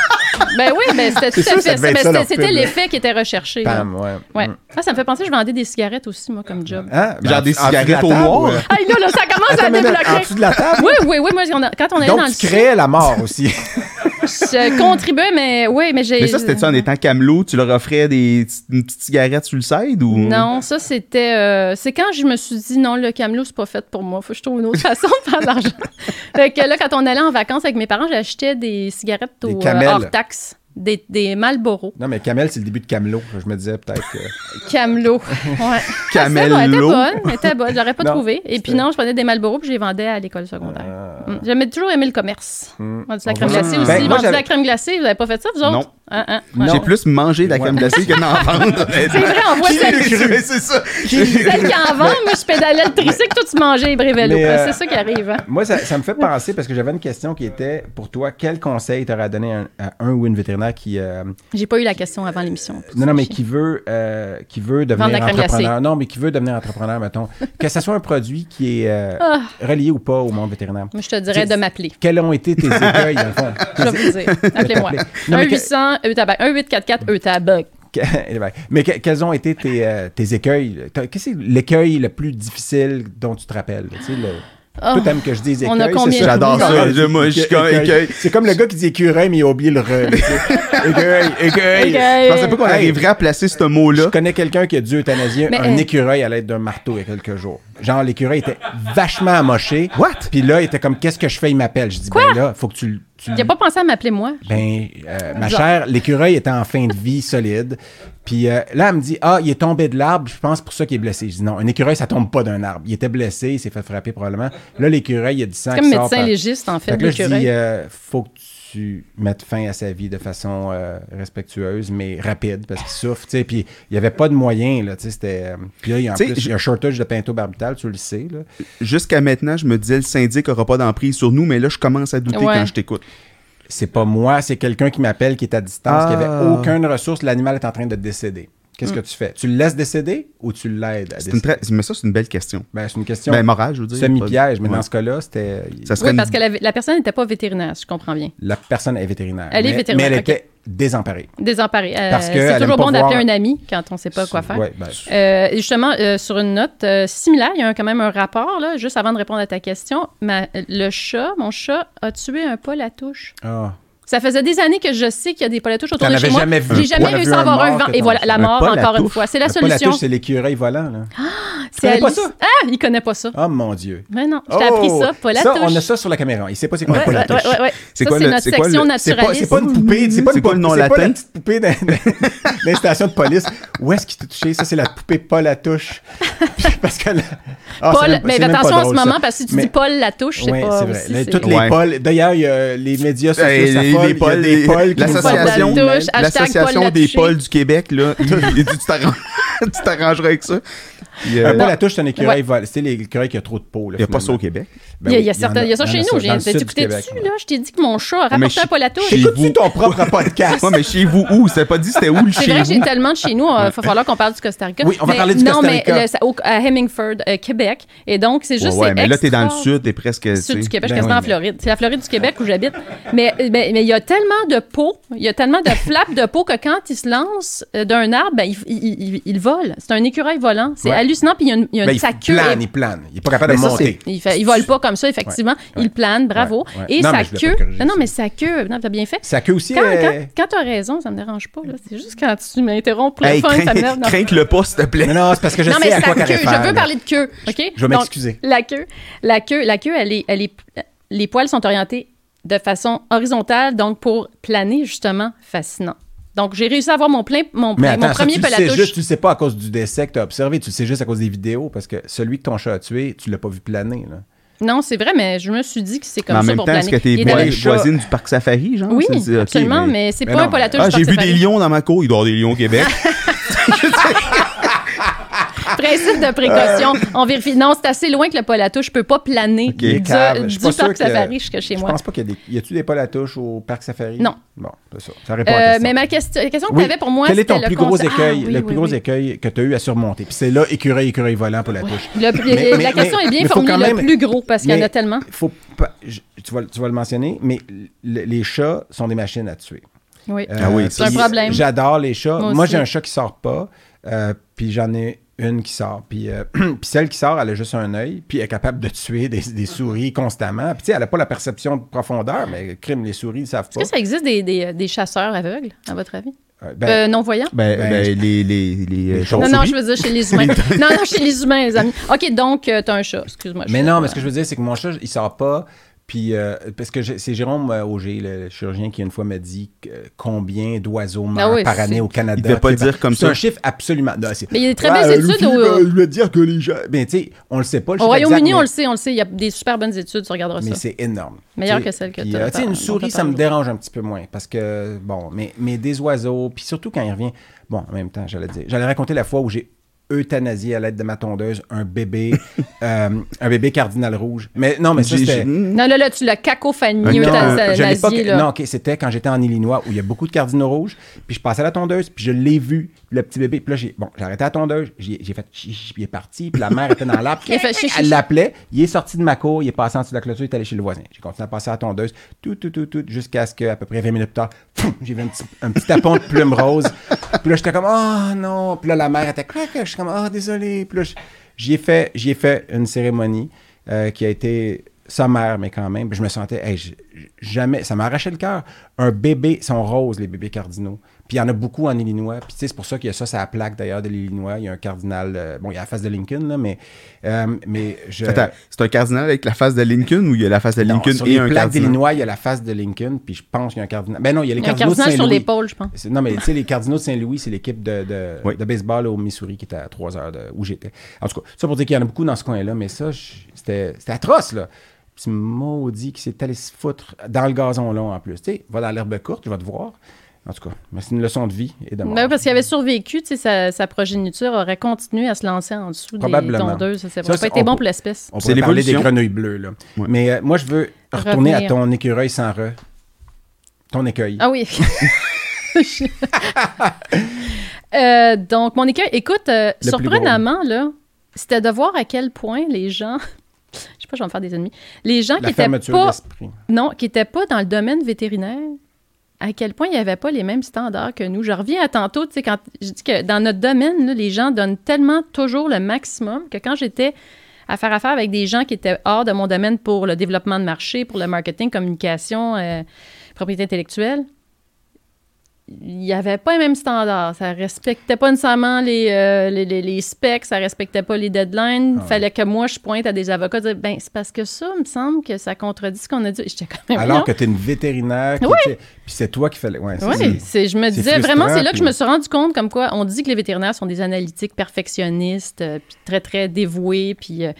C: Ben oui, ben c'était tout à
B: sûr,
C: fait c'était l'effet qui était recherché.
B: Pam, ouais.
C: Ouais.
B: Mm.
C: Ah, ça me fait penser, je vendais des cigarettes aussi, moi, comme job.
B: Hein?
A: Genre des cigarettes au noir?
C: Ah, là, là, ça commence à
B: Attends, mais, mais, en
C: débloquer.
B: dessous de la table?
C: Oui, oui, oui. Moi, quand on allait dans
B: Donc,
C: le
B: tu créais la mort aussi.
C: je contribuais, mais oui, mais j'ai.
A: Mais ça, c'était ça en étant camelot, tu leur offrais des, une petite cigarette sur le side ou?
C: Non, ça c'était. euh, c'est quand je me suis dit non, le camelot, c'est pas fait pour moi. Faut que je trouve une autre façon de faire de l'argent. fait que là, quand on allait en vacances avec mes parents, j'achetais des cigarettes
B: Des
C: au, euh, hors taxe. Des, des Marlboro.
B: Non, mais Camel, c'est le début de Camelot. Je me disais peut-être que.
C: Camelot. Ouais.
A: Camello.
C: Ah, elle était bonne. Elle était bonne. J'aurais pas
B: Non,
C: trouvé. Et puis non, je prenais des Marlboro puis je les vendais à l'école secondaire.
B: Ah.
C: Mm. J'aimais toujours aimé le commerce.
B: Mm.
C: Vendu la crème glacée
A: Ben,
C: aussi.
B: moi,
C: Vendu la crème glacée. Vous avez pas fait ça, vous autres?
A: Non.
C: Hein, hein?
A: J'ai plus mangé de la crème glacée que d'en vendre.
C: C'est vrai, on voit
A: c'est ça.
C: celle qui en vend. Moi, je pédalais le tricycle, toi, tu mangeais les brévélos.
B: Mais, euh,
C: C'est ça qui arrive. hein.
B: Moi, ça, ça me fait penser, parce que j'avais une question qui était pour toi, quel conseil t'aurais à donner à un, à un ou une vétérinaire qui. euh,
C: J'ai pas eu la question avant l'émission.
B: non, non, mais qui veut, euh, qui veut devenir entrepreneur. Non, mais qui veut devenir entrepreneur, mettons. que ce soit un produit qui est
C: Ah.
B: relié ou pas au monde vétérinaire.
C: Moi, je te dirais de m'appeler.
B: Quels ont été tes écueils, dans le fond?
C: Je vais vous dire. Appelez-moi.
B: Non, mais que-
C: 1-800 E-Tabac. 1-844 E-Tabac.
B: Que- ben, Mais que- quels ont été tes, euh, tes écueils? Qu'est-ce que c'est l'écueil le plus difficile dont tu te rappelles? Tu sais, le...
C: Oh.
B: T'aimes que je dise écueil.
C: On a
B: c'est
C: combien
B: ça?
C: de
A: J'adore ça.
C: là?
A: Je- moi, je suis comme écueil.
B: C'est comme le gars qui dit écureuil, mais il a oublié le re. écueil, écueil.
A: Je pensais pas qu'on arriverait à placer ce
B: Je
A: mot-là.
B: connais quelqu'un qui a dû euthanasier
C: Mais,
B: un
C: euh,
B: écureuil à l'aide d'un marteau il y a quelques jours. Genre, l'écureuil était vachement amoché.
A: What?
B: Puis là, il était comme, qu'est-ce que je fais? Il m'appelle. Je dis, ben là, faut que tu, tu
C: a pas pensé à m'appeler moi.
B: Ben, euh, ma chère, l'écureuil était en fin de vie solide. Puis euh, là, elle me dit Ah, il est tombé de l'arbre, je pense pour ça qu'il est blessé. Je dis Non, un écureuil, ça tombe pas d'un arbre. Il était blessé, il s'est fait frapper probablement. Là, l'écureuil, il y a du sang
C: C'est comme médecin légiste, en fait,
B: Fait que là, je dis
C: l'écureuil.
B: euh, Faut que tu mettes fin à sa vie de façon euh, respectueuse, mais rapide, parce qu'il souffre. tu sais. Puis il n'y avait pas de moyens. Là, tu sais, c'était, euh, puis là, il y a, en
A: Tu sais,
B: plus, il y a un shortage de pentobarbital, tu le sais. Là.
A: Jusqu'à maintenant, je me disais, le syndic aura pas d'emprise sur nous, mais là, je commence à douter
C: Ouais.
A: quand je t'écoute.
B: C'est pas moi, c'est quelqu'un qui m'appelle, qui est à distance, qui
A: Ah.
B: avait aucune ressource. L'animal est en train de décéder. Qu'est-ce que tu fais? Tu le laisses décéder ou tu l'aides à
A: C'est une
B: décéder?
A: très- Mais ça, c'est une belle question.
B: Ben, c'est une question
A: Ben, morale, je veux dire.
B: semi-piège, mais
A: Ouais.
B: dans ce cas-là, c'était.
A: Ça serait
C: Oui,
A: une-
C: parce que la, la personne n'était pas vétérinaire, si je comprends bien.
B: La personne est vétérinaire.
C: Elle est
B: mais,
C: vétérinaire,
B: Mais elle était désemparée.
C: Désemparée. Euh,
B: Parce que
C: c'est toujours
B: pas
C: bon d'appeler
B: voir-
C: un ami quand on ne sait pas quoi faire.
B: Ouais, ben,
C: Euh, et justement, euh, sur une note euh, similaire, il y a quand même un rapport, là, juste avant de répondre à ta question. Ma- le chat, mon chat, a tué un Paul à touche.
B: ah.
C: Ça faisait des années que je sais qu'il y a des Paul à touche autour de chez
B: avais
C: moi.
B: jamais vu.
C: J'ai jamais
B: Paul,
C: réussi
B: vu
C: à
B: un
C: avoir un vent. Et voilà, la mort,
A: Paul
C: encore une fois. C'est la
B: Paul
C: solution.
B: touche, c'est l'écureuil volant, là.
C: C'est
B: connais pas
C: Alice-
B: ça?
C: Ah, il connaît pas ça.
B: Oh mon Dieu.
C: Mais non, je t'ai appris ça, Paul à
B: Ça, on a ça sur la caméra. Il sait pas c'est quoi un
C: Ouais,
B: Paul à
C: ouais,
B: touche.
C: ouais, ouais.
A: C'est
C: Ça,
A: quoi
C: c'est
A: le-
C: notre
A: c'est
C: section
B: C'est
C: naturaliste.
B: c'est pas une poupée, c'est pas,
A: C'est
B: une
A: nom
B: poupée- c'est pas
A: latin?
B: la petite poupée d'une station de police. Où est-ce qu'il t'a touché? Ça, c'est la poupée Paul à touche. Parce que la- Ah, c'est
C: Paul, mais
B: c'est
C: attention en ce
B: ça.
C: moment, parce que si tu dis Paul la touche, c'est pas.
B: c'est
C: c'est-
B: toutes les. Pauls. D'ailleurs, les médias sociaux
A: les,
B: s'affolent.
A: les
B: nous
A: l'association, l'association des. Pauls du Québec, là, tu t'arrangeras avec ça. Puis, euh,
B: Un Paul à touche, c'est un écureuil
C: Ouais.
B: C'est l'écureuil qui a trop de peau.
A: il n'y a pas ça au Québec?
B: Ben
C: il y a, il y a certains- il y a ça
B: il
C: chez nous. J'ai
B: ouais.
C: là? Je t'ai dit que mon chat a
A: Mais
C: rapporté un Paul la touche.
A: chez
B: Écoutes-tu ton propre podcast?
A: Ouais, mais chez vous, où? Ça pas dit c'était où le
C: C'est
A: chez
C: vrai que j'ai tellement de chez nous, il va falloir qu'on parle du Costa Rica.
B: Oui, on va
C: Mais
B: parler du
C: non,
B: Costa Rica.
C: mais le- ça- au- à Hemingford, euh, Québec. Et donc, c'est juste.
A: ouais,
C: c'est
A: mais là, t'es dans le sud, t'es presque.
C: Sud du Québec, je
B: Ben
C: suis en
B: mais-
C: Floride. C'est la Floride du Québec où j'habite. Mais mais- mais il y a tellement de peau, il y a tellement de flaps de peau que quand il se lance euh, d'un arbre, ben, il, il- il- il vole. C'est un écureuil volant. C'est. Hallucinant. Puis il y a, une, il y a une-
B: Ben, il
C: queue.
B: plane,
C: est-
B: il plane. Il est pas capable
A: Mais
B: de
A: ça,
B: monter.
C: il, fait, il vole pas comme ça, effectivement.
B: Ouais,
C: Il plane, bravo.
B: ouais, ouais.
C: Et
B: Non,
C: sa queue. Non, non, mais sa queue. Non, t'as bien fait.
B: Sa queue aussi
C: Quand,
B: est-
C: quand, quand t'as raison, ça me dérange pas. là. C'est juste quand tu m'interromps pour
A: Hey,
C: fun, ça
A: crains que le pas, s'il te plaît.
B: Non, non, c'est parce que je
C: non,
B: sais
C: mais
B: à
C: sa
B: quoi
C: queue,
B: qu'elle
C: je veux parler de queue. OK?
B: Je vais m'excuser.
C: La queue, la queue, la queue, elle est, elle est, les poils sont orientés de façon horizontale, donc pour planer, justement, fascinant. Donc, j'ai réussi à avoir mon, plein, mon,
B: Mais
C: plein-
B: attends,
C: mon
B: ça,
C: premier
B: tu le sais
C: pelatouche.
B: juste, tu le sais pas à cause du décès que tu as observé, tu le sais juste à cause des vidéos, parce que celui que ton chat a tué, tu l'as pas vu planer. Là.
C: Non, c'est vrai, mais je me suis dit que c'est comme
A: Mais en
C: ça
A: même
C: pour
A: temps,
C: planer.
A: est-ce que t'es
B: chats-
A: voisine du parc safari, genre?
C: Oui, absolument,
A: mais-
C: mais c'est pas
B: non,
C: un pelatouche
A: Ah, j'ai vu des lions dans ma cour. Il doit y avoir des lions au Québec.
C: Principe de précaution. On vérifie. Non, c'est assez loin que le polatouche. Je peux pas planer
A: Ok.
C: du,
B: Cave. Je
C: du parc
B: que-
C: safari jusqu'à chez
B: Je
C: moi.
B: pense pas qu'il y a des. Y a-tu des poils à touche au parc safari?
C: Non.
B: Bon, c'est ça. Ça répond à la
C: Euh,
B: question.
C: mais ma question, la question que
B: Oui.
C: tu avais pour moi,
B: Quel est ton
C: le
B: plus gros
C: concept-
B: écueil,
C: Ah, oui,
B: le
C: oui,
B: plus gros écueil que tu as eu à surmonter? Puis c'est là, écureuil, écureuil volant pour la touche.
C: Le-
B: Mais-
C: la
B: mais-
C: question
B: mais-
C: est bien formulée,
B: quand
C: le
B: même-
C: plus gros, parce qu'il y en a tellement.
B: Faut pas, je- tu, vas, tu vas le mentionner, mais le- les chats sont des machines à tuer.
C: Oui.
A: Ah oui,
B: Euh,
A: c'est
C: un problème.
B: J'adore les chats.
C: Moi
B: j'ai un chat qui sort pas, euh, puis j'en ai une qui sort. Puis, euh, puis celle qui sort, elle a juste un œil, puis elle est capable de tuer des, des souris constamment. Puis tu sais, elle n'a pas la perception de profondeur, mais crime, les souris ne savent
C: Est-ce
B: pas.
C: que ça existe des, des, des chasseurs aveugles, à votre avis?
B: Euh, ben,
C: Euh, non-voyants?
A: Ben,
B: Ben,
A: ben, les, les, les,
B: Les
A: euh.
C: Non, non, je veux dire chez les humains. non, non, chez les humains, les amis. OK, donc, euh, t'as un chat. Excuse-moi.
B: mais non, mais ce que je veux dire, c'est que mon chat, il sort pas. Puis, euh, parce que c'est Jérôme euh, Auger, le chirurgien, qui une fois m'a dit euh, combien d'oiseaux meurent
C: Ah oui,
B: par
C: c'est-
B: année au Canada.
A: Il devait pas
B: Tu
A: le dire comme
B: C'est
A: ça.
B: un chiffre absolument. non, c'est-
C: Mais il y a des très
B: Ouais,
C: belles
B: euh,
C: études
B: ben, veux dire que les gens. Ben, tu sais, on le sait pas. le
C: Au Royaume-Uni, on
B: mais-
C: le sait, on le sait. Il y a des super bonnes études, tu regarderas
B: Mais
C: ça.
B: c'est énorme.
C: Meilleure
B: Tu sais,
C: que celle que t'as
B: euh, Tu sais, une souris, ça me dérange un petit peu moins parce que, bon, mais, mais des oiseaux, puis surtout quand il revient. Bon, en même temps, j'allais dire. J'allais raconter la fois où j'ai euthanasié à l'aide de ma tondeuse un bébé, euh, un bébé cardinal rouge. Mais non, mais ça, c'était...
C: Non, là, là, tu l'as cacophonie,
B: Non,
C: là.
B: non, ok, c'était quand j'étais en Illinois où il y a beaucoup de cardinaux rouges. Puis je passais à la tondeuse, puis je l'ai vu, le petit bébé. Puis là, j'ai bon, j'ai arrêté la tondeuse, j'ai j'ai fait puis il est parti. Puis la mère était dans l'arbre. Elle l'appelait, il est sorti de ma cour, il est passé en dessous de la clôture, il est allé chez le voisin. J'ai continué à passer à la tondeuse, tout, tout, tout, tout, jusqu'à ce qu'à peu près 20 minutes plus tard, pfff, j'ai vu un petit, un petit tapon de plume rose. Puis là, j'étais comme, oh non. Puis là, la mère était, comme, oh désolé. Puis j'y ai fait, fait une cérémonie euh, qui a été sommaire, mais quand même. Je me sentais, hey, jamais, ça m'a arraché le cœur. Un bébé, ils sont roses, les bébés cardinaux. Puis il y en a beaucoup en Illinois. Puis tu sais, c'est pour ça qu'il y a ça, c'est la plaque d'ailleurs de l'Illinois. Il y a un cardinal, euh, bon, il y a la face de Lincoln, là, mais, euh, mais je.
A: Attends, c'est un cardinal avec la face de Lincoln ou il y a la face de
B: Non,
A: Lincoln
B: sur
A: et
B: les
A: un
B: plaques
A: cardinal?
B: d'Illinois, il y a la face de Lincoln, puis je pense qu'il y a un cardinal. Ben non, il y a les
C: Il y a un
B: cardinaux de
C: cardinal sur
B: Saint-Louis.
C: l'épaule, je pense.
B: Non, mais tu sais, les Cardinaux de Saint-Louis, c'est l'équipe de, de,
A: Oui.
B: de baseball au Missouri qui était à 3 heures de où j'étais. En tout cas, ça pour dire qu'il y en a beaucoup dans ce coin-là, mais ça, je- c'était c'était atroce, là. C'est maudit qui s'est allé se foutre dans le gazon long en plus. Tu sais, va dans l'herbe courte, tu vas te voir. En tout cas, mais c'est une leçon de vie et de mort.
C: Ben, parce qu'il avait survécu, tu sais, sa, sa progéniture aurait continué à se lancer en dessous des
B: Probablement.
C: tondeuses. Ça
B: Ça,
C: n'aurait pas été
B: on
C: bon pour l'espèce.
B: On pourrait parler des grenouilles bleues, là.
A: Ouais.
B: Mais euh, moi, je veux retourner à ton écureuil sans re. Ton écueil.
C: Ah oui. Euh, donc, mon écueil, écoute, euh, surprenamment, là, c'était de voir à quel point les gens, je sais pas, je vais me faire des ennemis, les gens
B: La
C: qui étaient pas, non, qui étaient pas dans le domaine vétérinaire, à quel point il n'y avait pas les mêmes standards que nous. Je reviens à tantôt, tu sais, quand je dis que dans notre domaine, les gens donnent tellement toujours le maximum que quand j'étais à faire affaire avec des gens qui étaient hors de mon domaine pour le développement de marché, pour le marketing, communication, euh, propriété intellectuelle, il n'y avait pas les mêmes standards. Ça respectait pas nécessairement les, euh, les, les- les specs, ça respectait pas les deadlines. Il
B: Ah.
C: fallait que moi, je pointe à des avocats, dire, ben, c'est parce que ça, il me semble que ça contredit ce qu'on a dit. J'étais quand même.
B: Alors
C: non.
B: que tu es une vétérinaire,
C: Oui.
B: puis c'est toi qui fallait. Ouais,
C: Oui,
B: c'est-
C: je me disais vraiment, c'est là que je me suis rendu compte comme quoi on dit que les vétérinaires sont des analytiques perfectionnistes, euh, puis très, très dévoués, puis. euh,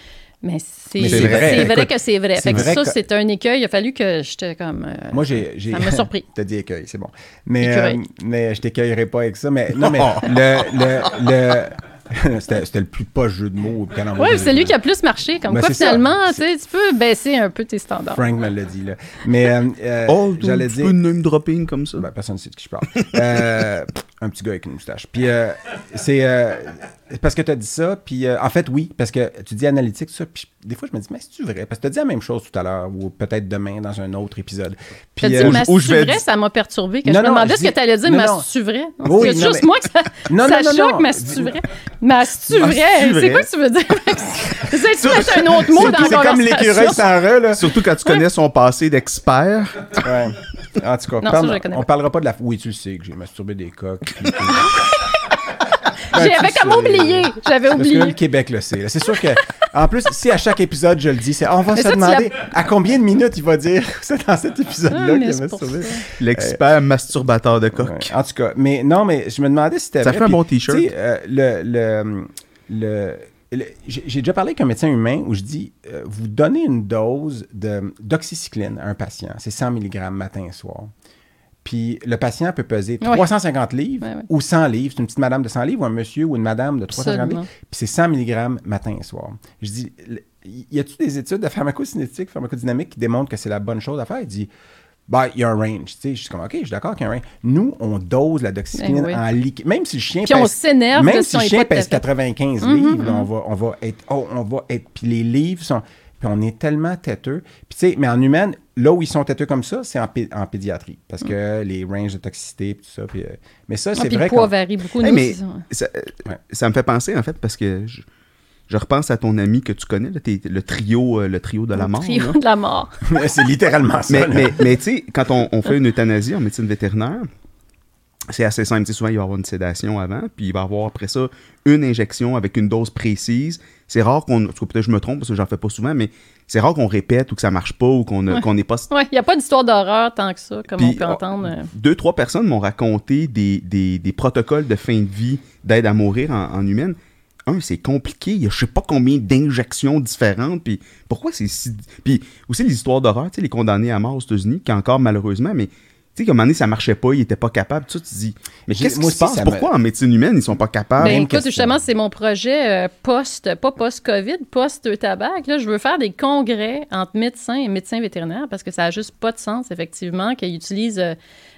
C: mais c'est,
A: vrai.
C: vrai
B: Écoute,
C: que c'est vrai.
B: c'est
C: Fait que
B: vrai
C: ça,
B: que-
C: c'est un écueil. Il a fallu que j'étais comme. euh,
B: Moi, j'ai. j'ai-
C: Ça m'a surpris.
B: T'as dit écueil, c'est bon. Mais, euh, mais je t'écueillerai pas avec ça. Mais non, mais le. le, le c'était, le plus pas jeu de mots.
C: Oui, c'est lui qui a plus marché. Comme
B: Ben,
C: quoi, finalement, tu sais, tu peux baisser un peu tes standards.
B: Frank me l'a dit, là. Mais euh, euh,
A: Oh,
B: j'allais
A: tu
B: dire.
A: peux name dropping comme ça.
B: Ben, personne ne sait de qui je parle. Euh, un petit gars avec une moustache. Puis euh, c'est euh, parce que tu as dit ça. Puis euh, en fait, oui, parce que tu dis analytique, ça. Puis des fois, je me dis, mais c'est-tu vrai? Parce que tu as dit la même chose tout à l'heure, ou peut-être demain dans un autre épisode. Puis,
C: dit,
B: euh,
C: mais
A: où je
C: c'est
A: vais
C: vrai,
A: dire-
C: ça m'a perturbé. Que
B: Non,
C: je me
B: non,
C: demandais
B: je
C: ce que
B: dis-
C: tu allais dire,
B: non,
C: mais c'est vrai?
B: Oui,
C: c'est juste
B: mais-
C: moi que ça,
B: Non,
C: ça choque,
B: non.
C: mais c'est vrai? Mais c'est vrai?
A: c'est
C: C'est quoi que tu veux dire? De mettre un autre mot
B: c'est
C: dans la
B: c'est comme l'écureuil re, là.
A: Surtout quand tu connais son passé d'expert.
B: Ouais. En tout cas, on parlera pas de la. Oui, tu le sais que j'ai masturbé des coques. que-
C: J'avais comme oublié. J'avais
B: Parce que
C: oublié.
B: le Québec le sait. C'est sûr que, en plus, si à chaque épisode je le dis, c'est on va
C: Mais
B: se
C: ça,
B: demander à combien de minutes il va dire c'est dans cet épisode-là
C: Ah,
B: qu'il a
C: c'est pour
B: masturbé.
C: ça.
A: L'expert masturbateur de
B: Ouais.
A: coq.
B: En tout cas, mais non, mais je me demandais si c'était
A: Ça
B: vrai,
A: fait un bon t-shirt.
B: euh, le, le, le- j'ai déjà parlé avec un médecin humain où je dis euh, vous donnez une dose de- d'oxycycline à un patient, c'est 100 mg matin et soir. Puis le patient peut peser
C: Ouais.
B: 350 livres
C: Ouais, ouais.
B: ou 100 livres. C'est une petite madame de 100 livres ou un monsieur ou une madame de 350 livres. Puis c'est 100 mg matin et soir. Je dis, y a-t-il des études de pharmacocinétique, pharmacodynamique qui démontrent que c'est la bonne chose à faire? Il dit, bah, il y a un range. Tu sais, je suis comme, OK, je suis d'accord qu'il y a un range. Nous, on dose la doxycycline
C: Ben oui.
B: en liquide. Même si le chien
C: Puis on s'énerve
B: même si le chien pèse
C: fait.
B: 95
C: Mhm,
B: livres,
C: mhm.
B: on va, on va être, oh, on va être, puis les livres sont, puis on est tellement têteux. Puis tu sais, mais en humaine, là où ils sont têteux comme ça, c'est en, pé- en pédiatrie. Parce que les ranges de toxicité, puis tout ça. puis, euh, mais ça,
C: Mm. Ah,
B: c'est vrai
C: le poids varie beaucoup.
A: Hey,
C: nous,
A: mais
C: c'est ça.
A: ça, euh,
B: Ouais.
A: ça me fait penser, en fait, parce que je, je repense à ton ami que tu connais, là, le trio, euh, le trio de la mort.
C: Trio
A: là.
C: de la mort.
B: c'est littéralement ça.
A: Mais,
B: là.
A: mais, mais tu sais, quand on, on fait une euthanasie en médecine vétérinaire, c'est assez simple. Tu sais, souvent, il va y avoir une sédation avant, puis il va y avoir après ça une injection avec une dose précise. C'est rare qu'on. Peut-être je me trompe parce que j'en fais pas souvent, mais c'est rare qu'on répète ou que ça marche pas ou qu'on
C: Ouais.
A: n'est pas.
C: Ouais, il n'y a pas d'histoire d'horreur tant que ça, comme
A: Puis,
C: on peut
A: oh,
C: entendre. euh.
A: Deux, trois personnes m'ont raconté des, des, des protocoles de fin de vie d'aide à mourir en, en humaine. Un, c'est compliqué. Il y a je sais pas combien d'injections différentes. Puis pourquoi c'est si. Puis aussi les histoires d'horreur, tu sais, les condamnés à mort aux États-Unis, qui encore malheureusement, mais Tu sais, comme un moment donné, ça marchait pas, il était pas capable. Tu, te dis, mais qu'est-ce qui
B: moi
A: se passe?
B: me-
A: Pourquoi en médecine humaine, ils sont pas capables?
C: Ben, écoute, justement, c'est mon projet euh, post, pas post-COVID, post-tabac. Là, je veux faire des congrès entre médecins et médecins vétérinaires parce que ça a juste pas de sens, effectivement, qu'ils utilisent euh,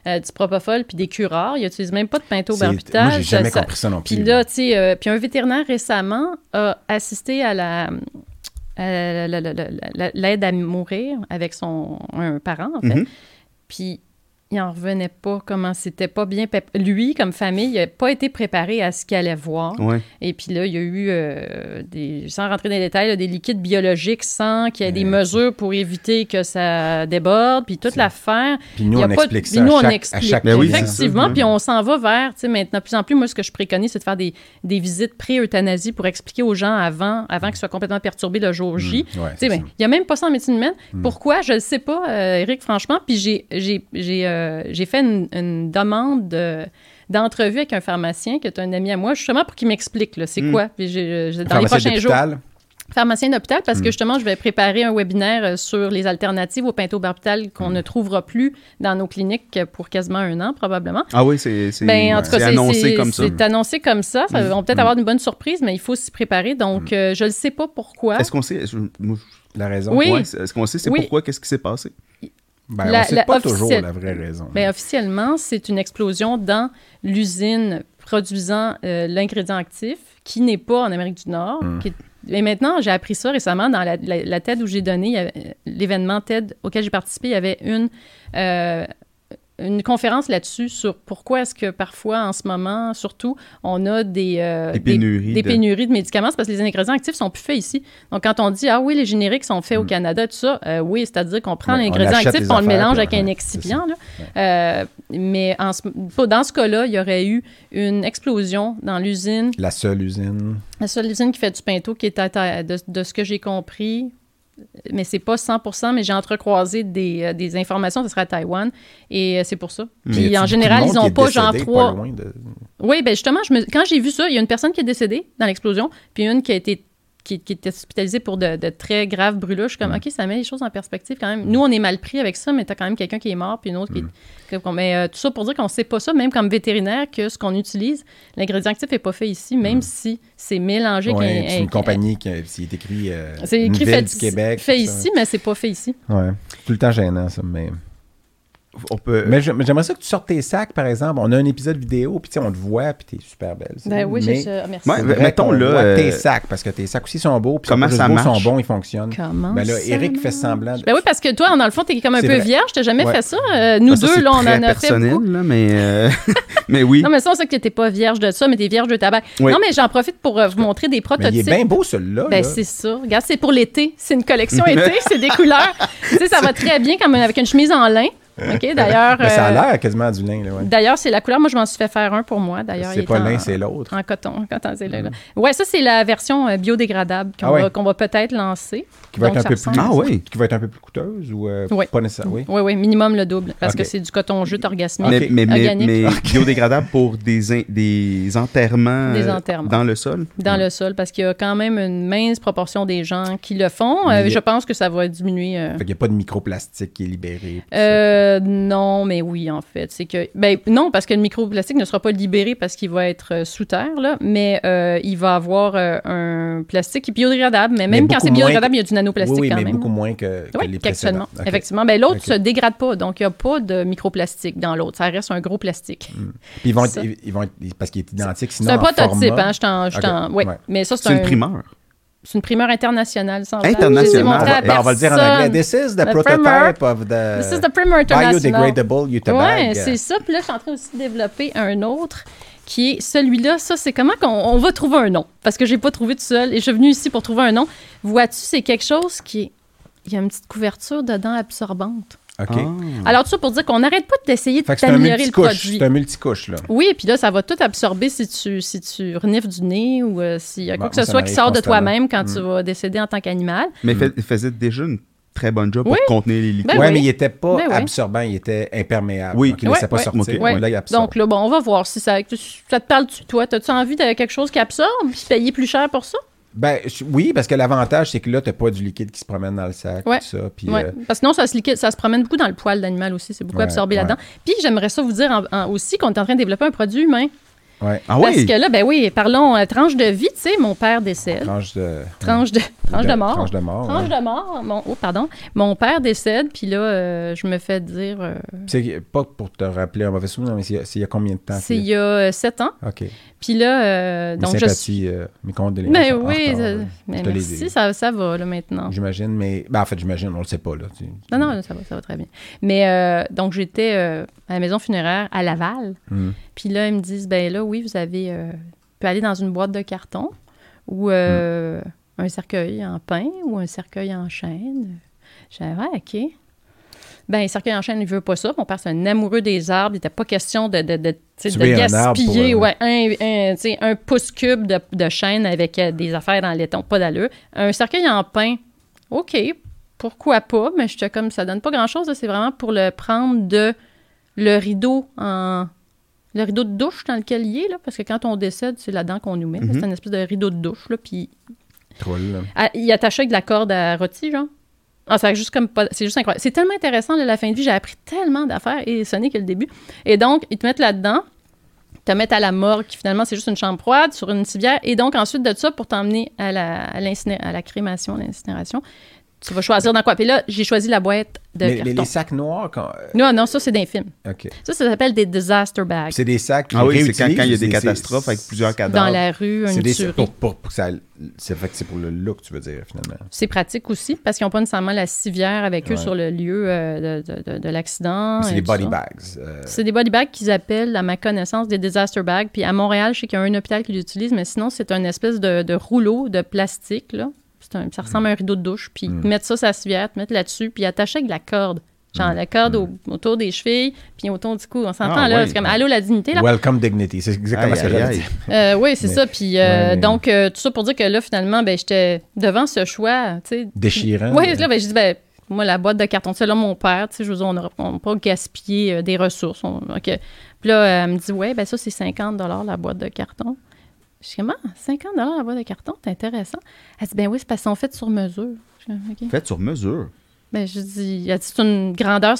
C: euh, du propofol puis des curars. Ils utilisent même pas de pentobarbital.
B: Moi, j'ai jamais
C: Ça-
B: compris ça non plus.
C: Puis là, tu sais, euh, puis un vétérinaire récemment a assisté à la l'aide à mourir avec son un parent, en fait.
A: Mhm.
C: Puis il en revenait pas comment c'était pas bien. Lui, comme famille, il n'a pas été préparé à ce qu'il allait voir.
A: Ouais.
C: Et puis là, il y a eu, euh, des, sans rentrer dans les détails, là, des liquides biologiques sans qu'il y ait des
B: Ouais.
C: mesures pour éviter que ça déborde, puis toute l'affaire.
B: Puis nous,
C: Il y a
B: on
C: pas-
B: explique
C: puis
B: ça
C: nous,
B: à
C: on
B: chaque,
C: explique.
B: à chaque
A: Ben oui, ça.
C: Effectivement, puis on s'en va vers, tu sais, maintenant, de plus en plus, moi, ce que je préconise, c'est de faire des, des visites pré-euthanasie pour expliquer aux gens avant, avant qu'ils soient complètement perturbés le jour J.
B: Mm, ouais,
C: Tu sais,
B: c'est
C: ben,
B: ça.
C: il n'y a même pas ça en médecine humaine.
B: Mm.
C: Pourquoi? Je ne sais pas, euh, Eric, franchement. Puis j'ai, j'ai, j'ai, euh, j'ai fait une, une demande de- d'entrevue avec un pharmacien qui est un ami à moi, justement pour qu'il m'explique là, c'est
A: Mm.
C: quoi. Puis j'ai- j'ai- dans les
B: Pharmacien
C: prochains jours.
B: d'hôpital,
C: Pharmacien d'hôpital, parce que justement, je vais préparer un webinaire euh, sur les alternatives au pentobarbital qu'on
B: Mm.
C: ne trouvera plus dans nos cliniques pour quasiment un an, probablement.
A: Ah oui, c'est c'est-
C: Ben,
A: annoncé comme ça.
C: C'est annoncé comme ça. Ça
B: Mm.
C: va peut-être avoir une bonne surprise, mais il faut s'y préparer. Donc, euh, je ne sais pas pourquoi.
A: Est-ce qu'on sait,
B: la raison.
C: Oui.
A: ouais, est-ce qu'on sait c'est
C: Oui.
A: pourquoi, qu'est-ce qui s'est passé?
B: Ben,
C: La-
B: on sait
C: la
B: pas toujours la vraie raison.
C: Ben, officiellement, c'est une explosion dans l'usine produisant euh, l'ingrédient actif qui n'est pas en Amérique du Nord. Qui est- Et maintenant, j'ai appris ça récemment dans la, TED où j'ai donné, euh, l'événement TED auquel j'ai participé, il y avait une, euh, une conférence là-dessus sur pourquoi est-ce que parfois, en ce moment, surtout, on a des, euh,
A: Des pénuries
C: des
A: de-
C: pénuries de médicaments, c'est parce que les ingrédients actifs sont plus faits ici. Donc, quand on dit, ah oui, les génériques sont faits au Canada, tout ça, euh, oui, c'est-à-dire qu'on prend
B: Mm. Ouais,
C: l'ingrédient actif et on le mélange avec un excipient. là. Euh, mais en ce- pas- dans ce cas-là, il y aurait eu une explosion dans l'usine,
B: La seule usine.
C: la seule usine qui fait du pinto, qui est à de, de ce que j'ai compris, mais c'est pas 100 mais j'ai entrecroisé des, euh, des informations, ce serait à Taïwan, et euh, c'est pour ça. Puis en général, ils ont pas genre trois.
B: de-
C: Oui, ben justement, je me- quand j'ai vu ça, il y a une personne qui est décédée dans l'explosion, puis une qui a été qui, qui était hospitalisée pour de, de très graves brûlures. Je suis comme,
B: Mm.
C: OK, ça met les choses en perspective quand même. Nous, on est mal pris avec ça, mais tu as quand même quelqu'un qui est mort, puis une autre qui est... Mais euh, tout ça pour dire qu'on ne sait pas ça, même comme vétérinaire, que ce qu'on utilise, l'ingrédient actif n'est pas fait ici, même si c'est mélangé.
B: Ouais, c'est une
C: avec-
B: compagnie qui c'est écrit. euh,
C: C'est écrit fait,
B: du Québec.
C: fait ici, mais c'est pas fait ici.
B: Ouais. Tout le temps gênant, ça. Mais,
A: On peut.
B: mais je- j'aimerais ça que tu sortes tes sacs, par exemple. On a un épisode vidéo, puis tu sais, on te voit, puis t'es super belle.
C: Ben oui,
B: mais
C: c'est ça. Merci.
A: Ouais, mettons, là,
B: voit
A: euh,
B: tes sacs, parce que tes sacs aussi sont beaux, puis
A: comment ça
B: beaux,
A: marche?
B: sont bons, ils fonctionnent.
C: Comment
B: Ben là,
C: ça
B: Eric fait semblant. de-
C: Ben oui, parce que toi, dans le fond, t'es comme un peu
B: vrai.
C: vierge. T'as jamais
B: Ouais.
C: fait ça? Euh, nous
A: Ah, ça,
C: deux, là, on en a fait beaucoup.
A: là, mais, euh, mais oui.
C: Non, mais ça, on sait que t'es pas vierge de ça, mais t'es vierge de tabac.
A: Oui.
C: Non, mais j'en profite pour vous montrer des
B: Mais il
C: prototypes.
B: est bien beau, celui-là.
C: Ben, c'est ça. Regarde, c'est pour l'été. C'est une collection été. c'est des couleurs. tu sais, ça va très bien comme avec une chemise en lin. OK, d'ailleurs.
B: Ça a
C: euh,
B: l'air quasiment du lin. Là, ouais.
C: D'ailleurs, c'est la couleur. Moi, je m'en suis fait faire un pour moi. D'ailleurs, il
B: C'est
C: est
B: pas
C: en-
B: l'un, c'est l'autre.
C: En coton. coton c'est là. Ouais, ça, c'est la version euh, biodégradable qu'on
B: Ah ouais.
C: va, qu'on va peut-être lancer.
B: Qui va, être un peu plus,
A: Ah oui.
B: qui va être un peu plus coûteuse ou euh,
C: Oui.
B: pas nécessairement? Oui?
C: Oui, oui, minimum le double. Parce que c'est du coton jute orgasmique.
A: Mais, mais, mais,
C: organique.
A: mais biodégradable pour des, in- des enterrements,
C: Des
A: euh,
C: enterrements.
A: dans le sol?
C: dans le sol parce qu'il y a quand même une mince proportion des gens qui le font. Euh, je pense que ça va diminuer. euh,
B: Fait qu'il n'y a pas de microplastique qui est libéré.
C: Euh, non, mais oui, en fait. C'est que. Ben, non, parce que le microplastique ne sera pas libéré parce qu'il va être euh, sous terre, là, mais euh, il va avoir euh, un plastique qui est biodégradable. Mais même quand c'est biodégradable,
B: que-
C: il y a du nanoplastique
B: oui, oui,
C: quand
B: mais
C: même.
B: beaucoup moins que, que
C: Oui,
B: les précédents.
C: Effectivement. Ben, l'autre
B: OK.
C: se dégrade pas, donc il n'y a pas de microplastique dans l'autre. Ça reste un gros plastique.
B: Puis ils vont, être, ils, vont être, parce qu'il est identique sinon
C: C'est un prototype,
B: format.
C: hein. Je t'en. ouais.
B: ouais.
C: Mais ça, c'est
A: C'est
C: un-
A: une primeur.
C: C'est une primeur internationale, sans.
A: Internationale.
C: Je
B: va, ben, on va le dire en anglais. This is the,
C: The
B: prototype
C: primer.
B: of the
C: This is the primer international.
B: biodegradable Utabag.
C: Ouais, c'est ça. Puis là, je suis en train aussi de développer un autre qui est celui-là. Ça, c'est comment qu'on on va trouver un nom? Parce que j'ai pas trouvé tout seul et je suis venue ici pour trouver un nom. Vois-tu, c'est quelque chose qui est. Il y a une petite couverture dedans absorbante.
B: OK.
A: Ah.
C: Alors, tout ça pour dire qu'on n'arrête pas d'essayer de t'améliorer le
B: multicouche.
C: produit.
B: C'est un multicouche, là.
C: Oui, puis là, ça va tout absorber si tu, si tu reniffes du nez ou euh, s'il y a
B: Bon,
C: quoi que ce soit qui sort de toi-même quand tu
B: Mm.
C: vas décéder en tant qu'animal.
A: Mais fait- il faisait déjà une très bonne job pour
C: Oui.
A: contenir les liquides.
C: Ben
B: ouais,
C: oui.
B: mais il n'était pas
C: Ben oui.
B: absorbant, il était imperméable.
A: Oui.
B: Donc, il ne laissait pas
C: ouais.
B: sortir.
A: Ok.
B: Ouais, Là, il absorbe.
C: Donc là, bon, on va voir si ça, ça te parle-tu, toi? As-tu envie de quelque chose qui absorbe puis payer plus cher pour ça?
B: Ben, oui, parce que l'avantage, c'est que là, t'as pas du liquide qui se promène dans le sac,
C: Ouais.
B: tout ça. Puis,
C: Ouais.
B: euh,
C: Parce que non, ça se, liquide, ça se promène beaucoup dans le poil d'animal aussi. C'est beaucoup
B: Ouais,
C: absorbé là-dedans. Puis j'aimerais ça vous dire en- en- aussi qu'on est en train de développer un produit humain.
B: ouais.
A: Ah
C: Parce
A: oui?
C: que là, ben oui, parlons euh, tranche de vie, tu sais, mon père décède.
B: Tranche de.
C: Tranche de, tranche de mort.
B: Tranche de mort.
C: Tranche
B: ouais.
C: de mort. Mon, oh, pardon. Mon père décède, puis là, euh, je me fais dire. euh,
B: C'est pas pour te rappeler un mauvais souvenir, mais c'est il y a- combien de temps?
C: c'est il y a sept ans.
B: OK.
C: Puis là, euh,
B: Mes
C: donc je
B: sympathies, euh, mes condoléances.
C: Mais
B: en
C: oui,
B: retard,
C: ça- mais
B: je
C: merci, ça, ça va là maintenant.
B: J'imagine, mais. Ben, en fait, j'imagine, on le sait pas, là. tu-
C: Non, non, ça va, ça va très bien. Mais euh, donc, j'étais euh, à la maison funéraire à Laval.
B: Hmm.
C: Puis là, ils me disent, ben là, oui, vous avez... euh, vous pouvez aller dans une boîte de carton ou euh, un cercueil en pain ou un cercueil en chêne. J'ai dit, ouais, OK. Ben, cercueil en chêne, il veut pas ça. Mon père, c'est un amoureux des arbres. Il n'était pas question de, de, de, de
B: Tuer un
C: gaspiller
B: euh,
C: ouais, un, un, un pouce cube de, de chêne avec euh, des affaires dans le laiton. Pas d'allure. Un cercueil en pain, OK, pourquoi pas? Mais j'étais comme, ça donne pas grand-chose. C'est vraiment pour le prendre de le rideau en... Le rideau de douche dans lequel il est, là, parce que quand on décède, c'est là-dedans qu'on nous met.
A: Mhm.
C: C'est une espèce de rideau de douche, là, puis ah, il est attaché avec de la corde à rôti, genre. Ah, c'est juste comme c'est juste incroyable. C'est tellement intéressant, là, la fin de vie. J'ai appris tellement d'affaires et ce n'est que le début. Et donc, ils te mettent là-dedans, te mettent à la morgue, qui finalement, c'est juste une chambre froide sur une civière. Et donc, ensuite de ça, pour t'emmener à la, à la crémation, à l'incinération, tu vas choisir dans quoi. Puis là, j'ai choisi la boîte de
B: Mais
C: carton.
B: les sacs noirs, quand. euh,
C: Non, non, ça, c'est d'un film. Ça, ça s'appelle des disaster bags.
B: C'est des sacs.
A: Ah oui, c'est quand quand il y a des catastrophes avec plusieurs cadavres.
C: Dans la rue,
B: C'est
C: une
B: des
C: tuerie.
B: pour, pour, ça. C'est fait que c'est pour le look, tu veux dire, finalement.
C: C'est pratique aussi parce qu'ils n'ont pas nécessairement la civière avec eux sur le lieu euh, de, de- de- de l'accident.
B: C'est des body
C: ça.
B: bags. euh,
C: C'est des body bags qu'ils appellent, à ma connaissance, des disaster bags. Puis à Montréal, je sais qu'il y a un hôpital qui l'utilise, mais sinon, c'est un espèce de, de rouleau de plastique. Là. Un- ça ressemble à un rideau de douche. Puis
B: Mm.
C: mettent ça sur la civière, te mettre là-dessus, puis attacher avec de la corde. Genre la corde au- autour des chevilles, puis autour du cou. On s'entend
A: Ah,
C: là, c'est comme allô la dignité là.
B: Welcome Dignity. C'est exactement ce que j'allais.
C: Euh, oui, c'est ça. Puis euh,
B: Ouais,
C: donc, euh, tout ça pour dire que là, finalement, ben, j'étais devant ce choix, tu sais.
B: Déchirant.
C: Oui, là, ben, j'ai dit, ben, moi, la boîte de carton, c'est là, mon père, tu sais, je veux dire, on n'a pas gaspillé euh, des ressources. on-. Puis là, elle me dit, ouais, ben, ça, c'est 50 la boîte de carton. Je suis comme, ah, 50 la boîte de carton, c'est intéressant. Elle dit, ben oui, c'est parce qu'ils sont faites sur mesure. Je suis comme, OK.
A: Fait sur mesure.
C: Ben, je dis, elle dit, c'est une grandeur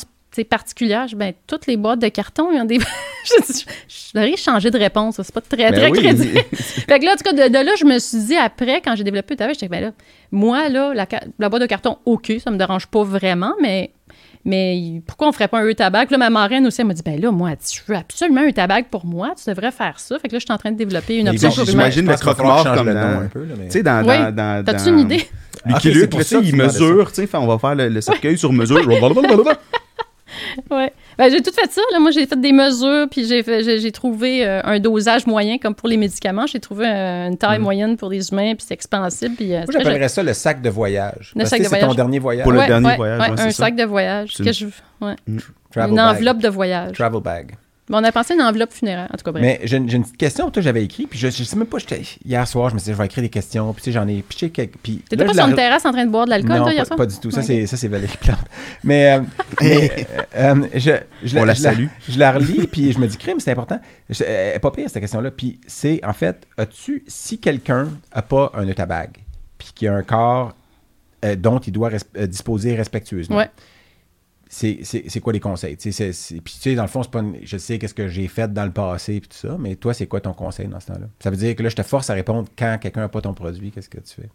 C: particulière. Je dis, ben, toutes les boîtes de carton, ils ont des. je dis, je devrais changer de réponse. C'est pas très,
A: Ben
C: très
A: oui.
C: crédible. fait que là, en tout cas, de, de là, je me suis dit après, quand j'ai développé le travail, j'étais ben là, moi, là, la, la boîte de carton, OK, ça me dérange pas vraiment, mais. Mais pourquoi on ferait pas un tabac? Là, ma marraine aussi, elle m'a dit, ben là, moi, je veux absolument un tabac pour moi, tu devrais faire ça. Fait que là, je suis en train de développer une option
A: j'imagine le croque-mort comme
B: le nom
A: dans-
B: un peu, là, mais-
A: Tu sais, dans.
C: Oui.
A: dans, dans,
C: T'as-tu une idée?
B: Ah,
A: Lucky Luke, il mesure, tu sais, fait, on va faire le, le cercueil sur mesure.
C: Ouais. Ben, j'ai tout fait ça. Là. Moi, j'ai fait des mesures, puis j'ai, fait- j'ai, j'ai trouvé euh, un dosage moyen, comme pour les médicaments. J'ai trouvé euh, une taille moyenne pour les humains, puis c'est expansible. Puis, euh,
B: Moi, j'appellerais ça le sac de voyage.
C: Le
B: Parce
C: sac de
B: c'est ton
C: voyage.
B: dernier voyage.
A: Pour le
C: Ouais,
A: dernier
C: ouais,
A: voyage,
C: ouais,
A: ouais,
C: un sac de voyage. Que
A: une-
C: je, ouais.
B: Travel
C: Une
B: bag.
C: enveloppe de voyage.
B: Travel bag.
C: Bon, on a pensé à une enveloppe funéraire. En tout cas, bref.
B: Mais j'ai une, j'ai une petite question. Toi, j'avais écrit, puis je, je sais même pas, j'étais- hier soir, je me suis dit, je vais écrire des questions, puis tu sais, j'en ai piché quelques. Puis
C: T'étais
B: là,
C: pas
B: je
C: sur
B: la-
C: une terrasse en train de boire de l'alcool,
B: non,
C: toi, hier
B: pas,
C: soir?
B: pas du tout. Ça,
C: Ok.
B: c'est, ça, c'est Valérie Plante. Mais, euh, mais, euh, euh, je, je
A: On la
B: je
A: salue.
B: Je la relis, puis je me dis, crime, c'est important. Je- Elle est pas pire, cette question-là. Puis c'est, en fait, as-tu, si quelqu'un a pas un eutabag, puis qui a un corps euh, dont il doit res- euh, disposer respectueusement,
C: Ouais.
B: C'est, quoi les conseils? Puis tu sais, dans le fond, pas une- je sais qu'est-ce que j'ai fait dans le passé, puis tout ça, mais toi, c'est quoi ton conseil dans ce temps-là? Ça veut dire que là, je te force à répondre quand quelqu'un n'a pas ton produit, qu'est-ce que tu fais?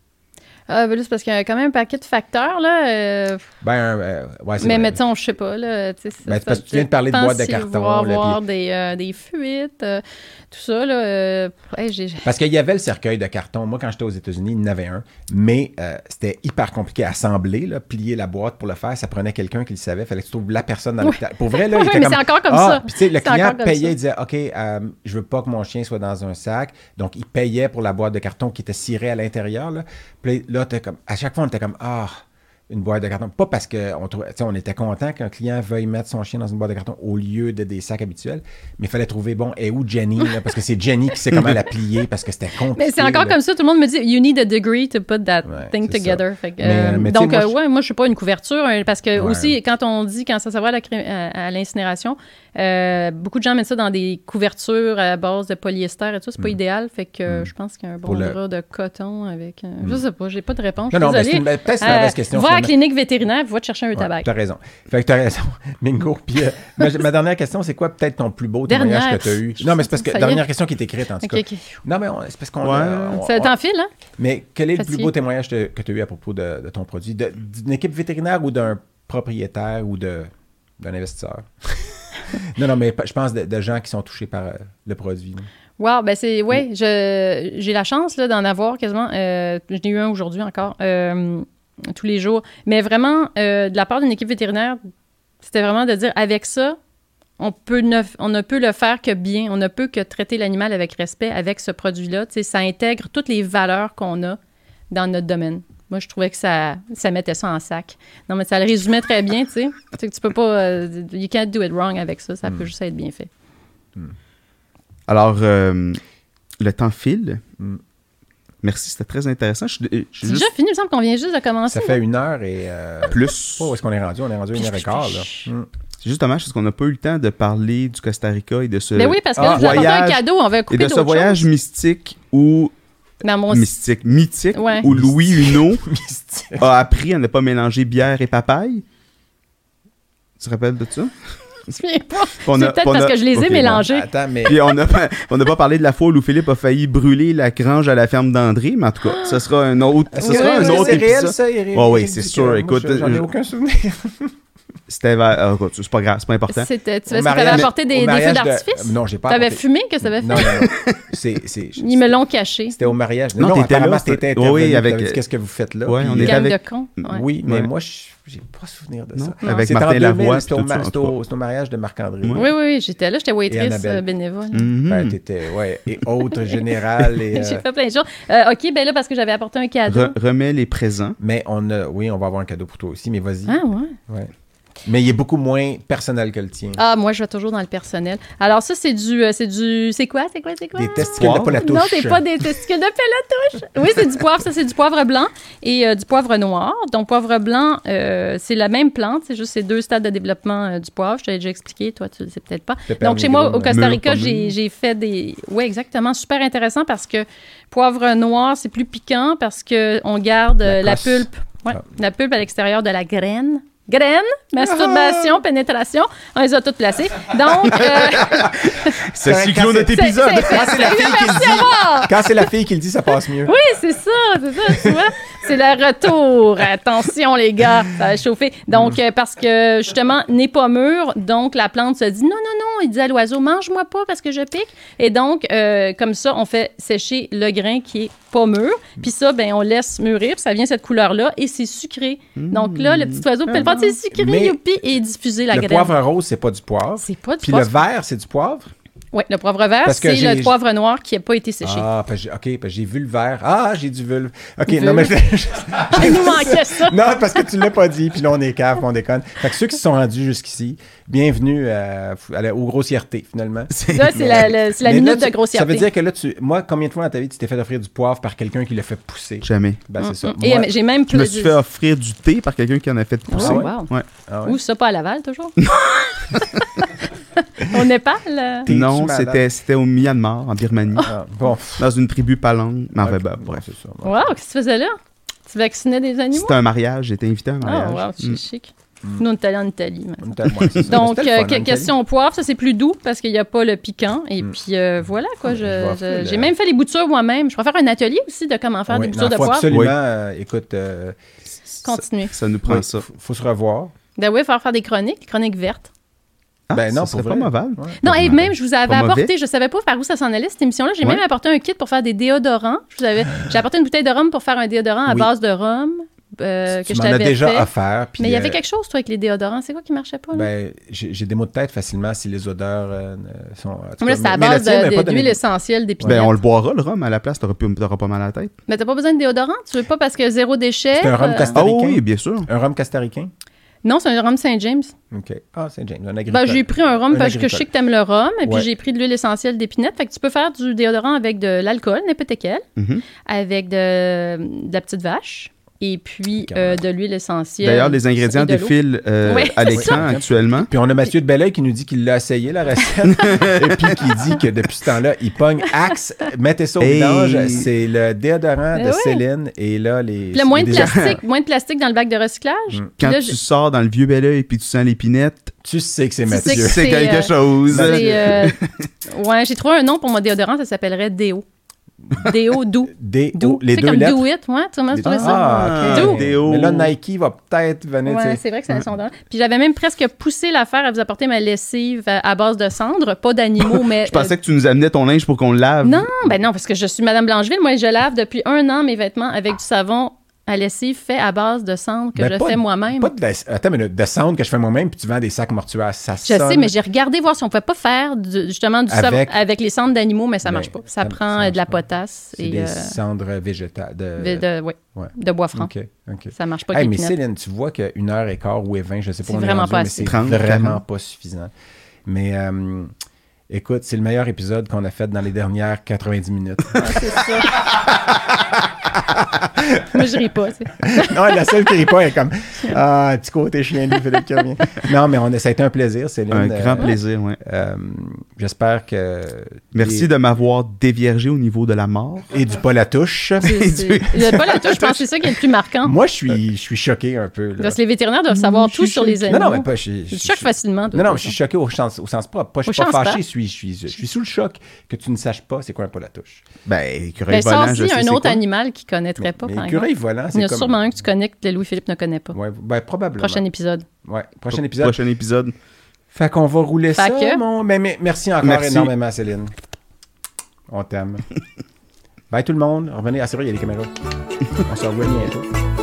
C: Ah, ben là, c'est parce qu'il y a quand même un paquet de facteurs, là. euh,
B: Ben, euh, ouais,
C: mais mettons, je sais pas, là. tu sais,
B: Ben, c'est
C: ça-
B: parce que tu viens de parler de boîtes de carton,
C: y
B: là,
C: avoir des, euh, des fuites, euh, tout ça, là. euh, j'ai-
B: Parce qu'il y avait le cercueil de carton. Moi, quand j'étais aux États-Unis, il y en avait un. Mais euh, c'était hyper compliqué à assembler, là, plier la boîte pour le faire. Ça prenait quelqu'un qui le savait. fallait que tu trouves la personne dans l'hôpital. Pour vrai, là, il était
C: mais
B: comme...
C: c'est encore comme
B: Ah,
C: ça.
B: Puis, tu sais, le
C: C'est
B: client payait, il disait, OK, euh, je veux pas que mon chien soit dans un sac. Donc, il payait pour la boîte de carton qui était cirée à l'intérieur. Là, Puis là, t'es comme, à chaque fois, on était comme, ah, une boîte de carton. Pas parce qu'on on était content qu'un client veuille mettre son chien dans une boîte de carton au lieu de des sacs habituels. Mais il fallait trouver, bon, et où Jenny? là? parce que c'est Jenny qui sait comment la plier parce que c'était compliqué.
C: Mais c'est encore
B: là.
C: comme ça, tout le monde me dit You need a degree to put that
B: Ouais,
C: thing together. Fait que,
B: Mais,
C: euh,
B: euh, mais
C: donc,
B: moi,
C: euh, ouais, moi, je suis pas une couverture, hein, parce que
B: Ouais.
C: aussi, quand on dit, quand ça à, à l'incinération, Euh, beaucoup de gens mettent ça dans des couvertures à base de polyester et tout. C'est pas
B: Mm.
C: idéal. Fait que
B: Mm.
C: je pense qu'un bon
B: le-
C: drap de coton avec. euh,
B: Mm.
C: Je sais pas, j'ai pas de réponse.
B: Non, non, mais c'est une- peut-être
C: Euh,
B: mauvaise question.
C: va à la clinique vétérinaire, va te chercher un
B: Ouais,
C: tabac.
B: T'as raison. Fait que t'as raison. Bingo. Puis, euh, ma, ma dernière question, c'est quoi peut-être ton plus beau témoignage que tu as eu? Non, mais c'est parce que dernière question qui est écrite en tout cas. Non, mais on- c'est parce qu'on.
A: Ouais.
C: Ça t'enfile, hein?
B: Mais quel est le plus beau témoignage que tu as eu à propos de, de ton produit? De- D'une équipe vétérinaire ou d'un propriétaire ou de- d'un investisseur? non, non, mais je pense de, de gens qui sont touchés par euh, le produit. là.
C: Wow, ben c'est. Ouais, je, j'ai la chance là, d'en avoir quasiment. Euh, J'en ai eu un aujourd'hui encore, euh, tous les jours. Mais vraiment, euh, de la part d'une équipe vétérinaire, c'était vraiment de dire avec ça, on, peut ne, on ne peut le faire que bien. On ne peut que traiter l'animal avec respect avec ce produit-là. Tu sais, ça intègre toutes les valeurs qu'on a dans notre domaine. Moi, je trouvais que ça, ça mettait ça en sac. Non, mais ça le résumait très bien, tu sais. Tu sais que tu peux pas... euh, you can't do it wrong avec ça. Ça peut juste être bien fait.
A: Alors, euh, le temps file.
B: Mm.
A: Merci, c'était très intéressant. Je,
C: C'est
A: juste
C: déjà fini, il me semble qu'on vient juste de commencer.
B: Ça fait une heure et. euh,
A: plus.
B: où est-ce qu'on est rendu? On est rendu à une heure et quart, là.
A: C'est juste dommage parce qu'on n'a pas eu le temps de parler du Costa Rica et de ce,
C: Mais oui, parce que
B: Ah,
C: là, je vous apportais un
A: voyage-
C: cadeau, on va
A: et
C: couper
A: de ce voyage
C: choses.
A: mystique où
C: Dans mon...
A: mystique, mythique,
C: Ouais.
A: où Louis Huneau a appris à ne pas mélanger bière et papaye. Tu te rappelles de ça?
C: Je me souviens pas.
A: On
C: C'est peut-être parce
A: a-
C: que je les ai
A: Ok, bon.
C: mélangés.
B: Attends, mais.
A: Puis on n'a pas, on n'a pas parlé de la fois où Philippe a failli brûler la grange à la ferme d'André, mais en tout cas, ce sera un autre, ce sera un autre
B: c'est réel, ça, Eric?
A: Ouais, oui, c'est sûr. Écoute,
B: je- j'en ai
A: je-
B: aucun souvenir.
A: C'était, vers- écoute, c'est pas grave, c'est pas important.
C: C'était, tu
B: mariage-
C: apporté des, des feux
B: de-
C: d'artifice?
B: Non, j'ai pas
C: T'avais
B: apporté-
C: fumé que ça avait fait?
B: Non, non, non. C'est, c'est,
C: Ils me l'ont caché.
B: C'était au mariage.
A: Non,
B: Non,
A: t'étais là,
B: t'étais
A: c'était- oui,
B: intervenu,
A: oui, avec-
B: Qu'est-ce que vous faites là?
A: Ouais, on était avec-
C: de cons. Ouais.
B: Oui, mais
A: Ouais.
B: moi, je j'ai pas souvenir de
A: Non,
B: ça.
A: avec
B: C'était en
A: Martin
B: 2000,
A: Lavoie,
B: C'était au, mariage de Marc-André.
C: Oui, oui, oui, j'étais là, j'étais waitress euh, bénévole.
A: Mhm.
B: Ben, t'étais, ouais, et autre général. Et, euh,
C: J'ai fait plein de choses. Euh, OK, ben là, parce que j'avais apporté un cadeau.
A: Re- remets les présents.
B: Mais on a, oui, on va avoir un cadeau pour toi aussi, mais vas-y.
C: Ah, ouais.
B: Ouais. Mais il est beaucoup moins personnel que le tien.
C: Ah, moi, je vais toujours dans le personnel. Alors, ça, c'est du. euh, c'est du. C'est quoi? C'est quoi? C'est quoi?
B: Des testicules de
A: Poivre?
B: pas la touche.
C: Non, c'est pas des testicules de pelletouche. Oui, c'est du poivre. Ça, c'est du poivre blanc et euh, du poivre noir. Donc, poivre blanc, euh, c'est la même plante. C'est juste ces deux stades de développement euh, du poivre. Je te l'ai déjà expliqué. Toi, tu le sais peut-être pas. Donc, chez moi, au Costa Rica, j'ai fait des. Oui, exactement. Super intéressant parce que poivre noir, c'est plus piquant parce qu'on garde
B: La
C: pulpe. Ouais,
B: Ah.
C: la pulpe à l'extérieur de la graine. Graine, masturbation, pénétration. On les a toutes placées. Donc, euh,
A: C'est
B: Quand-
A: le
B: quand
A: cyclo de
B: c'est- Quand c'est la fille qui le dit,
C: Ah!
B: quand c'est la fille qui le dit, ça passe mieux.
C: Oui, c'est ça, c'est ça, tu vois. C'est le retour. Attention, les gars, ça va chauffer. Donc, euh, parce que justement, n'est pas mûr, donc la plante se dit non, non, non. Il dit à l'oiseau, mange-moi pas parce que je pique. Et donc, euh, comme ça, on fait sécher le grain qui est pas mûr. Puis ça, ben, on laisse mûrir, puis ça vient cette couleur-là, et c'est sucré. Donc là, le petit oiseau peut le c'est sucré, youpi, et diffuser la
B: le
C: graine?
B: poivre rose, c'est pas du poivre.
C: C'est pas du
B: Puis le
C: poivre.
B: vert, c'est du poivre?
C: Oui, le poivre vert,
B: Parce que
C: c'est
B: j'ai-
C: le poivre noir qui n'a pas été séché.
B: Ah, parce ok, parce que j'ai vu le vert. Ah, j'ai du vulve. Ok,
C: Vulve.
B: non, mais.
C: Il nous manquait ça.
B: non, parce que tu l'as pas dit, puis là, on est cave, on déconne. Fait que ceux qui se sont rendus jusqu'ici, bienvenue à, à la- aux grossièretés, finalement.
C: Là, c'est la, la- c'est la
B: Mais là,
C: minute
B: tu-
C: de grossièreté.
B: Ça veut dire que là, tu, moi, combien de fois dans ta vie tu t'es fait offrir du poivre par quelqu'un qui l'a fait pousser?
A: Jamais.
B: Ben, c'est ça.
C: Et
B: Moi-
C: j'ai même
A: Je me
C: plus.
A: suis fait offrir du thé par quelqu'un qui en a fait pousser.
C: Oh, wow.
A: Ouais.
B: Ah ouais?
C: Ou ça, pas à Laval, toujours? Au Népal. euh,
B: T'es-tu
A: Non, c'était, c'était au Myanmar, en Birmanie,
B: Ah, bon.
A: dans une tribu palang. Mais enfin,
B: Ok,
A: ben,
B: bon,
A: bref.
B: c'est ça. bon.
C: Wow, qu'est-ce que tu faisais là? Tu vaccinais des animaux?
A: C'était un mariage, j'étais invité à un
C: Oh,
A: mariage.
C: wow, c'est
A: Mm.
C: chic. Nous, on est allés en Italie.
B: ouais.
C: Donc, euh,
B: fun,
C: que-
B: hein,
C: question poivre, ça c'est plus doux parce qu'il n'y a pas le piquant. Et
B: Mm.
C: puis euh, voilà, quoi.
B: Le-
C: J'ai même fait les boutures moi-même. Je vais faire un atelier aussi de comment faire
B: Oui,
C: des
B: non,
C: boutures de poivre.
B: absolument,
A: Oui.
B: euh, écoute, euh,
C: Continuer.
A: Ça nous prend
B: oui,
A: ça.
B: faut, faut se revoir.
C: Ben oui, faire faire des chroniques, des chroniques vertes.
A: Ah,
B: Ben non,
A: ça serait
B: pour
A: pas mauvais.
B: Ouais.
C: Non,
A: Pas
C: et même, je vous avais
A: Pas mauvais.
C: apporté, je savais pas par où ça s'en allait, cette émission-là. J'ai
A: Ouais.
C: même apporté un kit pour faire des déodorants. Je vous avais, j'ai apporté une bouteille de rhum pour faire un déodorant à
B: Oui.
C: base de rhum euh, que
B: tu
C: je
B: m'en as déjà
C: fait.
B: offert. puis,
C: Mais il y avait
B: euh,
C: quelque chose, toi, avec les déodorants. C'est quoi qui marchait pas? Là?
B: Ben, j'ai des mots de tête facilement si les odeurs euh, sont.
C: là, c'est à base d'huile essentielle d'épinette.
A: Ben, on le boira, le rhum, à la place. T'auras, pas mal à la tête.
C: Mais t'as pas besoin de déodorant? Tu veux pas parce que zéro déchet?
B: C'est un rhum
C: euh,
A: Ah
B: Costaricain?
A: oui, bien sûr.
B: Un rhum castaricain?
C: Non, c'est un rhum Saint-James.
B: OK. Ah, c'est James, un agricole.
C: Ben, j'ai pris un rhum
B: Un
C: parce que je sais que t'aimes le rhum, et puis
B: Ouais.
C: j'ai pris de l'huile essentielle d'épinette. Fait que tu peux faire du déodorant avec de l'alcool, n'importe quel,
A: Mhm.
C: avec de, de la petite vache et puis euh, de l'huile essentielle.
A: D'ailleurs, les ingrédients
C: et
A: défilent euh,
C: Ouais,
A: à l'écran actuellement.
B: Puis on a Mathieu de Belleuil qui nous dit qu'il l'a essayé, la recette. et puis qui dit que depuis ce temps-là, il pogne Axe, mettez ça au
A: Hey.
B: vidange. C'est le déodorant
C: Ben
B: de
C: ouais.
B: Céline. Et là, les.
C: Puis là, moins de plastique, moins de plastique dans le bac de recyclage. Puis
A: Quand
C: là,
A: tu
C: je-
A: sors dans le vieux bel oeil puis tu sens l'épinette,
B: Tu sais que c'est
C: Tu sais
B: Mathieu.
C: que
A: c'est quelque
C: euh,
A: chose.
C: c'est, euh, ouais, j'ai trouvé un nom pour mon déodorant, ça s'appellerait Déo. Déo doux.
B: Des,
C: Doux.
B: les
C: c'est
B: deux
C: comme
B: lettres.
C: Do It, ouais, tu m'as trouvé ça?
B: Ah, ok.
A: Doux. Déo.
B: Mais là, Nike va peut-être venir.
C: Ouais, c'est vrai que c'est un sondage. Puis j'avais même presque poussé l'affaire à vous apporter ma lessive à, à base de cendres, pas d'animaux, mais.
A: Je pensais que tu nous amenais ton linge pour qu'on le lave.
C: euh, Non, ben non, parce que je suis Madame Blancheville. Moi, je lave depuis un an mes vêtements avec du savon à lessive fait à base de cendres que
B: Ben,
C: je
B: pas
C: fais moi-même.
B: Pas de, la- attends, mais de, de cendre que je fais moi-même, puis tu vends des sacs mortuaires. Ça
C: Je
B: sonne.
C: sais, mais j'ai regardé voir si on pouvait pas faire du- justement du savon
B: Avec-
C: avec les cendres d'animaux, mais ça
B: Ben,
C: marche pas.
B: ça-
C: Ça, prend
B: ça
C: euh, de la potasse
B: C'est
C: et
B: des
C: euh,
B: cendres végétales. De...
C: de, Ouais. de bois franc.
B: OK, OK.
C: Ça marche pas
B: Hey, mais. Céline, tu vois qu'une heure et quart ou et vingt, je sais pas
C: C'est
B: on est
C: vraiment
B: rendu,
C: pas
B: mais
C: assez.
B: c'est
A: 30,
B: vraiment
A: 40.
B: pas suffisant. Mais euh, écoute, c'est le meilleur épisode qu'on a fait dans les dernières 90 minutes.
C: Ouais, c'est ça. Moi, je ris pas. tu sais.
B: non, la seule qui rit pas est comme Ah, petit côté chien de Philippe revient. Non, mais on a, ça a été un plaisir, Céline.
A: Un
B: Euh,
A: grand plaisir, ouais.
B: euh, J'espère que.
A: Merci de m'avoir déviergé au niveau de la mort.
B: Et du pas la touche.
C: C'est- c'est- a pas la touche, je pense que c'est ça qui est le plus marquant.
B: Moi, je suis, je suis choqué un peu. là.
C: Parce que les vétérinaires doivent savoir tout sur les animaux.
B: Non, non, mais pas. Je, je-
C: choques facilement.
B: Non, non, je suis choqué au sens, au sens propre. Pas, je suis pas fâché, je suis, je, suis, je suis sous le choc que tu ne saches pas c'est quoi un pas la touche.
A: Ben, écureuil
C: Ben,
A: volant, je sais
C: un
A: c'est
C: autre
A: quoi.
C: animal qui connaîtrait pas,
B: mais
C: par
B: écureuil volant,
C: Il y
B: c'est
C: a
B: comme.
C: sûrement un que tu connais que Louis-Philippe ne connaît pas.
B: Ouais, ben, probablement.
C: Prochain épisode.
B: Ouais, prochain épisode.
A: Prochain épisode.
B: Fait qu'on va rouler ça,
C: Fait que-
B: mon... Mais, mais merci encore
A: Merci.
B: énormément, Céline. On t'aime. Bye tout le monde. Revenez. Ah, c'est vrai, il y a les caméras. On se revoit bientôt.